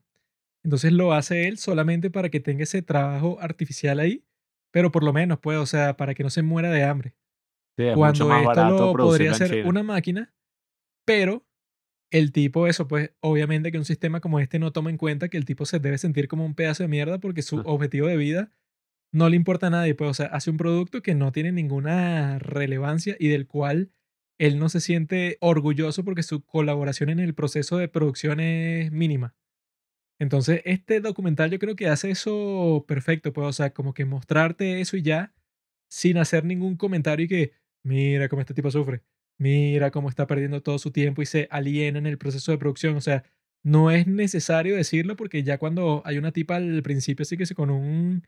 Entonces lo hace él solamente para que tenga ese trabajo artificial ahí, pero por lo menos, pues, o sea, para que no se muera de hambre. Sí, es mucho Cuando más esto lo podría hacer una máquina, pero el tipo, eso, pues, obviamente que un sistema como este no toma en cuenta que el tipo se debe sentir como un pedazo de mierda porque su Ah. objetivo de vida no le importa a nadie, pues, o sea, hace un producto que no tiene ninguna relevancia y del cual él no se siente orgulloso porque su colaboración en el proceso de producción es mínima. Entonces, este documental yo creo que hace eso perfecto, pues, o sea, como que mostrarte eso y ya, sin hacer ningún comentario y que, mira cómo este tipo sufre, mira cómo está perdiendo todo su tiempo y se aliena en el proceso de producción. O sea, no es necesario decirlo porque ya cuando hay una tipa al principio así que se con un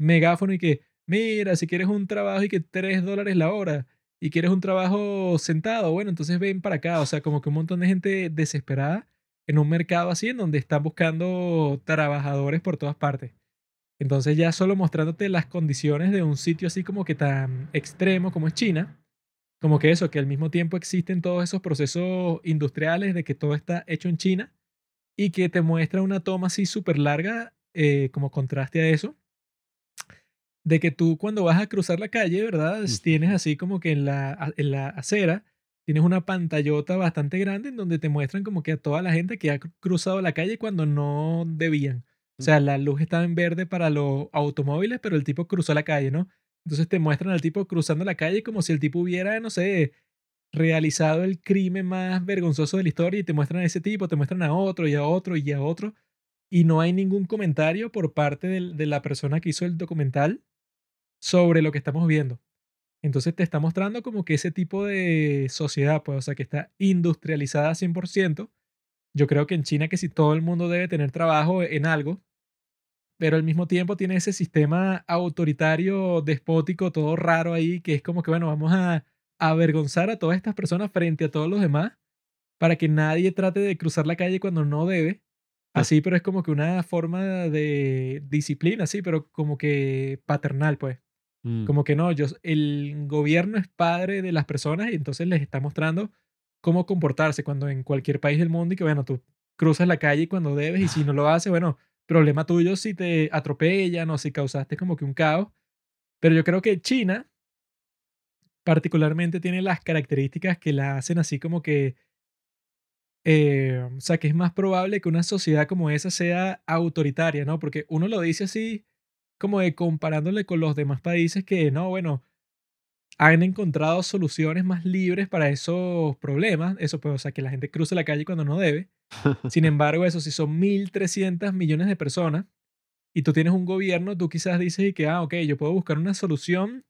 megáfono y que, mira, si quieres un trabajo y que 3 dólares la hora y quieres un trabajo sentado, bueno, entonces ven para acá. O sea, como que un montón de gente desesperada en un mercado así en donde están buscando trabajadores por todas partes. Entonces ya solo mostrándote las condiciones de un sitio así como que tan extremo como es China, como que eso, que al mismo tiempo existen todos esos procesos industriales de que todo está hecho en China y que te muestra una toma así súper larga eh, como contraste a eso, de que tú cuando vas a cruzar la calle, ¿verdad? Tienes así como que en la, en la acera, tienes una pantallota bastante grande en donde te muestran como que a toda la gente que ha cru- cruzado la calle cuando no debían. O sea, la luz estaba en verde para los automóviles, pero el tipo cruzó la calle, ¿no? Entonces te muestran al tipo cruzando la calle como si el tipo hubiera, no sé, realizado el crimen más vergonzoso de la historia y te muestran a ese tipo, te muestran a otro y a otro y a otro. Y no hay ningún comentario por parte del- de la persona que hizo el documental sobre lo que estamos viendo. Entonces te está mostrando como que ese tipo de sociedad, pues, o sea, que está industrializada 100%. Yo creo que en China que si todo el mundo debe tener trabajo en algo, pero al mismo tiempo tiene ese sistema autoritario, despótico, todo raro ahí, que es como que, bueno, vamos a avergonzar a todas estas personas frente a todos los demás para que nadie trate de cruzar la calle cuando no debe. Así, pero es como que una forma de disciplina, sí, pero como que paternal, pues. Mm. Como que no, yo, el gobierno es padre de las personas y entonces les está mostrando cómo comportarse cuando en cualquier país del mundo y que, bueno, tú cruzas la calle cuando debes y si no lo haces, bueno, problema tuyo si te atropellan o si causaste como que un caos. Pero yo creo que China particularmente tiene las características que la hacen así como que, eh, o sea, que es más probable que una sociedad como esa sea autoritaria, ¿no? Porque uno lo dice así como de comparándole con los demás países que, no, bueno, han encontrado soluciones más libres para esos problemas, eso pues, o sea, que la gente cruce la calle cuando no debe. Sin embargo, eso, si son 1.300 millones de personas y tú tienes un gobierno, tú quizás dices y que, ah, ok, yo puedo buscar una solución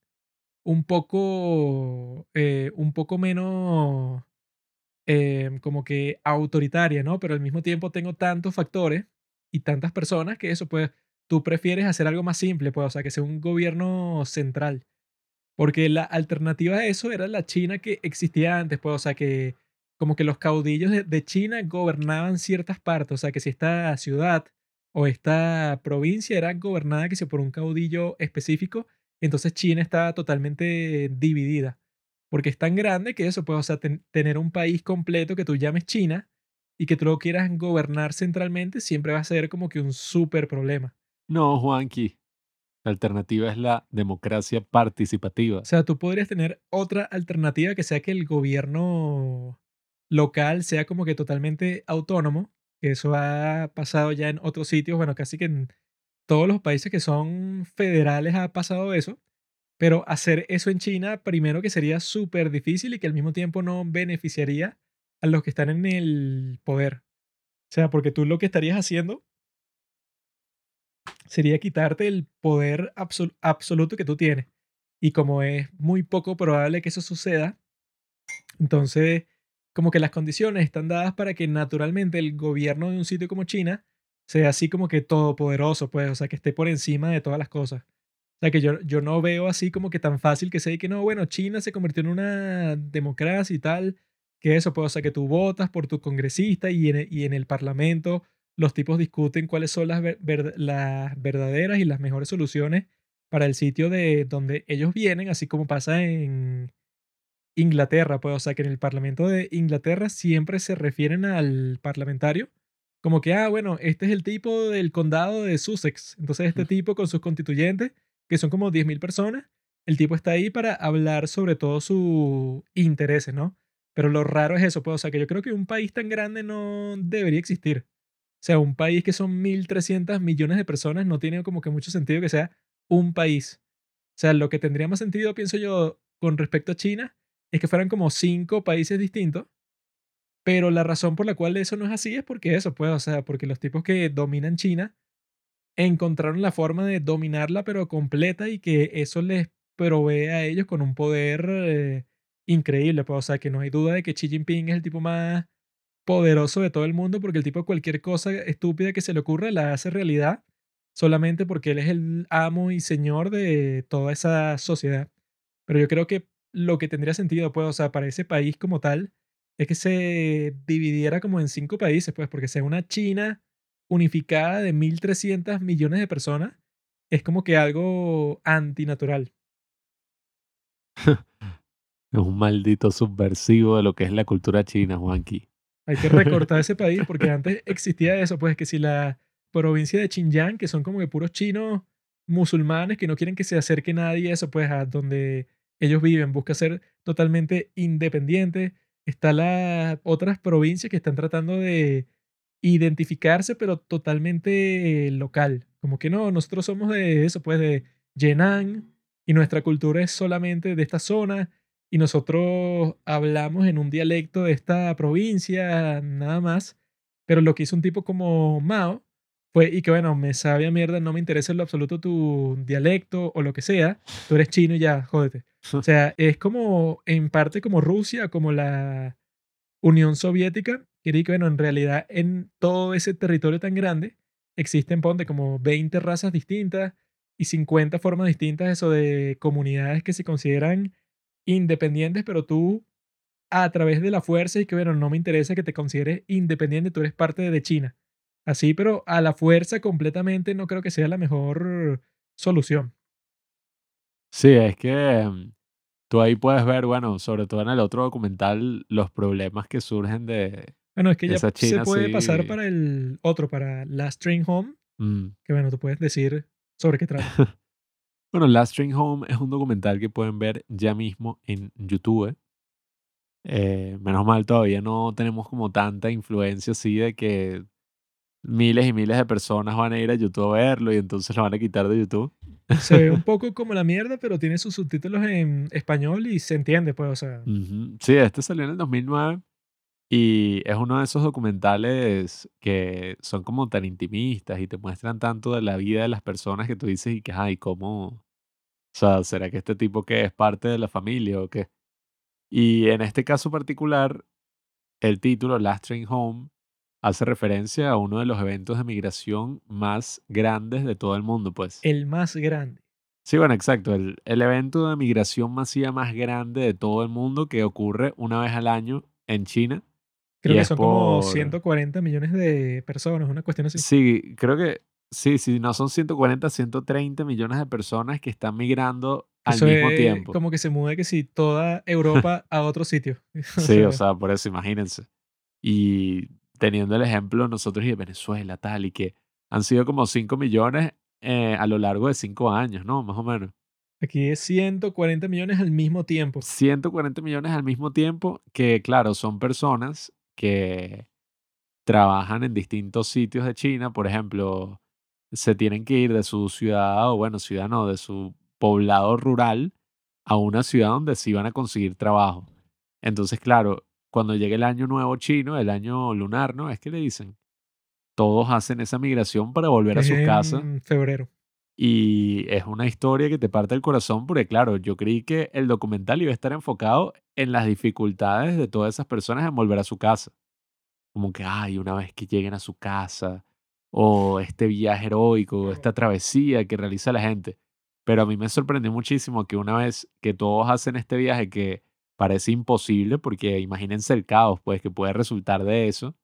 un poco, eh, un poco menos eh, como que autoritaria, ¿no? Pero al mismo tiempo tengo tantos factores y tantas personas que eso, pues, tú prefieres hacer algo más simple, pues, o sea, que sea un gobierno central. Porque la alternativa a eso era la China que existía antes, pues, o sea, que como que los caudillos de, China gobernaban ciertas partes, o sea, que si esta ciudad o esta provincia era gobernada que si por un caudillo específico, entonces China está totalmente dividida. Porque es tan grande que eso, pues, o sea, ten- tener un país completo que tú llames China y que tú lo quieras gobernar centralmente siempre va a ser como que un súper problema. No, Juanqui. La alternativa es la democracia participativa. O sea, tú podrías tener otra alternativa que sea que el gobierno local sea como que totalmente autónomo, eso ha pasado ya en otros sitios, bueno, casi que en todos los países que son federales ha pasado eso, pero hacer eso en China, primero que sería súper difícil y que al mismo tiempo no beneficiaría a los que están en el poder. O sea, porque tú lo que estarías haciendo sería quitarte el poder absol- absoluto que tú tienes. Y como es muy poco probable que eso suceda, entonces como que las condiciones están dadas para que naturalmente el gobierno de un sitio como China sea así como que todopoderoso, pues, o sea, que esté por encima de todas las cosas. O sea, que yo, yo no veo así como que tan fácil que sea y que no, bueno, China se convirtió en una democracia y tal, que eso, pues, o sea, que tú votas por tu congresista y en, el- y en el parlamento los tipos discuten cuáles son las, ver- ver- las verdaderas y las mejores soluciones para el sitio de donde ellos vienen, así como pasa en Inglaterra, pues, o sea, que en el Parlamento de Inglaterra siempre se refieren al parlamentario como que, ah, bueno, este es el tipo del condado de Sussex. Entonces, este tipo con sus constituyentes, que son como 10.000 personas, el tipo está ahí para hablar sobre todos sus intereses, ¿no? Pero lo raro es eso, pues, o sea, que yo creo que un país tan grande no debería existir. O sea, un país que son 1.300 millones de personas no tiene como que mucho sentido que sea un país. O sea, lo que tendría más sentido, pienso yo, con respecto a China, es que fueran como cinco países distintos, pero la razón por la cual eso no es así es porque eso, pues, o sea, porque los tipos que dominan China encontraron la forma de dominarla, pero completa, y que eso les provee a ellos con un poder eh, increíble, pues, o sea, que no hay duda de que Xi Jinping es el tipo más poderoso de todo el mundo, porque el tipo cualquier cosa estúpida que se le ocurra la hace realidad solamente porque él es el amo y señor de toda esa sociedad. Pero yo creo que lo que tendría sentido, pues, o sea, para ese país como tal, es que se dividiera como en cinco países, pues, porque sea una China unificada de 1.300 millones de personas, es como que algo antinatural. Es un maldito subversivo de lo que es la cultura china, Juanqui. Hay que recortar ese país porque antes existía eso, pues que si la provincia de Xinjiang, que son como que puros chinos musulmanes que no quieren que se acerque nadie eso, pues a donde ellos viven, busca ser totalmente independiente. Está las otras provincias que están tratando de identificarse, pero totalmente local. Como que no, nosotros somos de eso, pues de Yenan y nuestra cultura es solamente de esta zona y nosotros hablamos en un dialecto de esta provincia, nada más. Pero lo que hizo un tipo como Mao fue, y que bueno, me sabe a mierda, no me interesa en lo absoluto tu dialecto o lo que sea, tú eres chino y ya, jódete. O sea, es como, en parte como Rusia, como la Unión Soviética, que que bueno, en realidad en todo ese territorio tan grande existen, ponte, como 20 razas distintas y 50 formas distintas, eso de comunidades que se consideran independientes, pero tú a través de la fuerza y que bueno, no me interesa que te consideres independiente, tú eres parte de China. Así, pero a la fuerza completamente no creo que sea la mejor solución. Sí, es que mm, tú ahí puedes ver, bueno, sobre todo en el otro documental, los problemas que surgen de Bueno, es que ya esa se China puede pasar para el otro, para Last Train Home, mm. que bueno, tú puedes decir sobre qué trata. Bueno, Last Train Home es un documental que pueden ver ya mismo en YouTube. Eh, menos mal, todavía no tenemos como tanta influencia así de que miles y miles de personas van a ir a YouTube a verlo y entonces lo van a quitar de YouTube. Se ve un poco como la mierda, pero tiene sus subtítulos en español y se entiende, pues, o sea. Ujú. Sí, este salió en el 2009 y es uno de esos documentales que son como tan intimistas y te muestran tanto de la vida de las personas que tú dices y que, ay, ¿cómo? O sea, ¿será que este tipo que es parte de la familia o qué? Y en este caso particular, el título Last Train Home hace referencia a uno de los eventos de migración más grandes de todo el mundo, pues. El más grande. Sí, bueno, exacto. El, el evento de migración masiva más grande de todo el mundo que ocurre una vez al año en China. Creo Y que son como por- 140 millones de personas, una cuestión así. Sí, creo que sí, sí, no son 140, 130 millones de personas que están migrando al Eso mismo es tiempo. como que se mueve que si toda Europa a otro sitio. Sí, o sea, por eso, imagínense. Y teniendo el ejemplo nosotros y de Venezuela, tal, y que han sido como 5 millones eh, a lo largo de cinco años, ¿no? Más o menos. Aquí es 140 millones al mismo tiempo. 140 millones al mismo tiempo, que claro, son personas que trabajan en distintos sitios de China, por ejemplo, se tienen que ir de su ciudad, o bueno, ciudad no, de su poblado rural a una ciudad donde sí van a conseguir trabajo. Entonces, claro, cuando llegue el año nuevo chino, el año lunar, ¿no? Es que le dicen, todos hacen esa migración para volver a Es sus casas. en febrero. Y es una historia que te parte el corazón porque, claro, yo creí que el documental iba a estar enfocado en las dificultades de todas esas personas en volver a su casa. Como que, ay, una vez que lleguen a su casa, o este viaje heroico, esta travesía que realiza la gente. Pero a mí me sorprendió muchísimo que una vez que todos hacen este viaje que parece imposible, porque imagínense el caos, pues, que puede resultar de eso.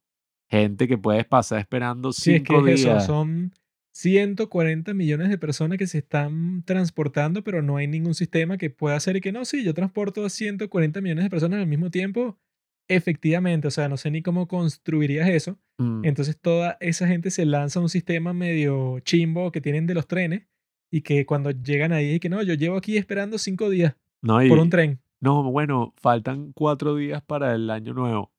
Gente que puedes pasar esperando Sí, es que es eso, días. son 140 millones de personas que se están transportando, pero no hay ningún sistema que pueda hacer y que no, sí, yo transporto a 140 millones de personas al mismo tiempo. Efectivamente, o sea, no sé ni cómo construirías eso. Mm, Entonces toda esa gente se lanza a un sistema medio chimbo que tienen de los trenes y que cuando llegan ahí y que no, yo llevo aquí esperando cinco días No, por un tren. No, bueno, faltan cuatro días para el año nuevo.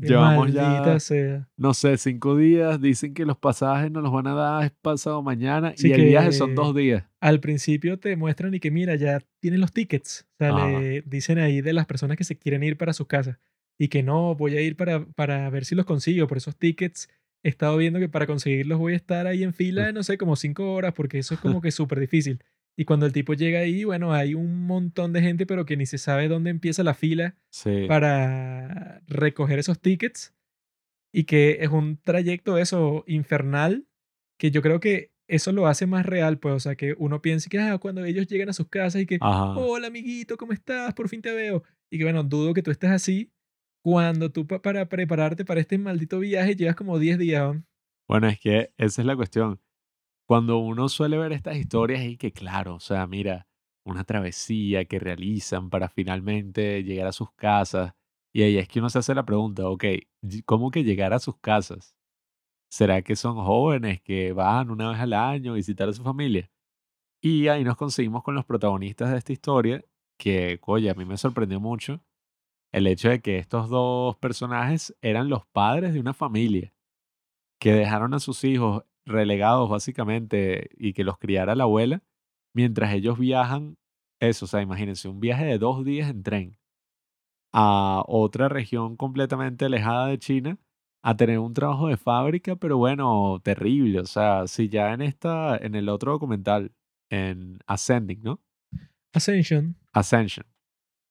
Llevamos ya, sea. no sé, cinco días. Dicen que los pasajes nos los van a dar es pasado mañana Sí y el viaje son dos días. Al principio te muestran y que mira, ya tienen los tickets. O sea, le dicen ahí de las personas que se quieren ir para sus casas y que no, voy a ir para, para ver si los consigo. Por esos tickets he estado viendo que para conseguirlos voy a estar ahí en fila, no sé, como cinco horas, porque eso es como que súper difícil. Y cuando el tipo llega ahí, bueno, hay un montón de gente, pero que ni se sabe dónde empieza la fila Sí. para recoger esos tickets y que es un trayecto eso infernal que yo creo que eso lo hace más real, pues, o sea, que uno piensa que ah, cuando ellos llegan a sus casas y que, Ajá. hola amiguito, ¿cómo estás? Por fin te veo. Y que bueno, dudo que tú estés así cuando tú pa- para prepararte para este maldito viaje llevas como 10 días. ¿no? Bueno, es que esa es la cuestión. Cuando uno suele ver estas historias y que claro, o sea, mira, una travesía que realizan para finalmente llegar a sus casas. Y ahí es que uno se hace la pregunta, ok, ¿cómo que llegar a sus casas? ¿Será que son jóvenes que van una vez al año a visitar a su familia? Y ahí nos conseguimos con los protagonistas de esta historia, que, oye, a mí me sorprendió mucho el hecho de que estos dos personajes eran los padres de una familia que dejaron a sus hijos relegados básicamente y que los criara la abuela mientras ellos viajan, eso, o sea, imagínense, un viaje de dos días en tren a otra región completamente alejada de China a tener un trabajo de fábrica, pero bueno, terrible, o sea, si ya en esta, en el otro documental, en Ascending, ¿no? Ascension. Ascension.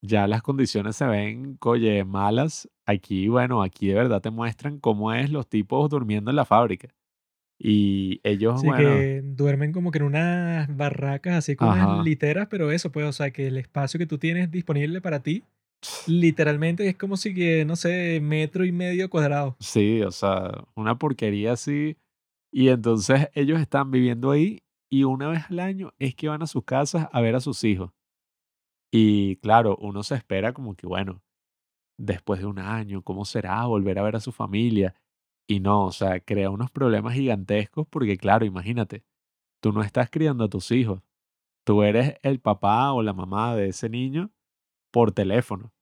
Ya las condiciones se ven, oye, malas. Aquí, bueno, aquí de verdad te muestran cómo es los tipos durmiendo en la fábrica. Y ellos, Así bueno, que duermen como que en unas barracas, así con Ajá. unas literas, pero eso, pues, o sea, que el espacio que tú tienes disponible para ti, literalmente es como si que, no sé, metro y medio cuadrado. sí, o sea, una porquería así. Y entonces ellos están viviendo ahí y una vez al año es que van a sus casas a ver a sus hijos. Y claro, uno se espera como que, bueno, después de un año, ¿cómo será volver a ver a su familia? Y no, o sea, crea unos problemas gigantescos porque, claro, imagínate, tú no estás criando a tus hijos, tú eres el papá o la mamá de ese niño por teléfono.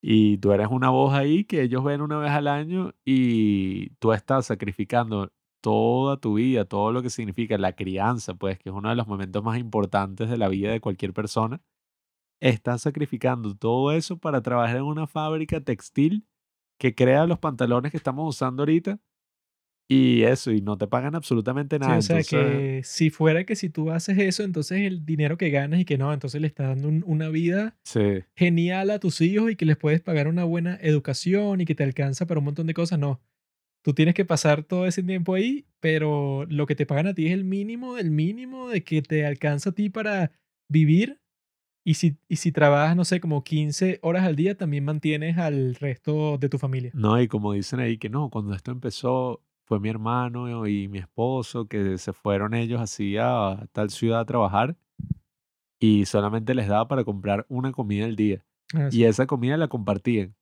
Y tú eres una voz ahí que ellos ven una vez al año y tú estás sacrificando toda tu vida, todo lo que significa la crianza, pues que es uno de los momentos más importantes de la vida de cualquier persona. Estás sacrificando todo eso para trabajar en una fábrica textil que crea los pantalones que estamos usando ahorita y eso, y no te pagan absolutamente Sí, nada. o sea, Entonces, que si fuera que si tú haces eso, entonces el dinero que ganas y que no, entonces le estás dando un- una vida sí, genial a tus hijos y que les puedes pagar una buena educación y que te alcanza para un montón de cosas, no. Tú tienes que pasar todo ese tiempo ahí, pero lo que te pagan a ti es el mínimo del mínimo de que te alcanza a ti para vivir. Y si, y si trabajas, no sé, como 15 horas al día, también mantienes al resto de tu familia. No, y como dicen ahí que no, cuando esto empezó fue mi hermano y mi esposo que se fueron ellos así a tal ciudad a trabajar y solamente les daba para comprar una comida al día y esa comida la compartían.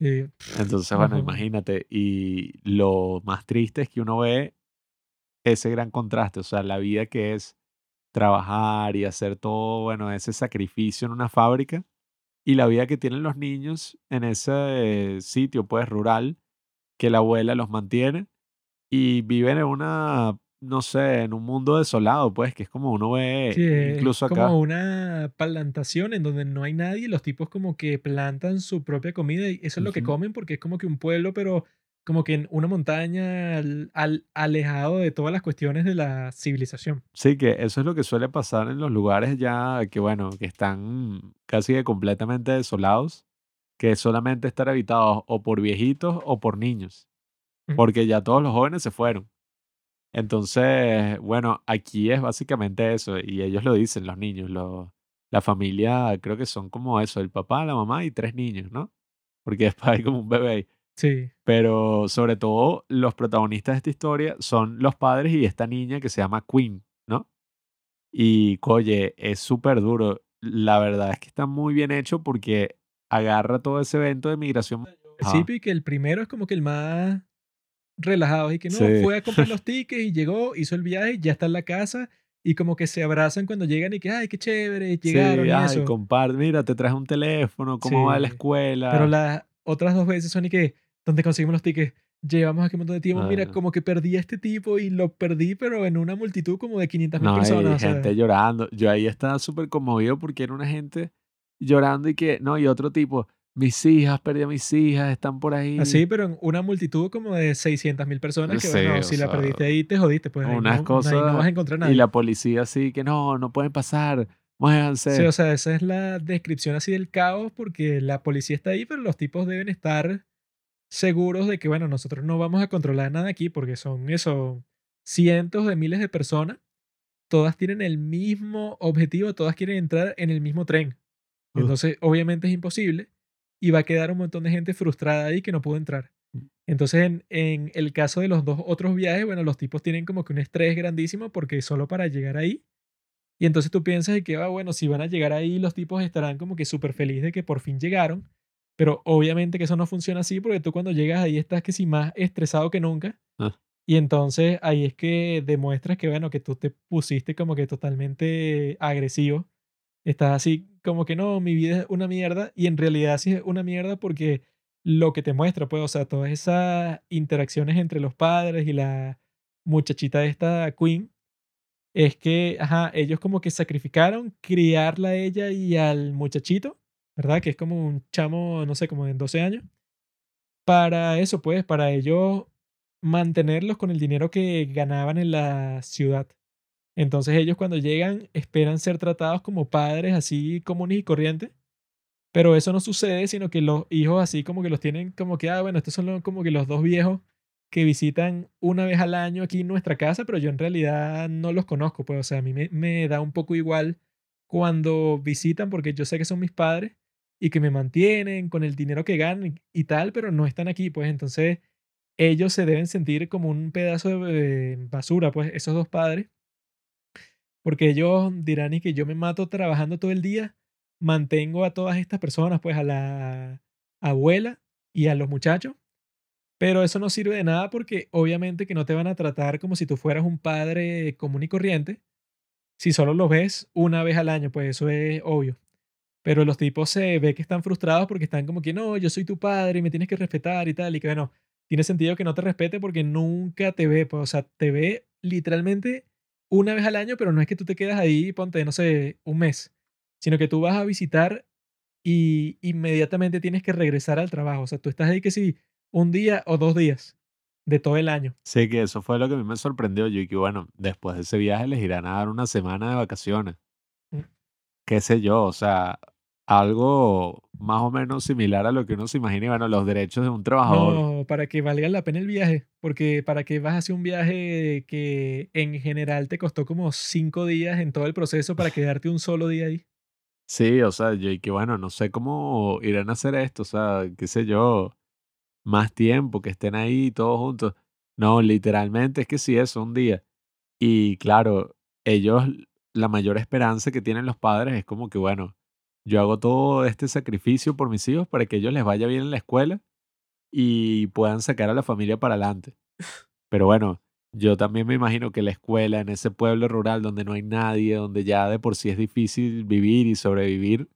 Eh, Entonces, bueno, Ajá. imagínate, y lo más triste es que uno ve ese gran contraste, o sea, la vida que es trabajar y hacer todo, bueno, ese sacrificio en una fábrica y la vida que tienen los niños en ese sitio, pues, rural, que la abuela los mantiene y viven en una, no sé, en un mundo desolado, pues, que es como uno ve Sí, incluso acá. como una plantación en donde no hay nadie, los tipos como que plantan su propia comida y eso es lo que comen porque es como que un pueblo, pero como que en una montaña al- al- alejado de todas las cuestiones de la civilización. Sí, que eso es lo que suele pasar en los lugares ya que, bueno, que están casi que completamente desolados, que solamente estar habitados o por viejitos o por niños, porque ya todos los jóvenes se fueron. Entonces, bueno, aquí es básicamente eso, y ellos lo dicen, los niños, lo- la familia, creo que son como eso, el papá, la mamá y tres niños, ¿no? Porque después hay como un bebé ahí. Sí, Pero sobre todo los protagonistas de esta historia son los padres y esta niña que se llama Queen, ¿no? Y, oye, es súper duro. La verdad es que está muy bien hecho porque agarra todo ese evento de migración. sí, que el primero es como que el más relajado y que no, Sí. fue a comprar los tickets y llegó, hizo el viaje, ya está en la casa y como que se abrazan cuando llegan y que, ay, qué chévere, Sí, llegaron y ay, eso. comparte, mira, te traes un teléfono, ¿cómo va la Sí. escuela? Pero las otras dos veces son y que, ¿dónde conseguimos los tickets? Llevamos aquí un montón de tiempo. Mira, Ah. como que perdí a este tipo y lo perdí, pero en una multitud como de 500 mil No, hay personas. sea, gente llorando. Yo ahí estaba súper conmovido porque era una gente llorando y que, no, y otro tipo, mis hijas, perdí a mis hijas, están por ahí. así, pero en una multitud como de 600 mil personas que, Sí, bueno, si la sea, perdiste ahí, te jodiste. Pues ahí unas no, cosas ahí no vas a encontrar a Y la policía así que no, no pueden pasar, Sí, muévanse. o sea, esa es la descripción así del caos porque la policía está ahí, pero los tipos deben estar seguros de que, bueno, nosotros no vamos a controlar nada aquí porque son eso, cientos de miles de personas. Todas tienen el mismo objetivo, todas quieren entrar en el mismo tren. Entonces, obviamente es imposible y va a quedar un montón de gente frustrada ahí que no pudo entrar. Mm. Entonces, en, en el caso de los dos otros viajes, bueno, los tipos tienen como que un estrés grandísimo porque solo para llegar ahí. Y entonces tú piensas de que, ah, bueno, si van a llegar ahí, los tipos estarán como que súper felices de que por fin llegaron. Pero obviamente que eso no funciona así porque tú cuando llegas ahí estás que si más estresado que nunca. Ah. Y entonces ahí es que demuestras que, bueno, que tú te pusiste como que totalmente agresivo. Estás así como que no, mi vida es una mierda. Y en realidad sí es una mierda porque lo que te muestra, pues, o sea, todas esas interacciones entre los padres y la muchachita esta Queen, es que, ajá, ellos como que sacrificaron criarla a ella y al muchachito, ¿verdad? Que es como un chamo, no sé, como de 12 años. Para eso, pues, para ellos mantenerlos con el dinero que ganaban en la ciudad. Entonces ellos cuando llegan esperan ser tratados como padres así comunes y corrientes. Pero eso no sucede, sino que los hijos así como que los tienen como que, ah, bueno, estos son como que los dos viejos que visitan una vez al año aquí en nuestra casa, pero yo en realidad no los conozco, pues, o sea, a mí me da un poco igual cuando visitan porque yo sé que son mis padres y que me mantienen con el dinero que ganan y, tal, pero no están aquí, pues entonces ellos se deben sentir como un pedazo de basura, pues esos dos padres, porque ellos dirán y que yo me mato trabajando todo el día, mantengo a todas estas personas, pues a la abuela y a los muchachos, pero eso no sirve de nada porque obviamente que no te van a tratar como si tú fueras un padre común y corriente, si solo los ves una vez al año, pues eso es obvio. Pero los tipos se ve que están frustrados porque están como que no, yo soy tu padre y me tienes que respetar y tal. Y que bueno, tiene sentido que no te respete porque nunca te ve, pues, o sea, te ve literalmente una vez al año, pero no es que tú te quedas ahí, ponte, no sé, un mes, sino que tú vas a visitar y inmediatamente tienes que regresar al trabajo. O sea, tú estás ahí que sí, un día o dos días de todo el año. Sí, que eso fue lo que a mí me sorprendió. Yo y que bueno, después de ese viaje les irán a dar una semana de vacaciones. Mm. Qué sé yo, o sea, algo más o menos similar a lo que uno se imagina, y bueno, los derechos de un trabajador. No, para que valga la pena el viaje, porque para que vas a hacer un viaje que en general te costó como cinco días en todo el proceso para quedarte un solo día ahí. Sí, o sea, yo y que bueno, no sé cómo irán a hacer esto, o sea, qué sé yo, más tiempo, que estén ahí todos juntos. No, literalmente es que sí, eso, un día. Y claro, ellos, la mayor esperanza que tienen los padres es como que, bueno, yo hago todo este sacrificio por mis hijos para que ellos les vaya bien en la escuela y puedan sacar a la familia para adelante. Pero bueno, Yo también me imagino que la escuela en ese pueblo rural donde no hay nadie, donde ya de por sí es difícil vivir y sobrevivir,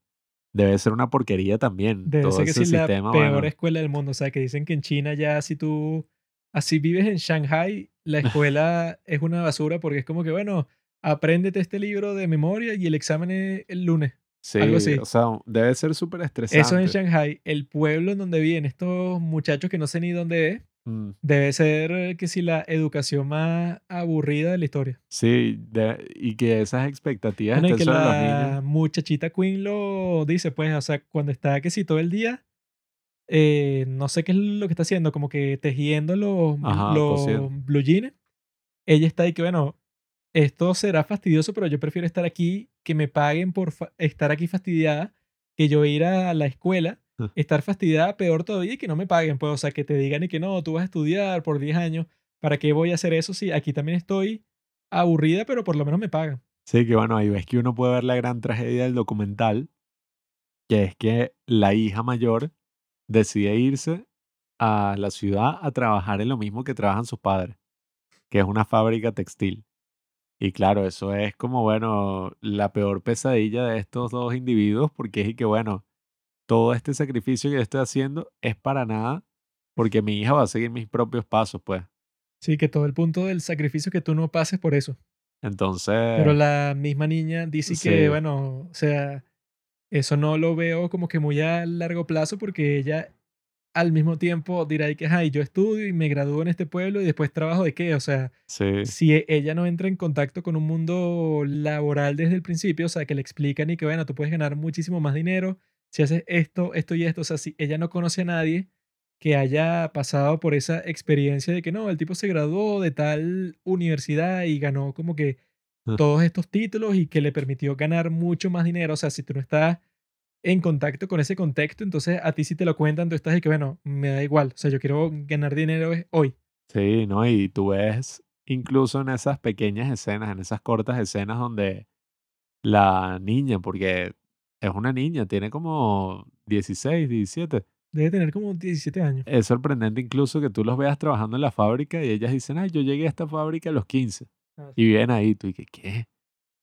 debe ser una porquería también. Debe Todo ser que ese la peor bueno, escuela del mundo. O sea, que dicen que en China ya si tú así vives en Shanghai, la escuela es una basura porque es como que, bueno, apréndete este libro de memoria y el examen es el lunes. Sí, algo así. o sea, debe ser súper Eso en estresante. Shanghai, el pueblo en donde viven estos muchachos que no sé ni dónde es, Mm, debe ser eh, que si la educación más aburrida de la historia. Sí, de- y que esas expectativas Bueno, y que los la niños. muchachita Queen lo dice, pues, o sea, cuando está que si todo el día, eh, no sé qué es lo que está haciendo, como que tejiendo los, Ajá, los blue jeans, ella está ahí que, bueno, esto será fastidioso, pero yo prefiero estar aquí, que me paguen por estar aquí fastidiada, que yo ir a la escuela, Ah. estar fastidiada, peor todavía, y que no me paguen, pues, o sea, que te digan y que no, tú vas a estudiar por 10 años, ¿para qué voy a hacer eso si aquí también estoy aburrida, pero por lo menos me pagan? Sí, que bueno, ahí ves que uno puede ver la gran tragedia del documental, que es que la hija mayor decide irse a la ciudad a trabajar en lo mismo que trabajan sus padres, que es una fábrica textil. Y claro, eso es como, bueno, la peor pesadilla de estos dos individuos, porque es y que, bueno, todo este sacrificio que yo estoy haciendo es para nada, porque mi hija va a seguir mis propios pasos, pues. Sí, que todo el punto del sacrificio que tú no pases por eso. Entonces, Pero la misma niña dice que, bueno, o sea, eso no lo veo como que muy a largo plazo porque ella al mismo tiempo dirá que, ay, yo estudio y me gradúo en este pueblo y después trabajo de qué, o sea, sí, si ella no entra en contacto con un mundo laboral desde el principio, o sea, que le explican y que, bueno, tú puedes ganar muchísimo más dinero si haces esto, esto y esto, o sea, si ella no conoce a nadie que haya pasado por esa experiencia de que no, el tipo se graduó de tal universidad y ganó como que todos estos títulos y que le permitió ganar mucho más dinero, o sea, si tú no estás en contacto con ese contexto, entonces a ti sí te lo cuentan, tú estás de que, bueno, me da igual, o sea, yo quiero ganar dinero hoy. Sí, ¿no? Y tú ves incluso en esas pequeñas escenas, en esas cortas escenas donde la niña, porque es una niña, tiene como 16, 17. Debe tener como 17 años. Es sorprendente incluso que tú los veas trabajando en la fábrica y ellas dicen, ay, yo llegué a esta fábrica a los 15. Ah, Y vienen ahí, tú y que, ¿qué?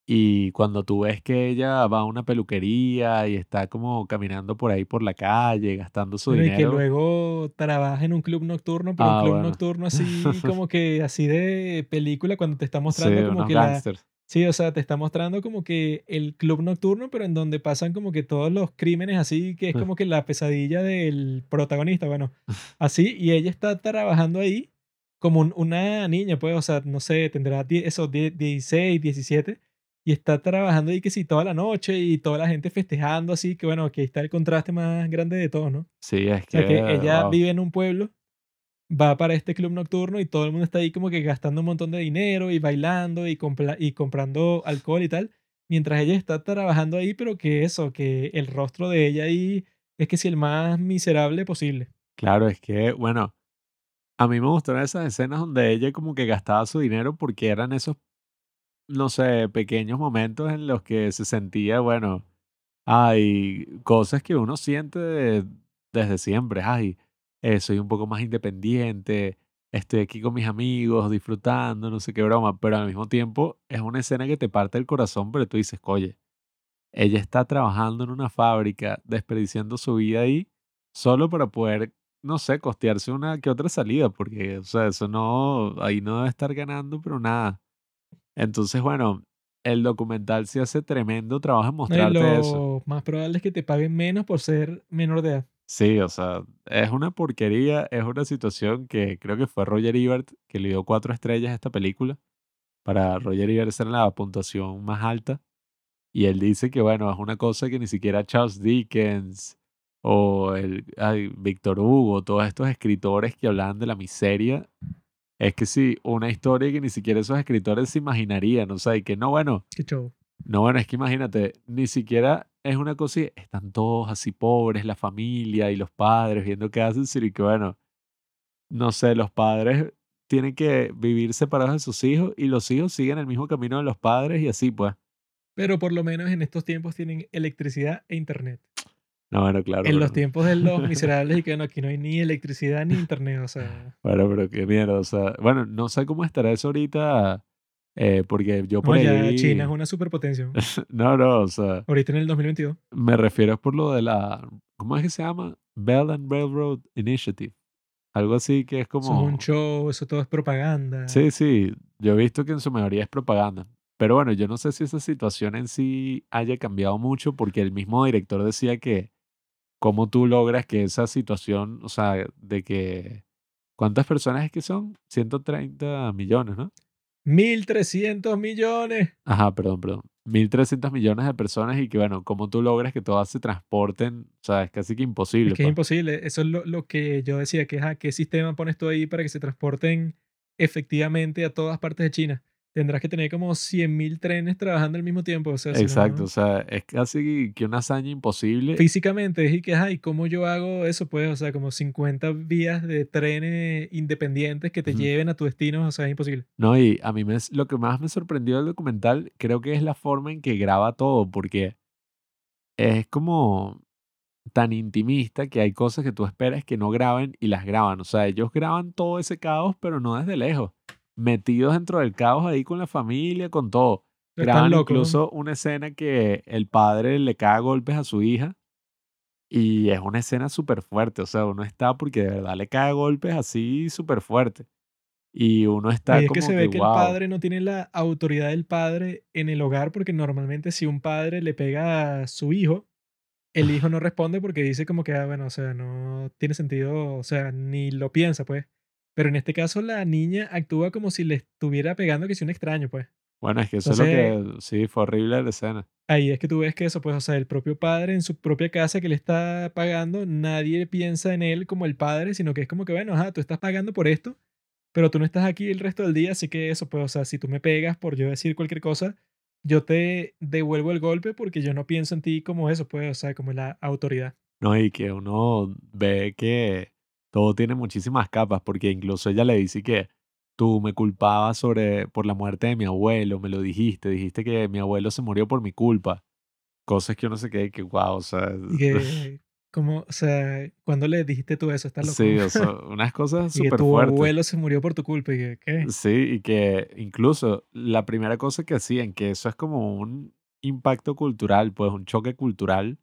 Y cuando tú ves que ella va a una peluquería y está como caminando por ahí por la calle, gastando su Bueno, y que dinero. luego trabaja en un club nocturno, pero Ah, un club bueno. nocturno así como que así de película cuando te está mostrando Sí, como unos que la, gángsters. sí, o sea, te está mostrando como que el club nocturno, pero en donde pasan como que todos los crímenes así, que es como que la pesadilla del protagonista, bueno, así, y ella está trabajando ahí como un- una niña, pues, o sea, no sé, tendrá die- eso, die- 16, 17, y está trabajando ahí que sí, toda la noche y toda la gente festejando así, que bueno, que ahí está el contraste más grande de todo, ¿no? Sí, es O sea, que, que ella wow. vive en un pueblo, va para este club nocturno y todo el mundo está ahí como que gastando un montón de dinero y bailando y, compla- y comprando alcohol y tal, mientras ella está trabajando ahí, pero que eso, que el rostro de ella ahí es que sí el más miserable posible. Claro, es que, bueno, a mí me gustaron esas escenas donde ella como que gastaba su dinero porque eran esos, no sé, pequeños momentos en los que se sentía, bueno, hay cosas que uno siente de- desde siempre. Ay, eh, soy un poco más independiente, estoy aquí con mis amigos, disfrutando, no sé qué broma, pero al mismo tiempo es una escena que te parte el corazón, pero tú dices, oye, ella está trabajando en una fábrica, desperdiciando su vida ahí, solo para poder, no sé, costearse una que otra salida, porque, o sea, eso no, ahí no debe estar ganando, pero nada. Entonces, bueno, el documental sí hace tremendo trabajo en ¿no? Y mostrarte eso. lo más probable es que te paguen menos por ser menor de edad. Sí, o sea, es una porquería, es una situación que creo que fue Roger Ebert que le dio cuatro estrellas a esta película. Para Roger Ebert ser la puntuación más alta. Y él dice que, bueno, es una cosa que ni siquiera Charles Dickens o el ay, Víctor Hugo, todos estos escritores que hablaban de la miseria, es que sí, una historia que ni siquiera esos escritores se imaginarían, o sea, y que no, bueno, Qué show. no, bueno, es que imagínate, ni siquiera es una cosa, y están todos así pobres, la familia y los padres viendo qué hacen, sino que bueno, no sé, los padres tienen que vivir separados de sus hijos y los hijos siguen el mismo camino de los padres y así pues. Pero por lo menos en estos tiempos tienen electricidad e internet. No, bueno, claro. en los pero- tiempos de los miserables y que no, aquí no hay ni electricidad ni internet, o sea, Bueno, pero qué mierda. O sea, bueno, no sé cómo estará eso ahorita. eh, porque yo no, por ya ahí. China es una superpotencia. ¿no? No, no, o sea, Ahorita en el 2022. me refiero por lo de la. ¿Cómo es que se llama? Bell and Railroad Initiative. Algo así que es Eso es como. un show, eso todo es propaganda. Sí, sí, yo he visto que en su mayoría es propaganda. Pero bueno, yo no sé si esa situación en sí haya cambiado mucho porque el mismo director decía que cómo tú logras que esa situación, o sea, de que... ¿Cuántas personas es que son? 130 millones, ¿no? 1.300 millones. Ajá, perdón, perdón. 1.300 millones de personas y que bueno, cómo tú logras que todas se transporten, o sea, es casi que imposible. Es que es pues. imposible. Eso es lo, lo que yo decía, que ajá, ¿qué sistema pones tú ahí para que se transporten efectivamente a todas partes de China? Tendrás que tener como 100.000 trenes trabajando al mismo tiempo. O sea, si no- Exacto, o sea, es casi que una hazaña imposible. físicamente es y que, ay, ¿cómo yo hago eso? Pues, o sea, como 50 vías de trenes independientes que te Ujú. lleven a tu destino, o sea, es imposible. No, y a mí me, lo que más me sorprendió del documental creo que es la forma en que graba todo, porque es como tan intimista que hay cosas que tú esperas que no graben y las graban. O sea, ellos graban todo ese caos, pero no desde lejos. Metidos dentro del caos ahí con la familia, con todo. Graban incluso una escena que el padre le caga golpes a su hija. Y es una escena súper fuerte. O sea, uno está porque de verdad le caga golpes así súper fuerte. Y uno está Y es como que se ve que el padre no tiene la autoridad del padre en el hogar, porque normalmente si un padre le pega a su hijo, el hijo no responde porque dice como que, ah, bueno, o sea, no tiene sentido, o sea, ni lo piensa, pues. Pero en este caso la niña actúa como si le estuviera pegando que si un extraño, pues. Bueno, es que eso es lo que. Sí, fue horrible la escena. Ahí es que tú ves que eso, pues, o sea, el propio padre en su propia casa que le está pagando, nadie piensa en él como el padre, sino que es como que, bueno, ajá, tú estás pagando por esto, pero tú no estás aquí el resto del día, así que eso, pues, o sea, si tú me pegas por yo decir cualquier cosa, yo te devuelvo el golpe porque yo no pienso en ti como eso, pues, o sea, como la autoridad. No, y que uno ve que todo tiene muchísimas capas, porque incluso ella le dice que tú me culpabas sobre, por la muerte de mi abuelo, me lo dijiste, dijiste que mi abuelo se murió por mi culpa. Cosas que uno se queda y que, wow, o sea. Que, como, o sea, cuando le dijiste tú eso, estás loco. Sí, o sea, unas cosas súper tu fuertes. abuelo se murió por tu culpa y que, ¿qué? Sí, y que incluso la primera cosa que hacían, que eso es como un impacto cultural, pues un choque cultural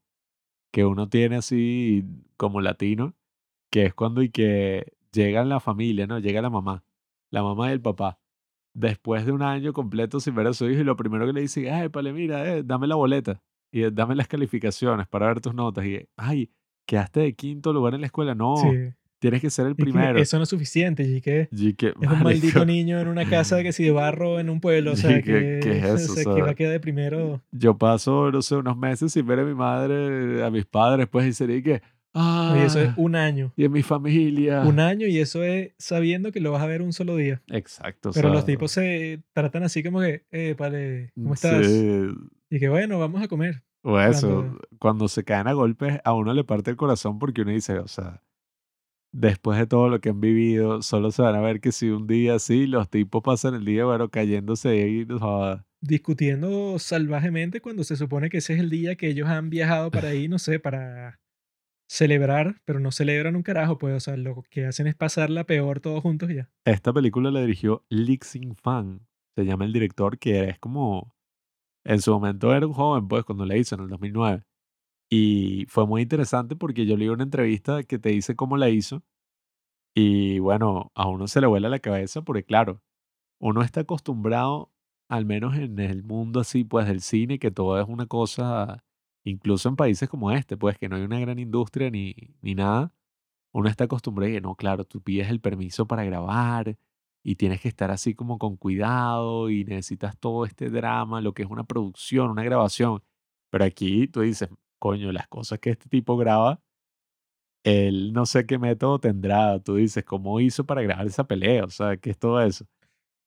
que uno tiene así como latino, que es cuando y que llega la familia, ¿no? Llega la mamá, la mamá y el papá, después de un año completo sin ver a su hijo y lo primero que le dice, ay, pale, mira, eh, dame la boleta y eh, dame las calificaciones para ver tus notas y, ay, quedaste de quinto lugar en la escuela, no, Sí. tienes que ser el primero. eso no es suficiente, y que Y que, Es un maldito niño en una casa que si de barro en un pueblo, o sea, ¿qué- que, qué es eso? o sea, que va a quedar de primero. yo paso, no sé, unos meses sin ver a mi madre, a mis padres, pues, y sería que, ah, Y eso es un año. y en mi familia. Un año y eso es sabiendo que lo vas a ver un solo día. Exacto. Pero los tipos se tratan así como que, eh, vale, ¿cómo estás? sí, Y que bueno, vamos a comer. o eso, Cuando- cuando se caen a golpes, a uno le parte el corazón porque uno dice, o sea, después de todo lo que han vivido, solo se van a ver que si un día sí, los tipos pasan el día, bueno, cayéndose y joda. Discutiendo salvajemente cuando se supone que ese es el día que ellos han viajado para ahí, no sé, para celebrar, pero no celebran un carajo, pues, o sea, lo que hacen es pasarla peor todos juntos y ya. Esta película la dirigió Lee Xing Fan, se llama el director, que es como, en su momento era un joven, pues, cuando la hizo en el 2009. Y fue muy interesante porque yo leí una entrevista que te dice cómo la hizo. Y bueno, a uno se le vuela la cabeza porque, claro, uno está acostumbrado, al menos en el mundo así, pues, del cine, que todo es una cosa, incluso en países como este, pues, que no hay una gran industria ni, ni nada. Uno está acostumbrado y que no, claro, tú pides el permiso para grabar y tienes que estar así como con cuidado y necesitas todo este drama, lo que es una producción, una grabación. Pero aquí tú dices, coño, las cosas que este tipo graba, él no sé qué método tendrá. Tú dices, ¿cómo hizo para grabar esa pelea? O sea, ¿qué es todo eso?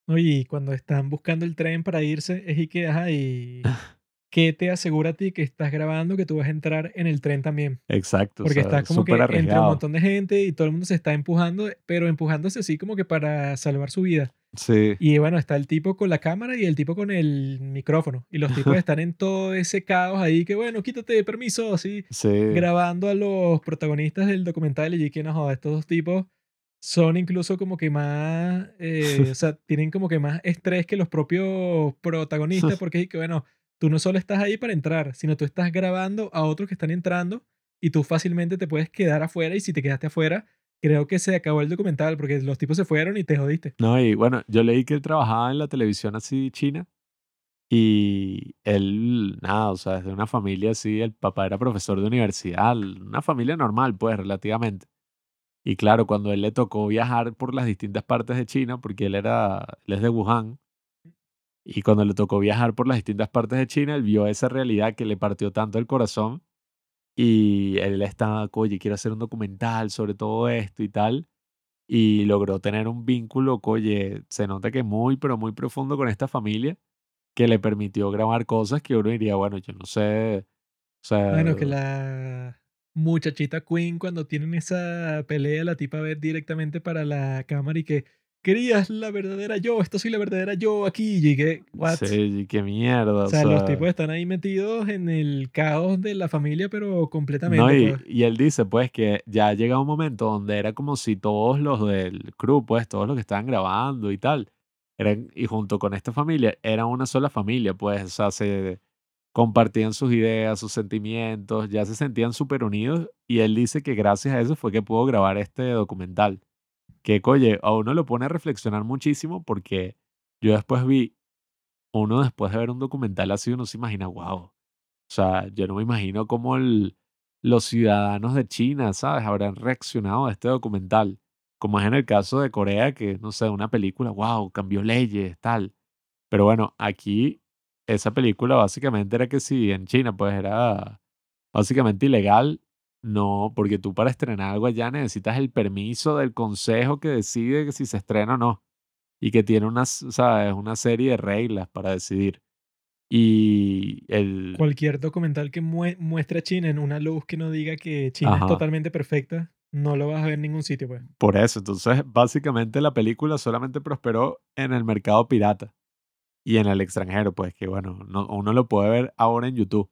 ¿no? Y cuando están buscando el tren para irse, es y que, ajá, y ¿qué te asegura a ti que estás grabando que tú vas a entrar en el tren también? Exacto. o Porque sea, estás como que entre un arriesgado. montón de gente y todo el mundo se está empujando, pero empujándose así como que para salvar su vida. Sí. Y bueno, está el tipo con la cámara y el tipo con el micrófono. Y los tipos están en todo ese caos ahí que, bueno, quítate permiso, así, Sí. grabando a los protagonistas del documental. Y que no joda, estos dos tipos son incluso como que más, eh, o sea, tienen como que más estrés que los propios protagonistas, porque es que, bueno, tú no solo estás ahí para entrar, sino tú estás grabando a otros que están entrando y tú fácilmente te puedes quedar afuera y si te quedaste afuera, creo que se acabó el documental porque los tipos se fueron y te jodiste. No, y bueno, yo leí que él trabajaba en la televisión así china y él, nada, o sea, es de una familia así, el papá era profesor de universidad, una familia normal, pues, relativamente. Y claro, cuando él le tocó viajar por las distintas partes de China, porque él era, él es de Wuhan, y cuando le tocó viajar por las distintas partes de China, él vio esa realidad que le partió tanto el corazón y él estaba, oye, quiero hacer un documental sobre todo esto y tal, y logró tener un vínculo, oye, se nota que muy, pero muy profundo con esta familia, que le permitió grabar cosas que uno diría, bueno, yo no sé, o sea, Bueno, que la muchachita Queen cuando tienen esa pelea, la tipa ve directamente para la cámara y que querías la verdadera yo, esto soy la verdadera yo aquí. Y que, what? sí, qué mierda, O o sea, los tipos están ahí metidos en el caos de la familia, pero completamente. No, y, pues. y él dice, pues, que ya llega un momento donde era como si todos los del crew, pues, todos los que estaban grabando y tal, eran, y junto con esta familia, eran una sola familia, pues, o sea, se compartían sus ideas, sus sentimientos, ya se sentían súper unidos, y él dice que gracias a eso fue que pudo grabar este documental. Que, oye, a uno lo pone a reflexionar muchísimo porque yo después vi, uno después de ver un documental así, uno se imagina, wow. O sea, yo no me imagino cómo el, los ciudadanos de China, ¿sabes? Habrán reaccionado a este documental. Como es en el caso de Corea, que, no sé, una película, wow, cambió leyes, tal. Pero bueno, aquí esa película básicamente era que si en China, pues era básicamente ilegal. No, porque tú para estrenar algo allá necesitas el permiso del consejo que decide que si se estrena o no. Y que tiene una, ¿sabes? una serie de reglas para decidir. Y el... Cualquier documental que mue- muestre a China en una luz que no diga que China Ajá. es totalmente perfecta, no lo vas a ver en ningún sitio, pues. Por eso, entonces básicamente la película solamente prosperó en el mercado pirata y en el extranjero, pues que bueno, no- uno lo puede ver ahora en YouTube.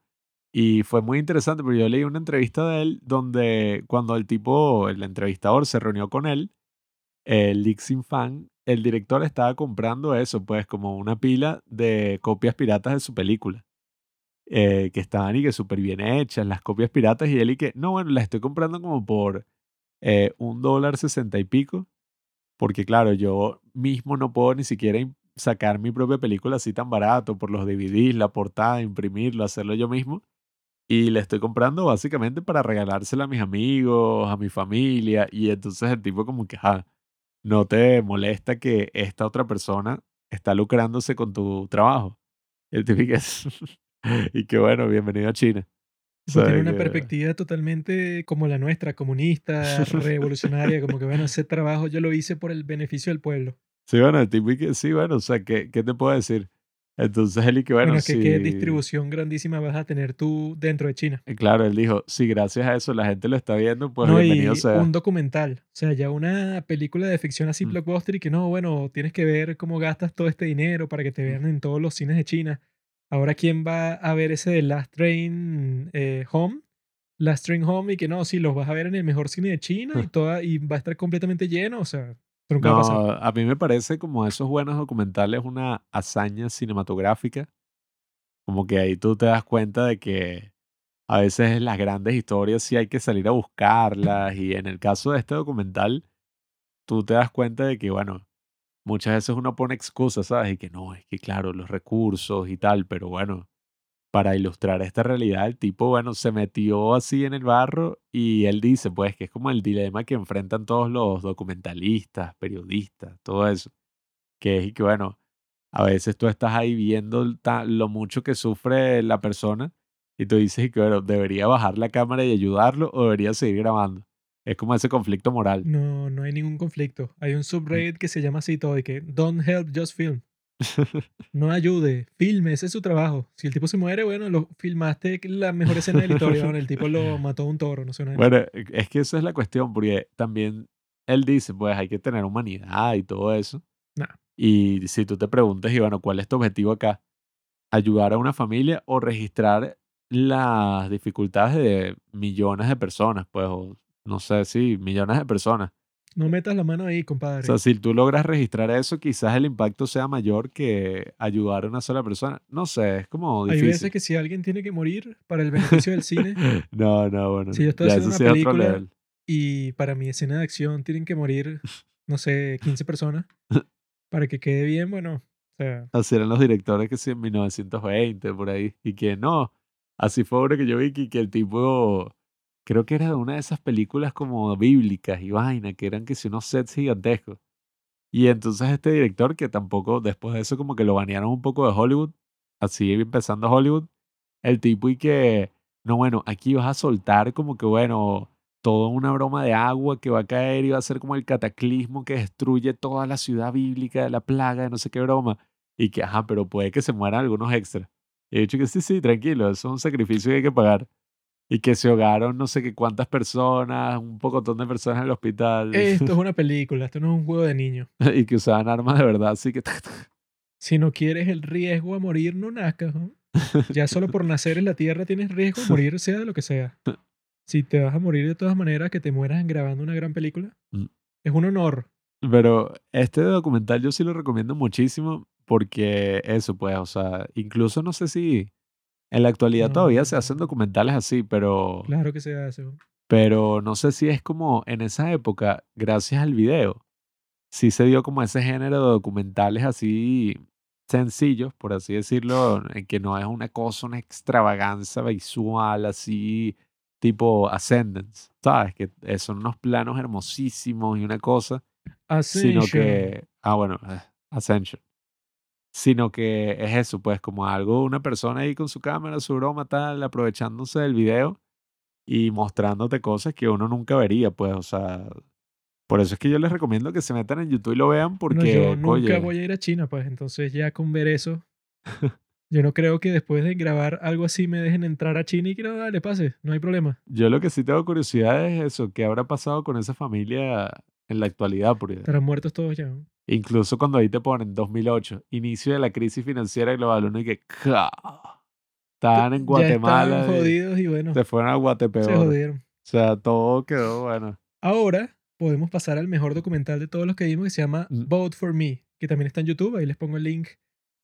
Y fue muy interesante porque yo leí una entrevista de él donde cuando el tipo, el entrevistador se reunió con él, el Lee Fan, el director estaba comprando eso, pues como una pila de copias piratas de su película. eh, que estaban y que súper bien hechas, las copias piratas, y él y que, no, bueno, las estoy comprando como por eh, un dólar sesenta y pico, porque claro, yo mismo no puedo ni siquiera sacar mi propia película así tan barato por los DVDs, la portada, imprimirlo, hacerlo yo mismo. Y le estoy comprando básicamente para regalársela a mis amigos, a mi familia. Y entonces el tipo como que, ajá, no te molesta que esta otra persona está lucrándose con tu trabajo. Y el tipo que, y que bueno, bienvenido a China. Tiene una que- perspectiva totalmente como la nuestra, comunista, revolucionaria, como que bueno, ese trabajo yo lo hice por el beneficio del pueblo. Sí, bueno, el tipo que sí, bueno, o sea, ¿qué, qué te puedo decir? Entonces él y que bueno, Bueno, que qué distribución grandísima vas a tener tú dentro de China. eh, Claro, él dijo, si gracias a eso la gente lo está viendo, pues no, y bienvenido sea. un documental, o sea, ya una película de ficción así Mm. blockbuster y que no, bueno, tienes que ver cómo gastas todo este dinero para que te Mm. vean en todos los cines de China. Ahora, ¿quién va a ver ese de Last Train eh, Home? Last Train Home y que no, sí, los vas a ver en el mejor cine de China y, toda, y va a estar completamente lleno, o sea, nunca va a pasar. No, a mí me parece como esos buenos documentales una hazaña cinematográfica, como que ahí tú te das cuenta de que a veces las grandes historias sí hay que salir a buscarlas y en el caso de este documental, tú te das cuenta de que, bueno, muchas veces uno pone excusas, ¿sabes? Y que no, es que claro, los recursos y tal, pero bueno, para ilustrar esta realidad, el tipo, bueno, se metió así en el barro y él dice, pues, que es como el dilema que enfrentan todos los documentalistas, periodistas, todo eso, que es que, bueno, a veces tú estás ahí viendo lo mucho que sufre la persona y tú dices que, bueno, debería bajar la cámara y ayudarlo o debería seguir grabando. Es como ese conflicto moral. No, no hay ningún conflicto. Hay un subreddit que se llama así todo y que don't help, just film. No ayude, filme, ese es su trabajo. Si el tipo se muere, bueno, lo filmaste la mejor escena de la historia. bueno, el tipo lo mató a un toro, no sé Bueno, e- es que esa es la cuestión, porque también él dice, pues hay que tener humanidad y todo eso. Nah. Y si tú te preguntas, y bueno, ¿cuál es tu objetivo acá? ¿Ayudar a una familia o registrar las dificultades de millones de personas? Pues, o no sé, sí, millones de personas. No metas la mano ahí, O compadre. sea, si tú logras registrar eso, quizás el impacto sea mayor que ayudar a una sola persona. No sé, es como Hay difícil. veces que si alguien tiene que morir para el beneficio del cine No, no, bueno. Si yo estoy ya haciendo una película- y para mi escena de acción tienen que morir, no sé, 15 personas para que quede bien, bueno, o sea, Así eran los directores que sí en 1920, por ahí. Y que no. Así fue uno que yo vi que, que el tipo. Creo que era de una de esas películas como bíblicas y vaina, que eran que si unos sets gigantescos. Y entonces este director, que tampoco después de eso como que lo banearon un poco de Hollywood, así empezando Hollywood, el tipo y que, no, bueno, aquí vas a soltar como que, bueno, toda una broma de agua que va a caer y va a ser como el cataclismo que destruye toda la ciudad bíblica de la plaga no sé qué broma. Y que, ajá, pero puede que se mueran algunos extras. Y he dicho que sí, sí, tranquilo, eso es un sacrificio que hay que pagar. Y que se ahogaron no sé qué cuántas personas, un pocotón de personas en el hospital. esto es una película, esto no es un juego de niños. y que usaban armas de verdad, así que... Si no quieres el riesgo a morir, no nazcas. ¿no? Ya solo por nacer en la Tierra tienes riesgo a morir, sea de lo que sea. Si te vas a morir de todas maneras, que te mueras grabando una gran película, Mm. es un honor. Pero este documental yo sí lo recomiendo muchísimo porque eso, pues, o sea, incluso no sé si en la actualidad todavía se hacen documentales así, pero, Claro que se hace. ¿no? pero no sé si es como en esa época, gracias al video, sí se dio como ese género de documentales así sencillos, por así decirlo, en que no es una cosa, una extravaganza visual así tipo Ascendance, ¿sabes? Que son unos planos hermosísimos y una cosa sino Ascension. que, ah, bueno, eh, Ascension. Sino que es eso, pues, como algo, una persona ahí con su cámara, su broma, tal, aprovechándose del video y mostrándote cosas que uno nunca vería, pues, o sea, por eso es que yo les recomiendo que se metan en YouTube y lo vean No, porque, yo nunca oye, voy a ir a China, pues entonces ya con ver eso, yo no creo que después de grabar algo así me dejen entrar a China y que no, dale, pase, no hay problema. yo lo que sí tengo curiosidad es eso, ¿qué habrá pasado con esa familia en la actualidad? Porque Estarán muertos todos ya. ¿no? Incluso cuando ahí te ponen 2008, inicio de la crisis financiera global, uno y que, ¡ca! Estaban en Ya Guatemala. estaban jodidos y bueno, Se fueron a se Guatepeor. O jodieron. sea, todo quedó bueno. Ahora podemos pasar al mejor documental de todos los que vimos que se llama Mm. Vote for Me, que también está en YouTube, ahí les pongo el link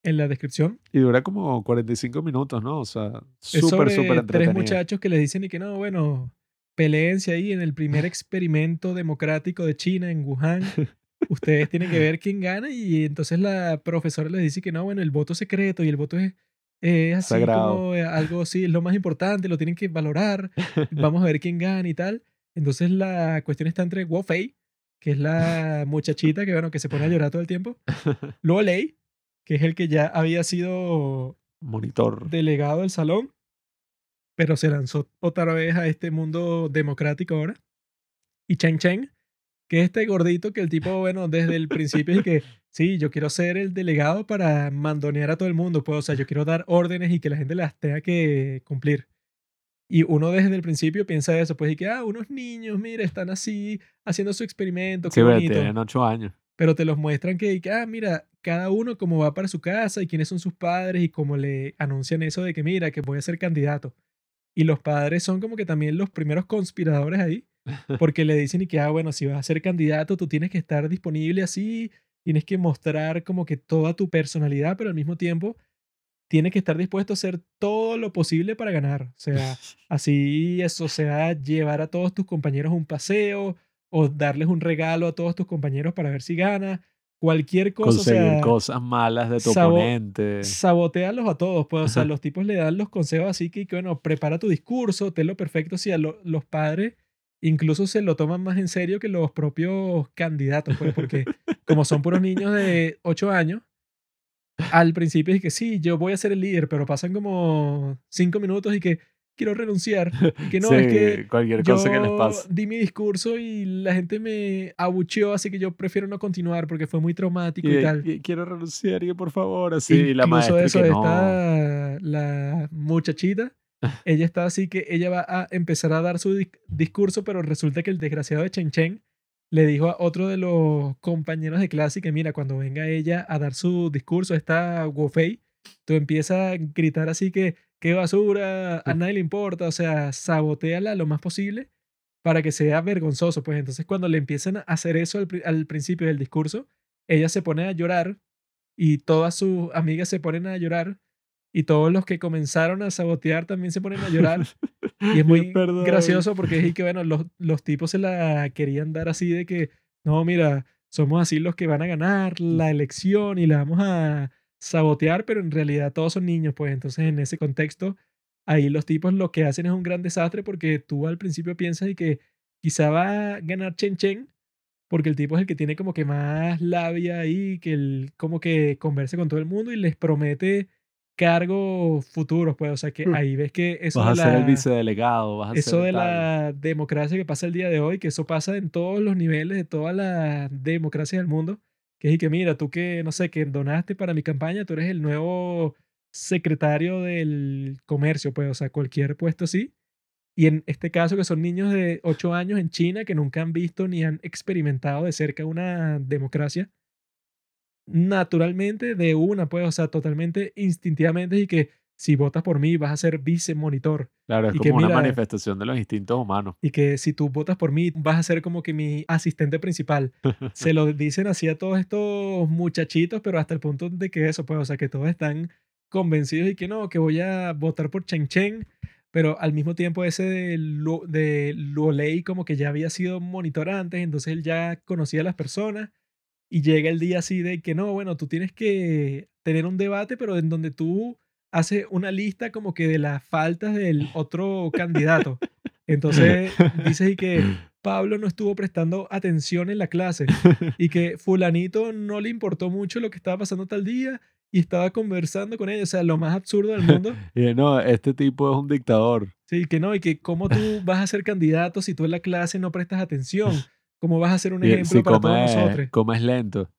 en la descripción. Y dura como 45 minutos, ¿no? O sea, Es súper, sobre súper tres entretenido. muchachos que les dicen y que no, bueno, peleense ahí en el primer experimento democrático de China en Wuhan. Ustedes tienen que ver quién gana y entonces la profesora les dice que no, bueno, el voto secreto y el voto es, es así Sagrado. como eh, algo así, es lo más importante, lo tienen que valorar, vamos a ver quién gana y tal. Entonces la cuestión está entre Wu Fei, que es la muchachita que, bueno, que se pone a llorar todo el tiempo, Luo Lei, que es el que ya había sido Monitor. delegado del salón, pero se lanzó otra vez a este mundo democrático ahora. Y Chen Chen, que es este gordito que el tipo, bueno, desde el principio es que, sí, yo quiero ser el delegado para mandonear a todo el mundo, pues, o sea, yo quiero dar órdenes y que la gente las tenga que cumplir. Y uno desde el principio piensa eso, pues, y que, ah, unos niños, mira, están así haciendo su experimento, Sí, ve, bonito tienen 8 años. pero te los muestran que, que, ah, mira, cada uno cómo va para su casa y quiénes son sus padres y cómo le anuncian eso de que, mira, que voy a ser candidato. Y los padres son como que también los primeros conspiradores ahí, porque le dicen y que, ah, bueno, si vas a ser candidato, tú tienes que estar disponible así, tienes que mostrar como que toda tu personalidad, pero al mismo tiempo tienes que estar dispuesto a hacer todo lo posible para ganar. O sea, así eso, o sea, llevar a todos tus compañeros a un paseo o darles un regalo a todos tus compañeros para ver si gana. Cualquier cosa, o Conseguir sea, cosas malas de tu sabo- oponente. sabotearlos a todos. Pues, o sea, los tipos le dan los consejos así que, que, bueno, prepara tu discurso, tenlo perfecto. Si a lo- los padres incluso se lo toman más en serio que los propios candidatos, pues, porque como son puros niños de 8 años, al principio es que sí, yo voy a ser el líder, pero pasan como 5 minutos y que quiero renunciar. Y que no, sí, es que cualquier yo cosa que les pase. di mi discurso y la gente me abucheó, así que yo prefiero no continuar porque fue muy traumático y, Y, tal. y quiero renunciar, y por favor, así. y la Incluso maestra eso que no. está la muchachita. Ella está así que ella va a empezar a dar su dis- discurso, pero resulta que el desgraciado de Chen Chen le dijo a otro de los compañeros de clase que mira, cuando venga ella a dar su discurso, esta Wofei, tú empiezas a gritar así que qué basura, a nadie le importa, o sea, saboteala lo más posible para que sea vergonzoso. Pues entonces cuando le empiezan a hacer eso al, pri- al principio del discurso, ella se pone a llorar y todas sus amigas se ponen a llorar y todos los que comenzaron a sabotear también se ponen a llorar. Y es muy Perdón. gracioso porque es que, bueno, los, los tipos se la querían dar así de que, no, mira, somos así los que van a ganar la elección y la vamos a sabotear, pero en realidad todos son niños, pues entonces en ese contexto, ahí los tipos lo que hacen es un gran desastre porque tú al principio piensas y que quizá va a ganar Chen Chen, porque el tipo es el que tiene como que más labia ahí, que él como que conversa con todo el mundo y les promete cargos futuros, pues, o sea que Mm. ahí ves que eso Vas a de ser el la- vicedelegado, vas a eso ser de la democracia que pasa el día de hoy, que eso pasa en todos los niveles de toda la democracia del mundo, que es y que mira, tú que, no sé, que donaste para mi campaña, tú eres el nuevo secretario del comercio, pues, o sea, cualquier puesto así. Y en este caso, que son niños de 8 años en China que nunca han visto ni han experimentado de cerca una democracia, naturalmente de una, pues, o sea, totalmente instintivamente y que si votas por mí vas a ser vicemonitor Claro, es y que como una mira- manifestación de los instintos humanos. y que si tú votas por mí vas a ser como que mi asistente principal. Se lo dicen así a todos estos muchachitos, pero hasta el punto de que eso, pues, o sea, que todos están convencidos y que no, que voy a votar por Chen Chen, pero al mismo tiempo ese de, Lu, de Luolei como que ya había sido monitor antes, entonces él ya conocía a las personas y llega el día así de que no, bueno, tú tienes que tener un debate, pero en donde tú haces una lista como que de las faltas del otro candidato. Entonces dices y que Pablo no estuvo prestando atención en la clase y que fulanito no le importó mucho lo que estaba pasando tal día y estaba conversando con ellos, o sea, lo más absurdo del mundo. Y no, este tipo es un dictador. Sí, que no, y que cómo tú vas a ser candidato si tú en la clase no prestas atención, cómo vas a ser un Y ejemplo si para todos comes, nosotros. comes lento.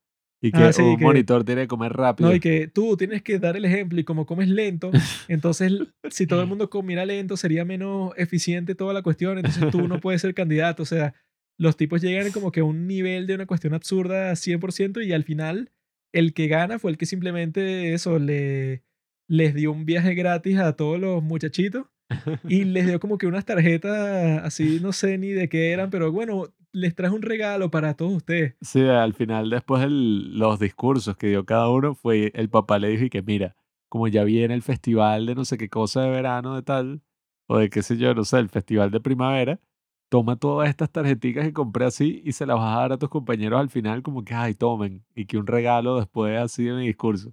Y que Ah, sí, un que- monitor tiene que comer rápido. No, y que tú tienes que dar el ejemplo y como comes lento, entonces si todo el mundo comiera lento sería menos eficiente toda la cuestión, entonces tú no puedes ser candidato, o sea, los tipos llegan como que a un nivel de una cuestión absurda 100% y al final el que gana fue el que simplemente eso le les dio un viaje gratis a todos los muchachitos y les dio como que unas tarjetas así, no sé ni de qué eran, pero bueno, les traje un regalo para todos ustedes. Sí, al final, después de los discursos que dio cada uno, fue el papá le dijo y que mira, como ya viene el festival de no sé qué cosa de verano de tal, o de qué sé yo, no sé, el festival de primavera, toma todas estas tarjeticas que compré así y se las vas a dar a tus compañeros al final como que, ay, tomen, y que un regalo después así de mi discurso.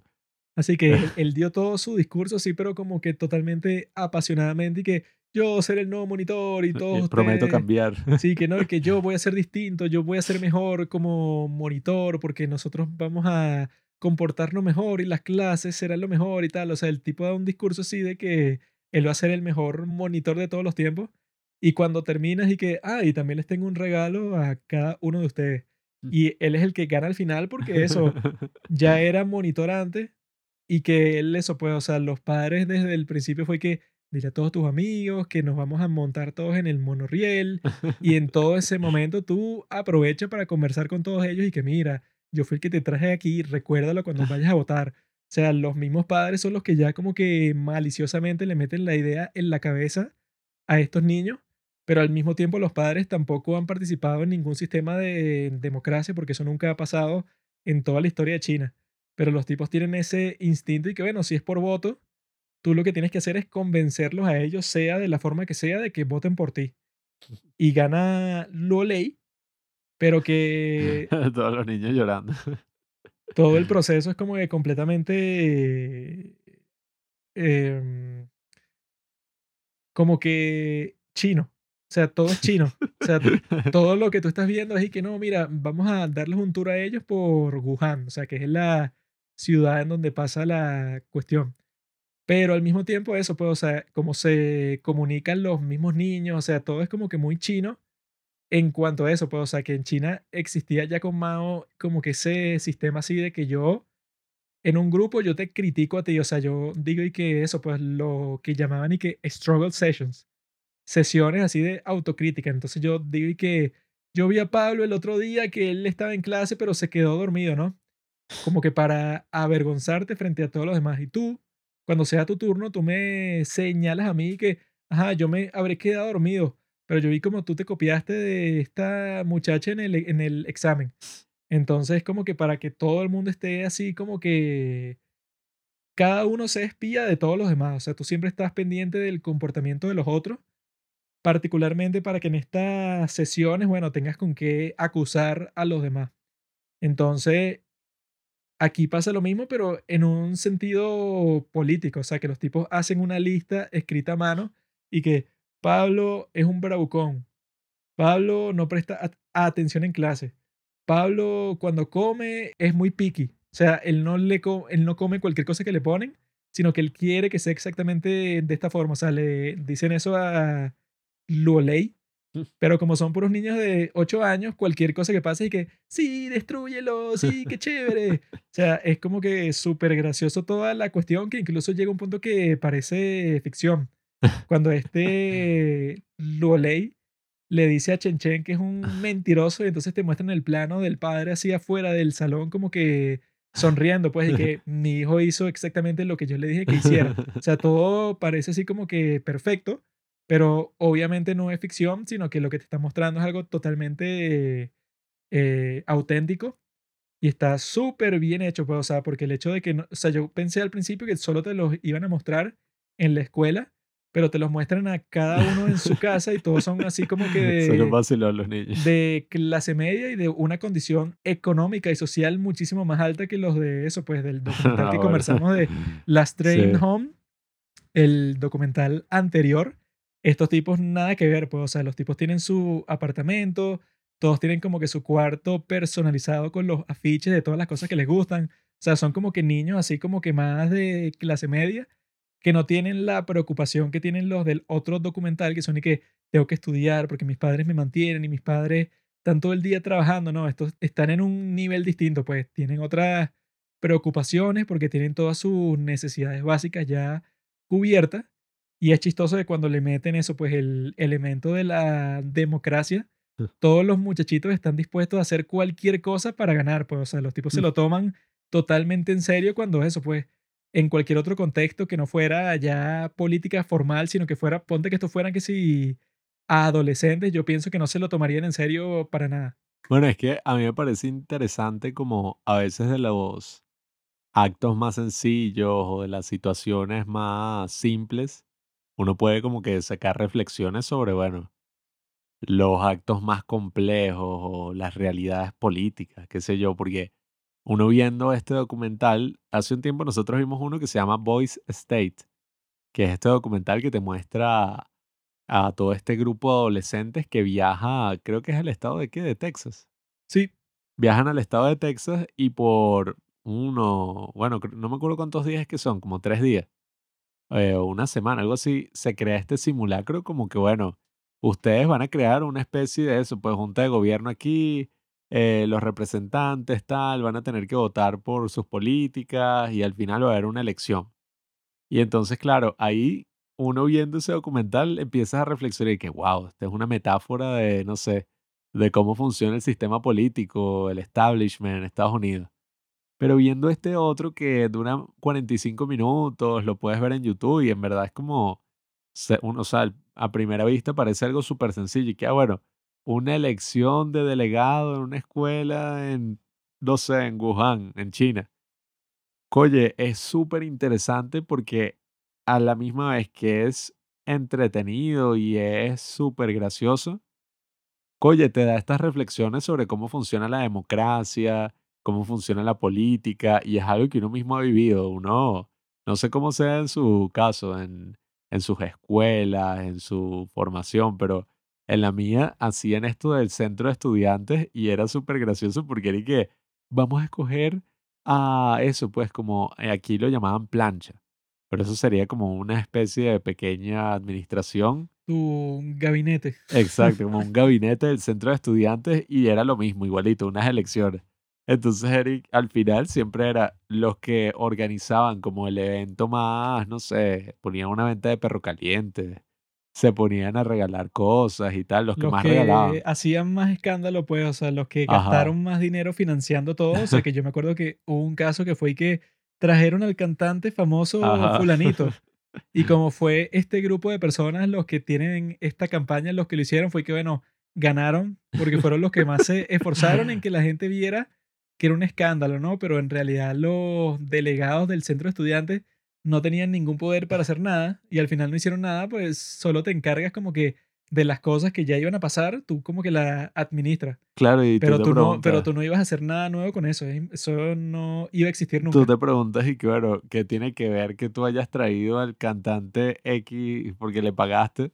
Así que él, él dio todo su discurso, sí, pero como que totalmente apasionadamente y que yo seré el nuevo monitor y Eh, Prometo ustedes- cambiar. Sí, que no, que yo voy a ser distinto, yo voy a ser mejor como monitor porque nosotros vamos a comportarnos mejor y las clases serán lo mejor y tal. O sea, el tipo da un discurso así de que él va a ser el mejor monitor de todos los tiempos. Y cuando terminas y que, ah, y también les tengo un regalo a cada uno de ustedes. Y él es el que gana al final porque eso, ya era monitor antes y que él eso pues, o sea, los padres desde el principio fue que dile a todos tus amigos que nos vamos a montar todos en el monorriel y en todo ese momento tú aprovecha para conversar con todos ellos y que mira, yo fui el que te traje aquí, recuérdalo cuando vayas a votar. O sea, los mismos padres son los que ya como que maliciosamente le meten la idea en la cabeza a estos niños, pero al mismo tiempo los padres tampoco han participado en ningún sistema de democracia porque eso nunca ha pasado en toda la historia de China. Pero los tipos tienen ese instinto y que bueno, si es por voto, tú lo que tienes que hacer es convencerlos a ellos, sea de la forma que sea, de que voten por ti. Y gana Luolei, pero que Todos los niños llorando. todo el proceso es como que completamente em, como que chino. O sea, todo es chino. O sea, todo lo que tú estás viendo es y que no, mira, vamos a darles un tour a ellos por Wuhan, o sea, que es la ciudad en donde pasa la cuestión. Pero al mismo tiempo eso, pues, o sea, como se comunican los mismos niños, o sea, todo es como que muy chino en cuanto a eso, pues, o sea, que en China existía ya con Mao como que ese sistema así de que yo, en un grupo, yo te critico a ti, o sea, yo digo y que eso, pues, lo que llamaban y que struggle sessions, sesiones así de autocrítica. Entonces yo digo y que yo vi a Pablo el otro día que él estaba en clase, pero se quedó dormido, ¿no? Como que para avergonzarte frente a todos los demás. Y tú, cuando sea tu turno, tú me señalas a mí que, ajá, yo me habré quedado dormido, pero yo vi como tú te copiaste de esta muchacha en el, en el examen. Entonces, como que para que todo el mundo esté así, como que cada uno se espía de todos los demás. O sea, tú siempre estás pendiente del comportamiento de los otros, particularmente para que en estas sesiones, bueno, tengas con qué acusar a los demás. Entonces, aquí pasa lo mismo, pero en un sentido político. O sea, que los tipos hacen una lista escrita a mano y que Pablo es un bravucón. Pablo no presta atención en clase. Pablo cuando come es muy picky. O sea, él no, le él no come cualquier cosa que le ponen, sino que él quiere que sea exactamente de esta forma. O sea, le dicen eso a Luolei. Pero como son puros niños de 8 años, cualquier cosa que pase y que, sí, destruyelo, sí, qué chévere. o sea, es como que súper gracioso toda la cuestión que incluso llega a un punto que parece ficción. Cuando este Luolei le dice a Chen Chen que es un mentiroso y entonces te muestran el plano del padre así afuera del salón como que sonriendo, pues, y que mi hijo hizo exactamente lo que yo le dije que hiciera. O sea, todo parece así como que perfecto, pero obviamente no es ficción, sino que lo que te está mostrando es algo totalmente eh, auténtico y está súper bien hecho, pues, o sea, porque el hecho de que, no, o sea, yo pensé al principio que solo te los iban a mostrar en la escuela pero te los muestran a cada uno en su casa y todos son así como que de, los niños. de clase media y de una condición económica y social muchísimo más alta que los de eso, pues del documental que ah, conversamos de Last Train Home, el documental anterior. Estos tipos nada que ver, pues, o sea, los tipos tienen su apartamento, todos tienen como que su cuarto personalizado con los afiches de todas las cosas que les gustan. O sea, son como que niños así como que más de clase media que no tienen la preocupación que tienen los del otro documental, que son y que tengo que estudiar porque mis padres me mantienen y mis padres están todo el día trabajando, no, estos están en un nivel distinto, pues tienen otras preocupaciones porque tienen todas sus necesidades básicas ya cubiertas y es chistoso de cuando le meten eso, pues el elemento de la democracia, todos los muchachitos están dispuestos a hacer cualquier cosa para ganar, pues, o sea, los tipos se mm. lo toman totalmente en serio cuando eso, pues, en cualquier otro contexto que no fuera ya política formal, sino que fuera, ponte que esto fueran que si adolescentes, yo pienso que no se lo tomarían en serio para nada. Bueno, es que a mí me parece interesante como a veces de los actos más sencillos o de las situaciones más simples, uno puede como que sacar reflexiones sobre, bueno, los actos más complejos o las realidades políticas, qué sé yo, porque uno viendo este documental, hace un tiempo nosotros vimos uno que se llama Voice State, que es este documental que te muestra a todo este grupo de adolescentes que viaja, creo que es el estado de qué, de Texas. Sí. Viajan al estado de Texas y por uno, bueno, no me acuerdo cuántos días que son, como tres días, eh, una semana, algo así, se crea este simulacro como que, bueno, ustedes van a crear una especie de eso, pues junta de gobierno aquí, eh, los representantes, tal, van a tener que votar por sus políticas y al final va a haber una elección. Y entonces, claro, ahí uno viendo ese documental empiezas a reflexionar y que, wow, esta es una metáfora de, no sé, de cómo funciona el sistema político, el establishment en Estados Unidos. Pero viendo este otro que dura 45 minutos, lo puedes ver en YouTube y en verdad es como, uno, o a primera vista parece algo súper sencillo y que, ah, bueno, una elección de delegado en una escuela en, no sé, en Wuhan, en China. Oye, es súper interesante porque a la misma vez que es entretenido y es súper gracioso, oye, te da estas reflexiones sobre cómo funciona la democracia, cómo funciona la política, y es algo que uno mismo ha vivido. Uno, no sé cómo sea en su caso, en, en sus escuelas, en su formación, pero en la mía hacían esto del centro de estudiantes y era súper gracioso porque era que vamos a escoger a eso, pues como eh, aquí lo llamaban plancha, pero eso sería como una especie de pequeña administración. Tu gabinete. Exacto, como un gabinete del centro de estudiantes y era lo mismo, igualito, unas elecciones. Entonces, Eric, al final siempre era los que organizaban como el evento más, no sé, ponían una venta de perro caliente se ponían a regalar cosas y tal, los que Los más que regalaban. hacían más escándalo, pues, o sea, los que Ajá. gastaron más dinero financiando todo. O sea, que yo me acuerdo que hubo un caso que fue que trajeron al cantante famoso Ajá. fulanito. Y como fue este grupo de personas los que tienen esta campaña, los que lo hicieron, fue que, bueno, ganaron porque fueron los que más se esforzaron en que la gente viera que era un escándalo, ¿no? Pero en realidad los delegados del centro de estudiantes no tenían ningún poder para hacer nada y al final no hicieron nada, pues solo te encargas como que de las cosas que ya iban a pasar, tú como que las administras. Claro, y Pero tú, tú, no, pero tú no ibas a hacer nada nuevo con eso. Eso no iba a existir nunca. tú te preguntas y bueno, ¿qué tiene que ver que tú hayas traído al cantante X porque le pagaste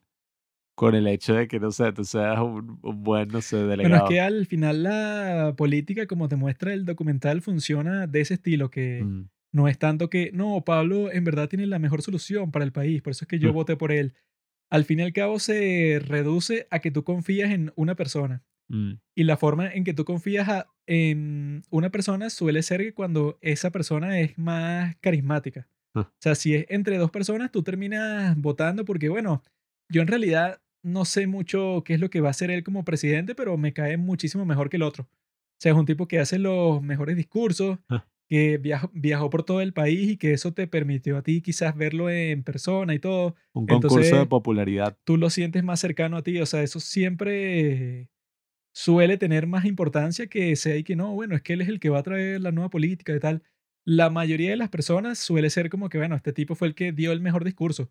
con el hecho de que, no sé, tú seas un, un buen, no sé, Bueno, es delegado? que al final la política, como te muestra el documental, funciona de ese estilo, que Mm, no es tanto que, no, Pablo en verdad tiene la mejor solución para el país, por eso es que yo Mm. voté por él. Al fin y al cabo se reduce a que tú confías en una persona. mm, Y la forma en que tú confías a- en una persona suele ser que cuando esa persona es más carismática. Ah. O sea, si es entre dos personas, tú terminas votando porque, bueno, yo en realidad no sé mucho qué es lo que va a hacer él como presidente, pero me cae muchísimo mejor que el otro. O sea, es un tipo que hace los mejores discursos, Ah. que viajó, viajó por todo el país y que eso te permitió a ti quizás verlo en persona y todo Un concurso de popularidad. tú lo sientes más cercano a ti. O sea, eso siempre suele tener más importancia que sea y que no, bueno, es que él es el que va a traer la nueva política y tal. La mayoría de las personas suele ser como que, bueno, este tipo fue el que dio el mejor discurso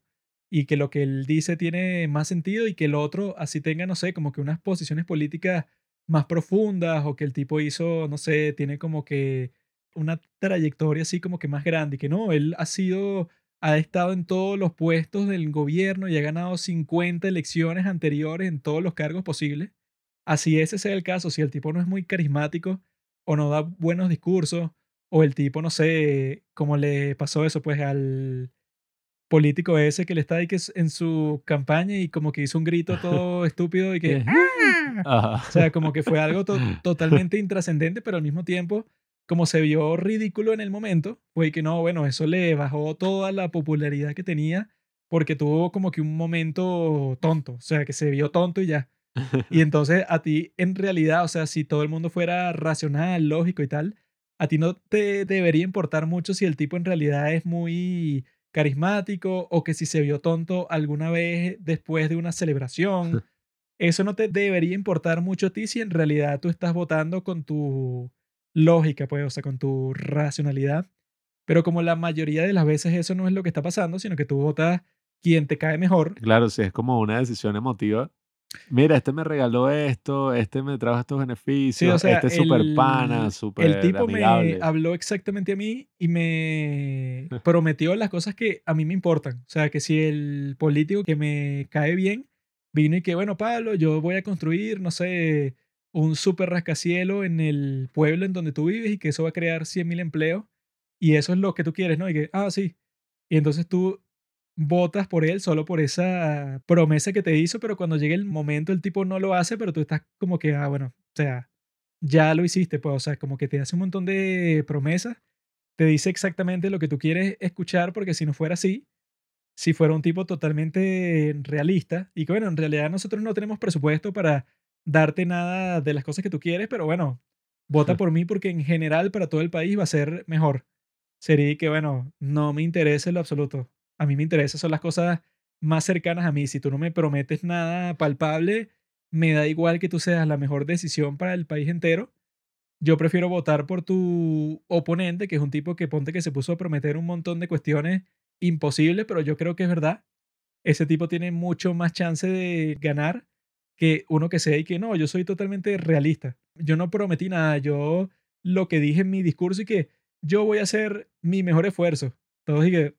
y que lo que él dice tiene más sentido y que el otro así tenga, no sé, como que unas posiciones políticas más profundas o que el tipo hizo, no sé, tiene como que una trayectoria así como que más grande y que no, él ha sido ha estado en todos los puestos del gobierno y ha ganado 50 elecciones anteriores en todos los cargos posibles. Así ese sea el caso, si el tipo no es muy carismático o no da buenos discursos, o el tipo, no sé, como le pasó eso pues al político ese que le está ahí que es en su campaña y como que hizo un grito todo estúpido y que... "Ah". O sea, como que fue algo to- totalmente intrascendente, pero al mismo tiempo, como se vio ridículo en el momento, fue que no, bueno, eso le bajó toda la popularidad que tenía porque tuvo como que un momento tonto, o sea, que se vio tonto y ya. Y entonces a ti, en realidad, o sea, si todo el mundo fuera racional, lógico y tal, a ti no te debería importar mucho si el tipo en realidad es muy carismático o que si se vio tonto alguna vez después de una celebración. Eso no te debería importar mucho a ti si en realidad tú estás votando con tu lógica, pues, o sea, con tu racionalidad. Pero como la mayoría de las veces eso no es lo que está pasando, sino que tú votas quien te cae mejor, Claro, sí, es como una decisión emotiva. Mira, este me regaló esto, este me trajo estos beneficios, sea, este es súper pana, súper El tipo amigable. me habló exactamente a mí y me prometió las cosas que a mí me importan. O sea, que si el político que me cae bien vino y que, bueno, Pablo, yo voy a construir, no sé, un súper rascacielo en el pueblo en donde tú vives y que eso va a crear 100.000 empleos y eso es lo que tú quieres, ¿no? Y que, ah, sí. Y entonces tú votas por él solo por esa promesa que te hizo, pero cuando llegue el momento el tipo no lo hace, pero tú estás como que, ah, bueno, o sea, ya lo hiciste, pues, o sea, como que te hace un montón de promesas, te dice exactamente lo que tú quieres escuchar, porque si no fuera así, si fuera un tipo totalmente realista, y que bueno, en realidad nosotros no tenemos presupuesto para darte nada de las cosas que tú quieres, pero bueno, vota por mí porque en general para todo el país va a ser mejor. Sería que, bueno, no me interesa en lo absoluto. A mí me interesan son las cosas más cercanas a mí. Si tú no me prometes nada palpable, me da igual que tú seas la mejor decisión para el país entero. Yo prefiero votar por tu oponente, que es un tipo que ponte que se puso a prometer un montón de cuestiones imposibles, pero yo creo que es verdad. Ese tipo tiene mucho más chance de ganar que uno que sea y que no, yo soy totalmente realista. Yo no prometí nada, yo lo que dije en mi discurso y que yo voy a hacer mi mejor esfuerzo. Todos y que,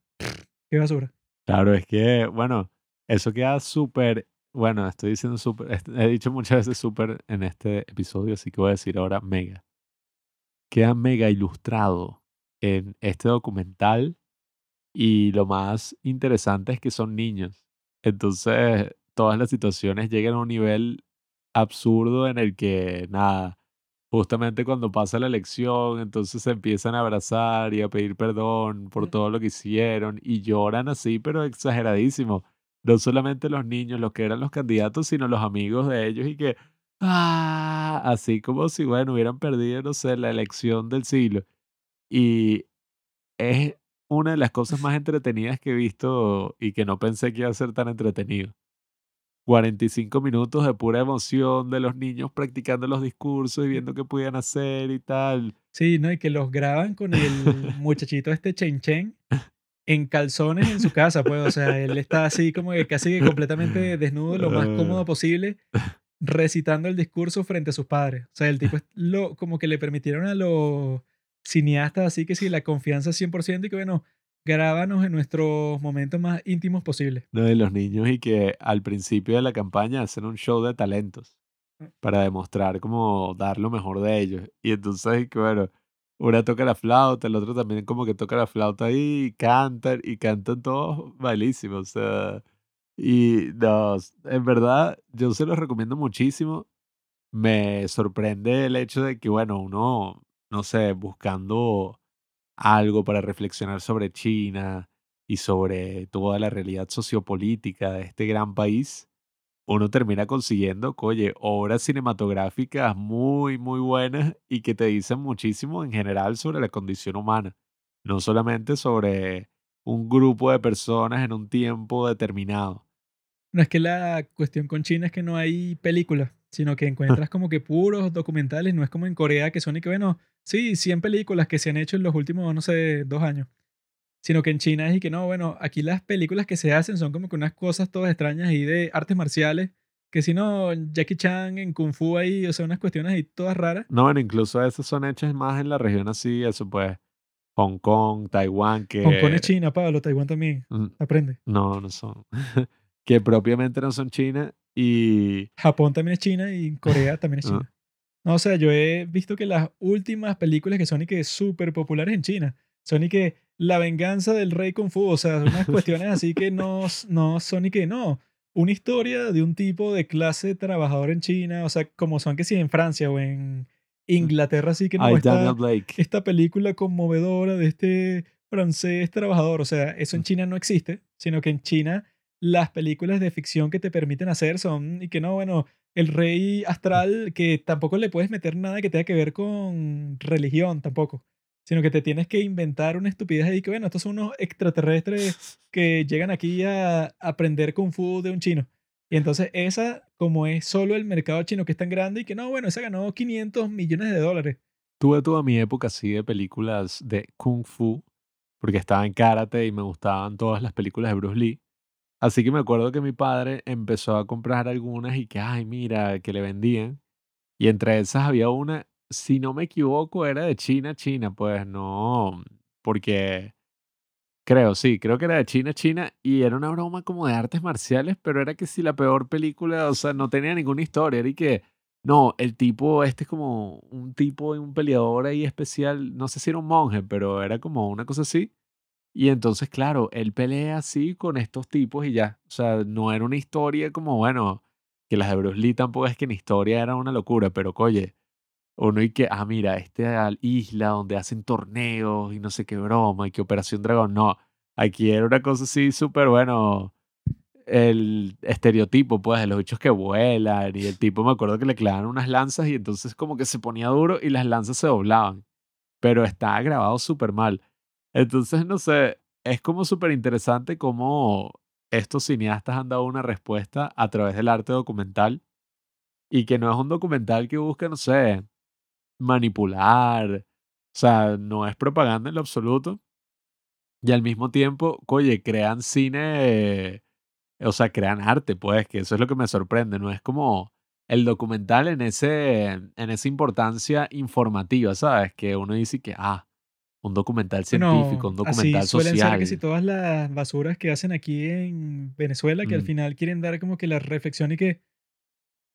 qué basura. Claro, es que, bueno, eso queda súper, bueno, estoy diciendo súper, he dicho muchas veces súper en este episodio, así que voy a decir ahora mega. Queda mega ilustrado en este documental y lo más interesante es que son niños. Entonces, todas las situaciones llegan a un nivel absurdo en el que, nada, justamente cuando pasa la elección, entonces se empiezan a abrazar y a pedir perdón por todo lo que hicieron y lloran así, pero exageradísimo. no solamente los niños, los que eran los candidatos, sino los amigos de ellos y que, ah, así como si, bueno, hubieran perdido, no sé, la elección del siglo. Y es una de las cosas más entretenidas que he visto y que no pensé que iba a ser tan entretenido. 45 minutos de pura emoción de los niños practicando los discursos y viendo qué podían hacer y tal. Sí, ¿no? Y que los graban con el muchachito este Chen Chen en calzones en su casa, pues. O sea, él está así como que casi que completamente desnudo, lo más cómodo posible, recitando el discurso frente a sus padres. O sea, el tipo es lo, como que le permitieron a los cineastas así que sí, la confianza 100% y que bueno, grábanos en nuestros momentos más íntimos posibles. No, de los niños y que al principio de la campaña hacen un show de talentos Mm. para demostrar como dar lo mejor de ellos. Y entonces, bueno, una toca la flauta, el otro también como que toca la flauta y cantan, y cantan todos bailísimos. O sea, y no, en verdad, yo se los recomiendo muchísimo. Me sorprende el hecho de que, bueno, uno, no sé, buscando algo para reflexionar sobre China y sobre toda la realidad sociopolítica de este gran país, uno termina consiguiendo, oye, obras cinematográficas muy, muy buenas y que te dicen muchísimo en general sobre la condición humana, no solamente sobre un grupo de personas en un tiempo determinado. No es que la cuestión con China es que no hay películas, sino que encuentras como que puros documentales, no es como en Corea que son y que, bueno, sí, 100 películas que se han hecho en los últimos, no sé, dos años. Sino que en China es y que no, bueno, aquí las películas que se hacen son como que unas cosas todas extrañas ahí de artes marciales, que si no, Jackie Chan en Kung Fu ahí, o sea, unas cuestiones ahí todas raras. No, bueno, incluso esas son hechas más en la región así, eso pues, Hong Kong, Taiwán, que... Hong Kong es China, Pablo, Taiwán también, Mm, aprende. No, no son. que propiamente no son China y... Japón también es China y Corea también es Ah. China. No, o sea, yo he visto que las últimas películas que son y que súper populares en China son y que La venganza del rey Kung Fu, o sea, unas cuestiones así que no, no son y que no. Una historia de un tipo de clase trabajador en China, o sea, como son que si en Francia o en Inglaterra, así que no, Ay, esta, Daniel Blake. esta película conmovedora de este francés trabajador. O sea, eso en China no existe, sino que en China las películas de ficción que te permiten hacer son, y que no, bueno, el rey astral, que tampoco le puedes meter nada que tenga que ver con religión tampoco, sino que te tienes que inventar una estupidez ahí que, bueno, estos son unos extraterrestres que llegan aquí a aprender kung fu de un chino. Y entonces esa, como es solo el mercado chino que es tan grande y que no, bueno, esa ganó 500 millones de dólares. Tuve toda mi época así de películas de Kung Fu, porque estaba en karate y me gustaban todas las películas de Bruce Lee. Así que me acuerdo que mi padre empezó a comprar algunas y que, ay, mira, que le vendían. Y entre esas había una, si no me equivoco, era de China, China, pues no, porque creo, sí, creo que era de China, China, y era una broma como de artes marciales, pero era que si la peor película, o sea, no tenía ninguna historia, y que, no, el tipo, este es como un tipo, un peleador ahí especial, no sé si era un monje, pero era como una cosa así. Y entonces, claro, él pelea así con estos tipos y ya. O sea, no era una historia como, bueno, que las de Bruce Lee tampoco es que en historia era una locura, pero oye, uno y que, ah, mira, esta isla donde hacen torneos y no sé qué broma y que Operación Dragón, no. Aquí era una cosa así súper, bueno, el estereotipo, pues, de los bichos que vuelan y el tipo, me acuerdo que le clavaban unas lanzas y entonces como que se ponía duro y las lanzas se doblaban. Pero estaba grabado súper mal. Entonces, no sé, es como súper interesante cómo estos cineastas han dado una respuesta a través del arte documental y que no es un documental que busca, no sé, manipular, o sea, no es propaganda en lo absoluto. Y al mismo tiempo, oye, crean cine, o sea, crean arte, pues, que eso es lo que me sorprende, no es como el documental en ese, en esa importancia informativa, ¿sabes? Que uno dice que, ah, un documental científico, un Bueno, así documental suelen ser social. que si todas las basuras que hacen aquí en Venezuela, que al Mm. final quieren dar como que la reflexión y que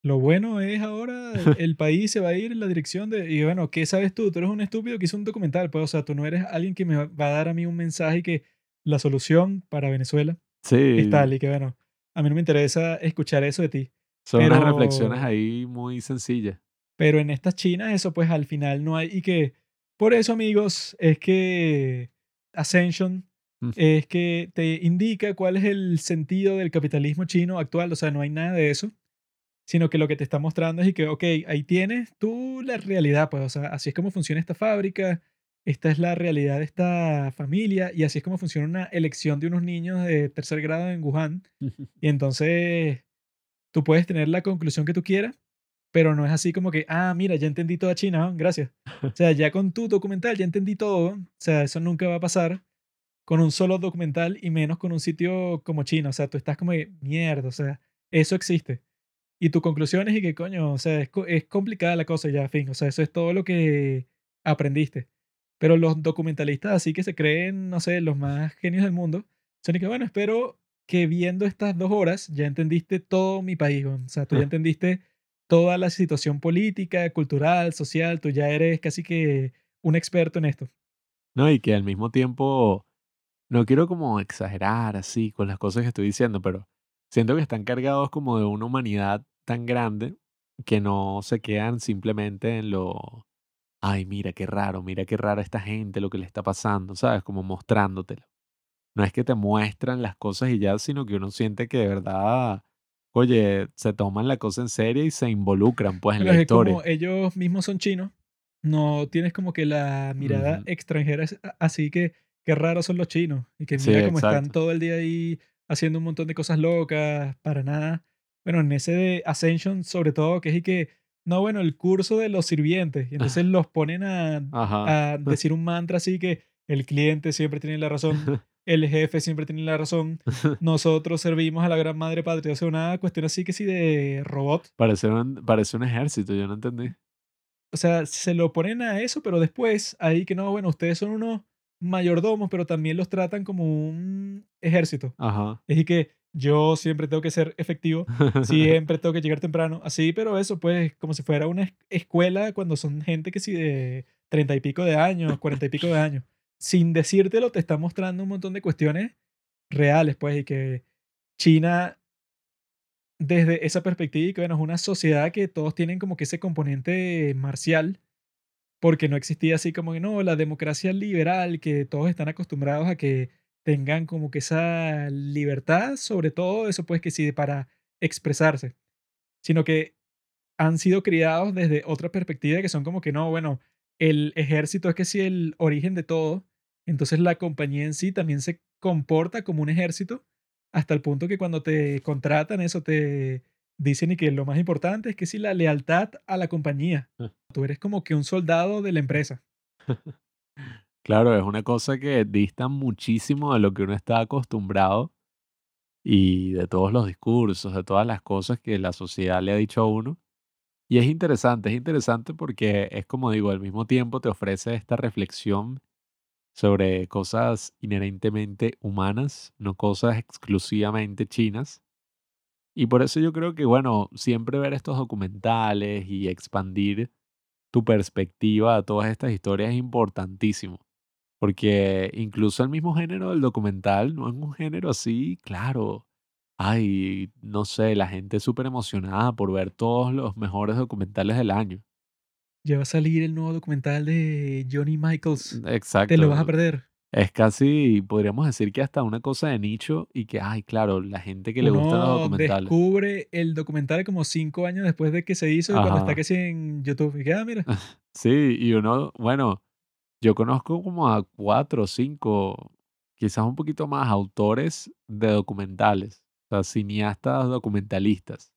lo bueno es ahora el, país se va a ir en la dirección de, y bueno, ¿qué sabes tú? Tú eres un estúpido que hizo un documental, pues, o sea, tú no eres alguien que me va a dar a mí un mensaje y que la solución para Venezuela es tal Sí, y que bueno, a mí no me interesa escuchar eso de ti, son unas reflexiones pero, ahí muy sencillas. pero en estas chinas eso pues al final no hay y que, por eso amigos, es que Ascension es que te indica cuál es el sentido del capitalismo chino actual. O sea, no hay nada de eso, sino que lo que te está mostrando es que, ok, ahí tienes tú la realidad, pues, o sea, así es como funciona esta fábrica, esta es la realidad de esta familia y así es como funciona una elección de unos niños de tercer grado en Wuhan. Y entonces tú puedes tener la conclusión que tú quieras, pero no es así como que, ah, mira, ya entendí toda China, ¿no? gracias. O sea, ya con tu documental ya entendí todo. O sea, eso nunca va a pasar con un solo documental y menos con un sitio como China. O sea, tú estás como de mierda, o sea, eso existe. Y tu conclusión es y que, coño, o sea, es, es complicada la cosa ya, fin. O sea, eso es todo lo que aprendiste. Pero los documentalistas así que se creen, no sé, los más genios del mundo, son y que, bueno, espero que viendo estas dos horas ya entendiste todo mi país. O sea, tú ya entendiste toda la situación política, cultural, social, tú ya eres casi que un experto en esto. No, y que al mismo tiempo, no quiero como exagerar así con las cosas que estoy diciendo, pero siento que están cargados como de una humanidad tan grande que no se quedan simplemente en lo, ay, mira qué raro, mira qué rara esta gente, lo que le está pasando, ¿sabes? Como mostrándotelo. No es que te muestran las cosas y ya, sino que uno siente que de verdad, oye, se toman la cosa en serio y se involucran pues en Pero la es historia. como ellos mismos son chinos, no tienes como que la mirada Ujú. extranjera, es a- así que qué raros son los chinos y que Sí, mira cómo están todo el día ahí haciendo un montón de cosas locas, para nada. Bueno, en ese de Ascension sobre todo, que es y que, no, bueno, el curso de los sirvientes, y entonces los ponen a decir un mantra así que el cliente siempre tiene la razón, el jefe siempre tiene la razón, nosotros servimos a la gran madre patria, o sea, una cuestión así que sí de robot. Parece un, parece un ejército, yo no entendí. O sea, se lo ponen a eso, pero después ahí que no, bueno, ustedes son unos mayordomos, pero también los tratan como un ejército. Ajá. Es que yo siempre tengo que ser efectivo, siempre tengo que llegar temprano, así, pero eso pues como si fuera una es- escuela cuando son gente que sí de treinta y pico de años, cuarenta y pico de años. Sin decírtelo, te está mostrando un montón de cuestiones reales, pues, y que China desde esa perspectiva y que bueno, es una sociedad que todos tienen como que ese componente marcial, porque no existía así como que no, la democracia liberal, que todos están acostumbrados a que tengan como que esa libertad, sobre todo eso pues que sí, para expresarse, sino que han sido criados desde otra perspectiva que son como que no, bueno, el ejército es que sí el origen de todo, entonces la compañía en sí también se comporta como un ejército hasta el punto que cuando te contratan eso te dicen y que lo más importante es que sí la lealtad a la compañía. Tú eres como que un soldado de la empresa. Claro, es una cosa que dista muchísimo de lo que uno está acostumbrado y de todos los discursos, de todas las cosas que la sociedad le ha dicho a uno. Y es interesante, es interesante porque es como digo, al mismo tiempo te ofrece esta reflexión sobre cosas inherentemente humanas, no cosas exclusivamente chinas. Y por eso yo creo que, bueno, siempre ver estos documentales y expandir tu perspectiva a todas estas historias es importantísimo. Porque incluso el mismo género del documental no es un género así, claro. Ay, no sé, la gente es súper emocionada por ver todos los mejores documentales del año. Ya va a salir el nuevo documental de Johnny Michaels. Te lo vas a Exacto. perder. Es casi, podríamos decir que hasta una cosa de nicho y que, ay, claro, la gente que le gustan los Uno documentales. descubre el documental como cinco años después de que se hizo y cuando está Ajá. sí en YouTube. Y que, ah, mira, Sí, y uno, bueno, yo conozco como a cuatro o cinco, quizás un poquito más, autores de documentales, o sea, cineastas documentalistas,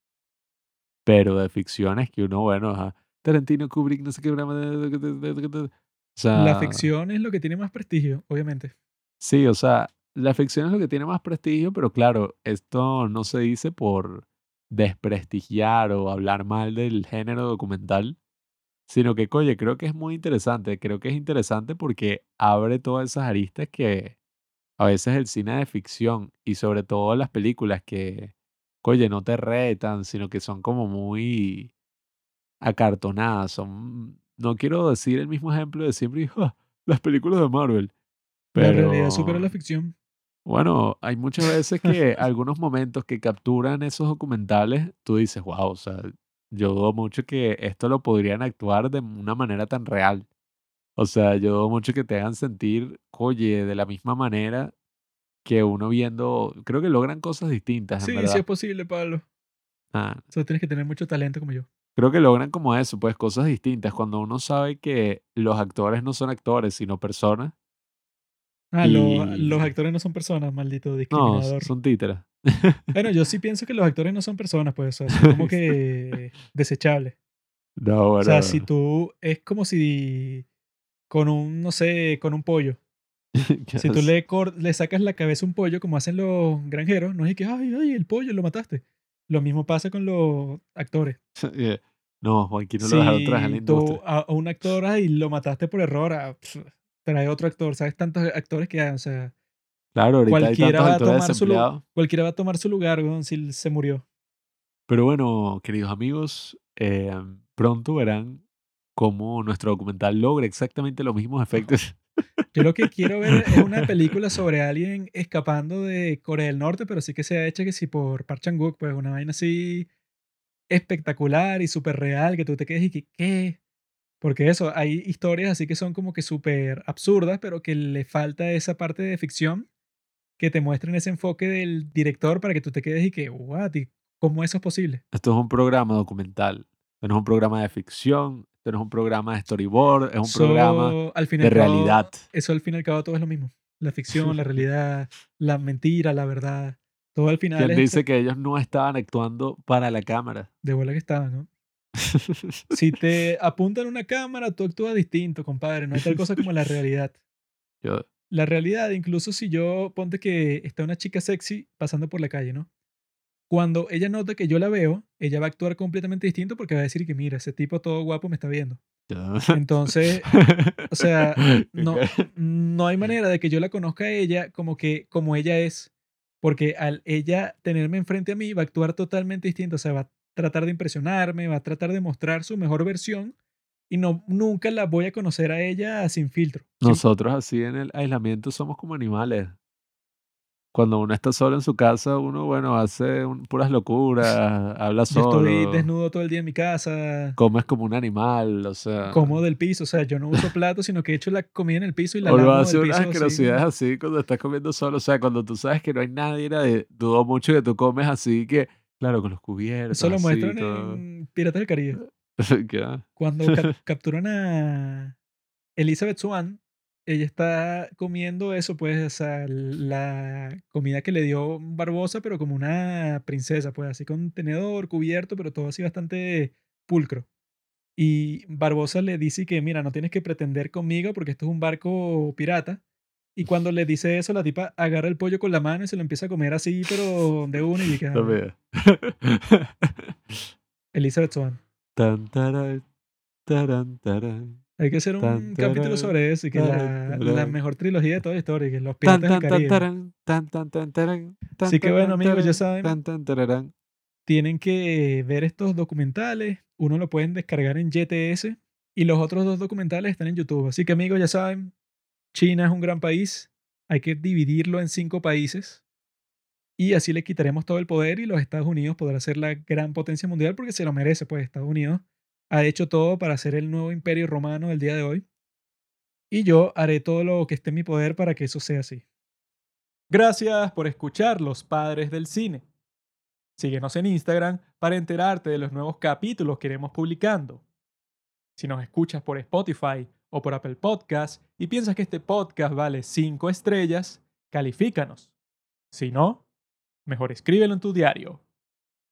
pero de ficciones que uno, bueno, ajá, Tarantino, Kubrick, no sé qué, broma, o la sea, ficción es lo que tiene más prestigio, obviamente. sí, o sea, la ficción es lo que tiene más prestigio, pero claro, esto no se dice por desprestigiar o hablar mal del género documental, Sino que, oye, creo que es muy interesante. Creo que es interesante porque abre todas esas aristas que a veces el cine de ficción y sobre todo las películas que, oye, no te retan, sino que son como muy acartonadas. Son, no quiero decir el mismo ejemplo de siempre, "Ah, las películas de Marvel, La realidad supera la pero ficción. bueno, hay muchas veces que algunos momentos que capturan esos documentales, tú dices, wow, o sea, yo dudo mucho que esto lo podrían actuar de una manera tan real. O sea, yo dudo mucho que te hagan sentir, oye, de la misma manera que uno viendo, creo que logran cosas distintas, en Sí, verdad. sí es posible, Pablo. Ah, Solo tienes que tener mucho talento como yo. Creo que logran como eso, pues cosas distintas. Cuando uno sabe que los actores no son actores, sino personas. Ah, lo- Y- los actores no son personas, maldito No, discriminador. son títeres. Bueno, yo sí pienso que los actores no son personas, pues, o sea, son como que desechables. No, bueno. O sea, si tú, es como si con un, no sé, con un pollo. ¿qué Si tú le, le sacas la cabeza a un pollo, como hacen los granjeros, no es que, ay, ay, el pollo, lo mataste. Lo mismo pasa con los actores. Eh, No, Juanquín no lo dejaron trabajar en la Si tú industria. a, a un actor ay, lo mataste por error, ah, pf, trae otro actor. ¿Sabes? Tantos actores que hay, o sea, Claro, ahorita hay cualquiera tantos va a tomar su cualquiera va a tomar su lugar weón, si se murió. Pero bueno, queridos amigos, eh, pronto verán cómo nuestro documental logra exactamente los mismos efectos. Yo lo que quiero ver es una película sobre alguien escapando de Corea del Norte, pero sí que sea hecha que sí por Park Chan-wook, pues una vaina así espectacular y súper real, que tú te quedes y que, ¿qué? Porque eso, hay historias así que son como que súper absurdas, pero que le falta esa parte de ficción que te muestren ese enfoque del director para que tú te quedes y que, what, ¿Y ¿cómo eso es posible? Esto es un programa documental. No es un programa de ficción. Esto no es un programa de storyboard. Es un So, programa al de cabo, realidad. Eso al fin y al cabo todo es lo mismo. La ficción, la realidad, la mentira, la verdad. Todo al final Quien dice que ellos no estaban actuando para la cámara. de bola que estaban, ¿no? Si te apuntan una cámara, tú actúas distinto, compadre. No hay tal cosa como la realidad. Yo, La realidad, incluso si yo ponte que está una chica sexy pasando por la calle, ¿no? Cuando ella nota que yo la veo, ella va a actuar completamente distinto porque va a decir que mira, ese tipo todo guapo me está viendo. yo- Entonces, o sea, no, no hay manera de que yo la conozca a ella como que como ella es, porque al ella tenerme enfrente a mí va a actuar totalmente distinto, o sea, va a tratar de impresionarme, va a tratar de mostrar su mejor versión y no nunca la voy a conocer a ella sin filtro. Nosotros así en el aislamiento somos como animales. Cuando uno está solo en su casa, uno, bueno, hace un- puras locuras, habla Yo solo, estoy desnudo todo el día en mi casa, comes como un animal, o sea... como del piso, o sea, yo no uso plato, sino que echo la comida en el piso y la O lo hace unas piso así. asquerosidades así cuando estás comiendo solo. O sea, cuando tú sabes que no hay nadie, de- dudo mucho que tú comes así que, claro, con los cubiertos. Eso lo así, muestran todo. en Piratas del Caribe. Cuando cap- capturan a Elizabeth Swan, ella está comiendo eso, pues, o sea, la comida que le dio Barbosa, pero como una princesa, pues, así con tenedor, cubierto, pero todo así bastante pulcro. Y Barbosa le dice que, mira, no tienes que pretender conmigo porque esto es un barco pirata. Y cuando le dice eso, la tipa agarra el pollo con la mano y se lo empieza a comer así, pero de una y que, Elizabeth Swan. Tan, taran, taran, taran. Hay que hacer un Tan, capítulo sobre eso y que tarán, la, mejor trilogía de toda la historia, que los piratas tan, Caribe. tan, Así que bueno, amigos, ya saben. Tienen que ver estos documentales. Uno lo pueden descargar en GTS y los otros dos documentales están en YouTube. Así que amigos, ya saben, China es un gran país. Hay que dividirlo en cinco países. Y así le quitaremos todo el poder y los Estados Unidos podrá ser la gran potencia mundial porque se lo merece, pues Estados Unidos ha hecho todo para ser el nuevo imperio romano del día de hoy. Y yo haré todo lo que esté en mi poder para que eso sea así. Gracias por escuchar Los Padres del Cine. Síguenos en Instagram para enterarte de los nuevos capítulos que iremos publicando. Si nos escuchas por Spotify o por Apple Podcast y piensas que este podcast vale 5 estrellas, califícanos. Si no, mejor escríbelo en tu diario.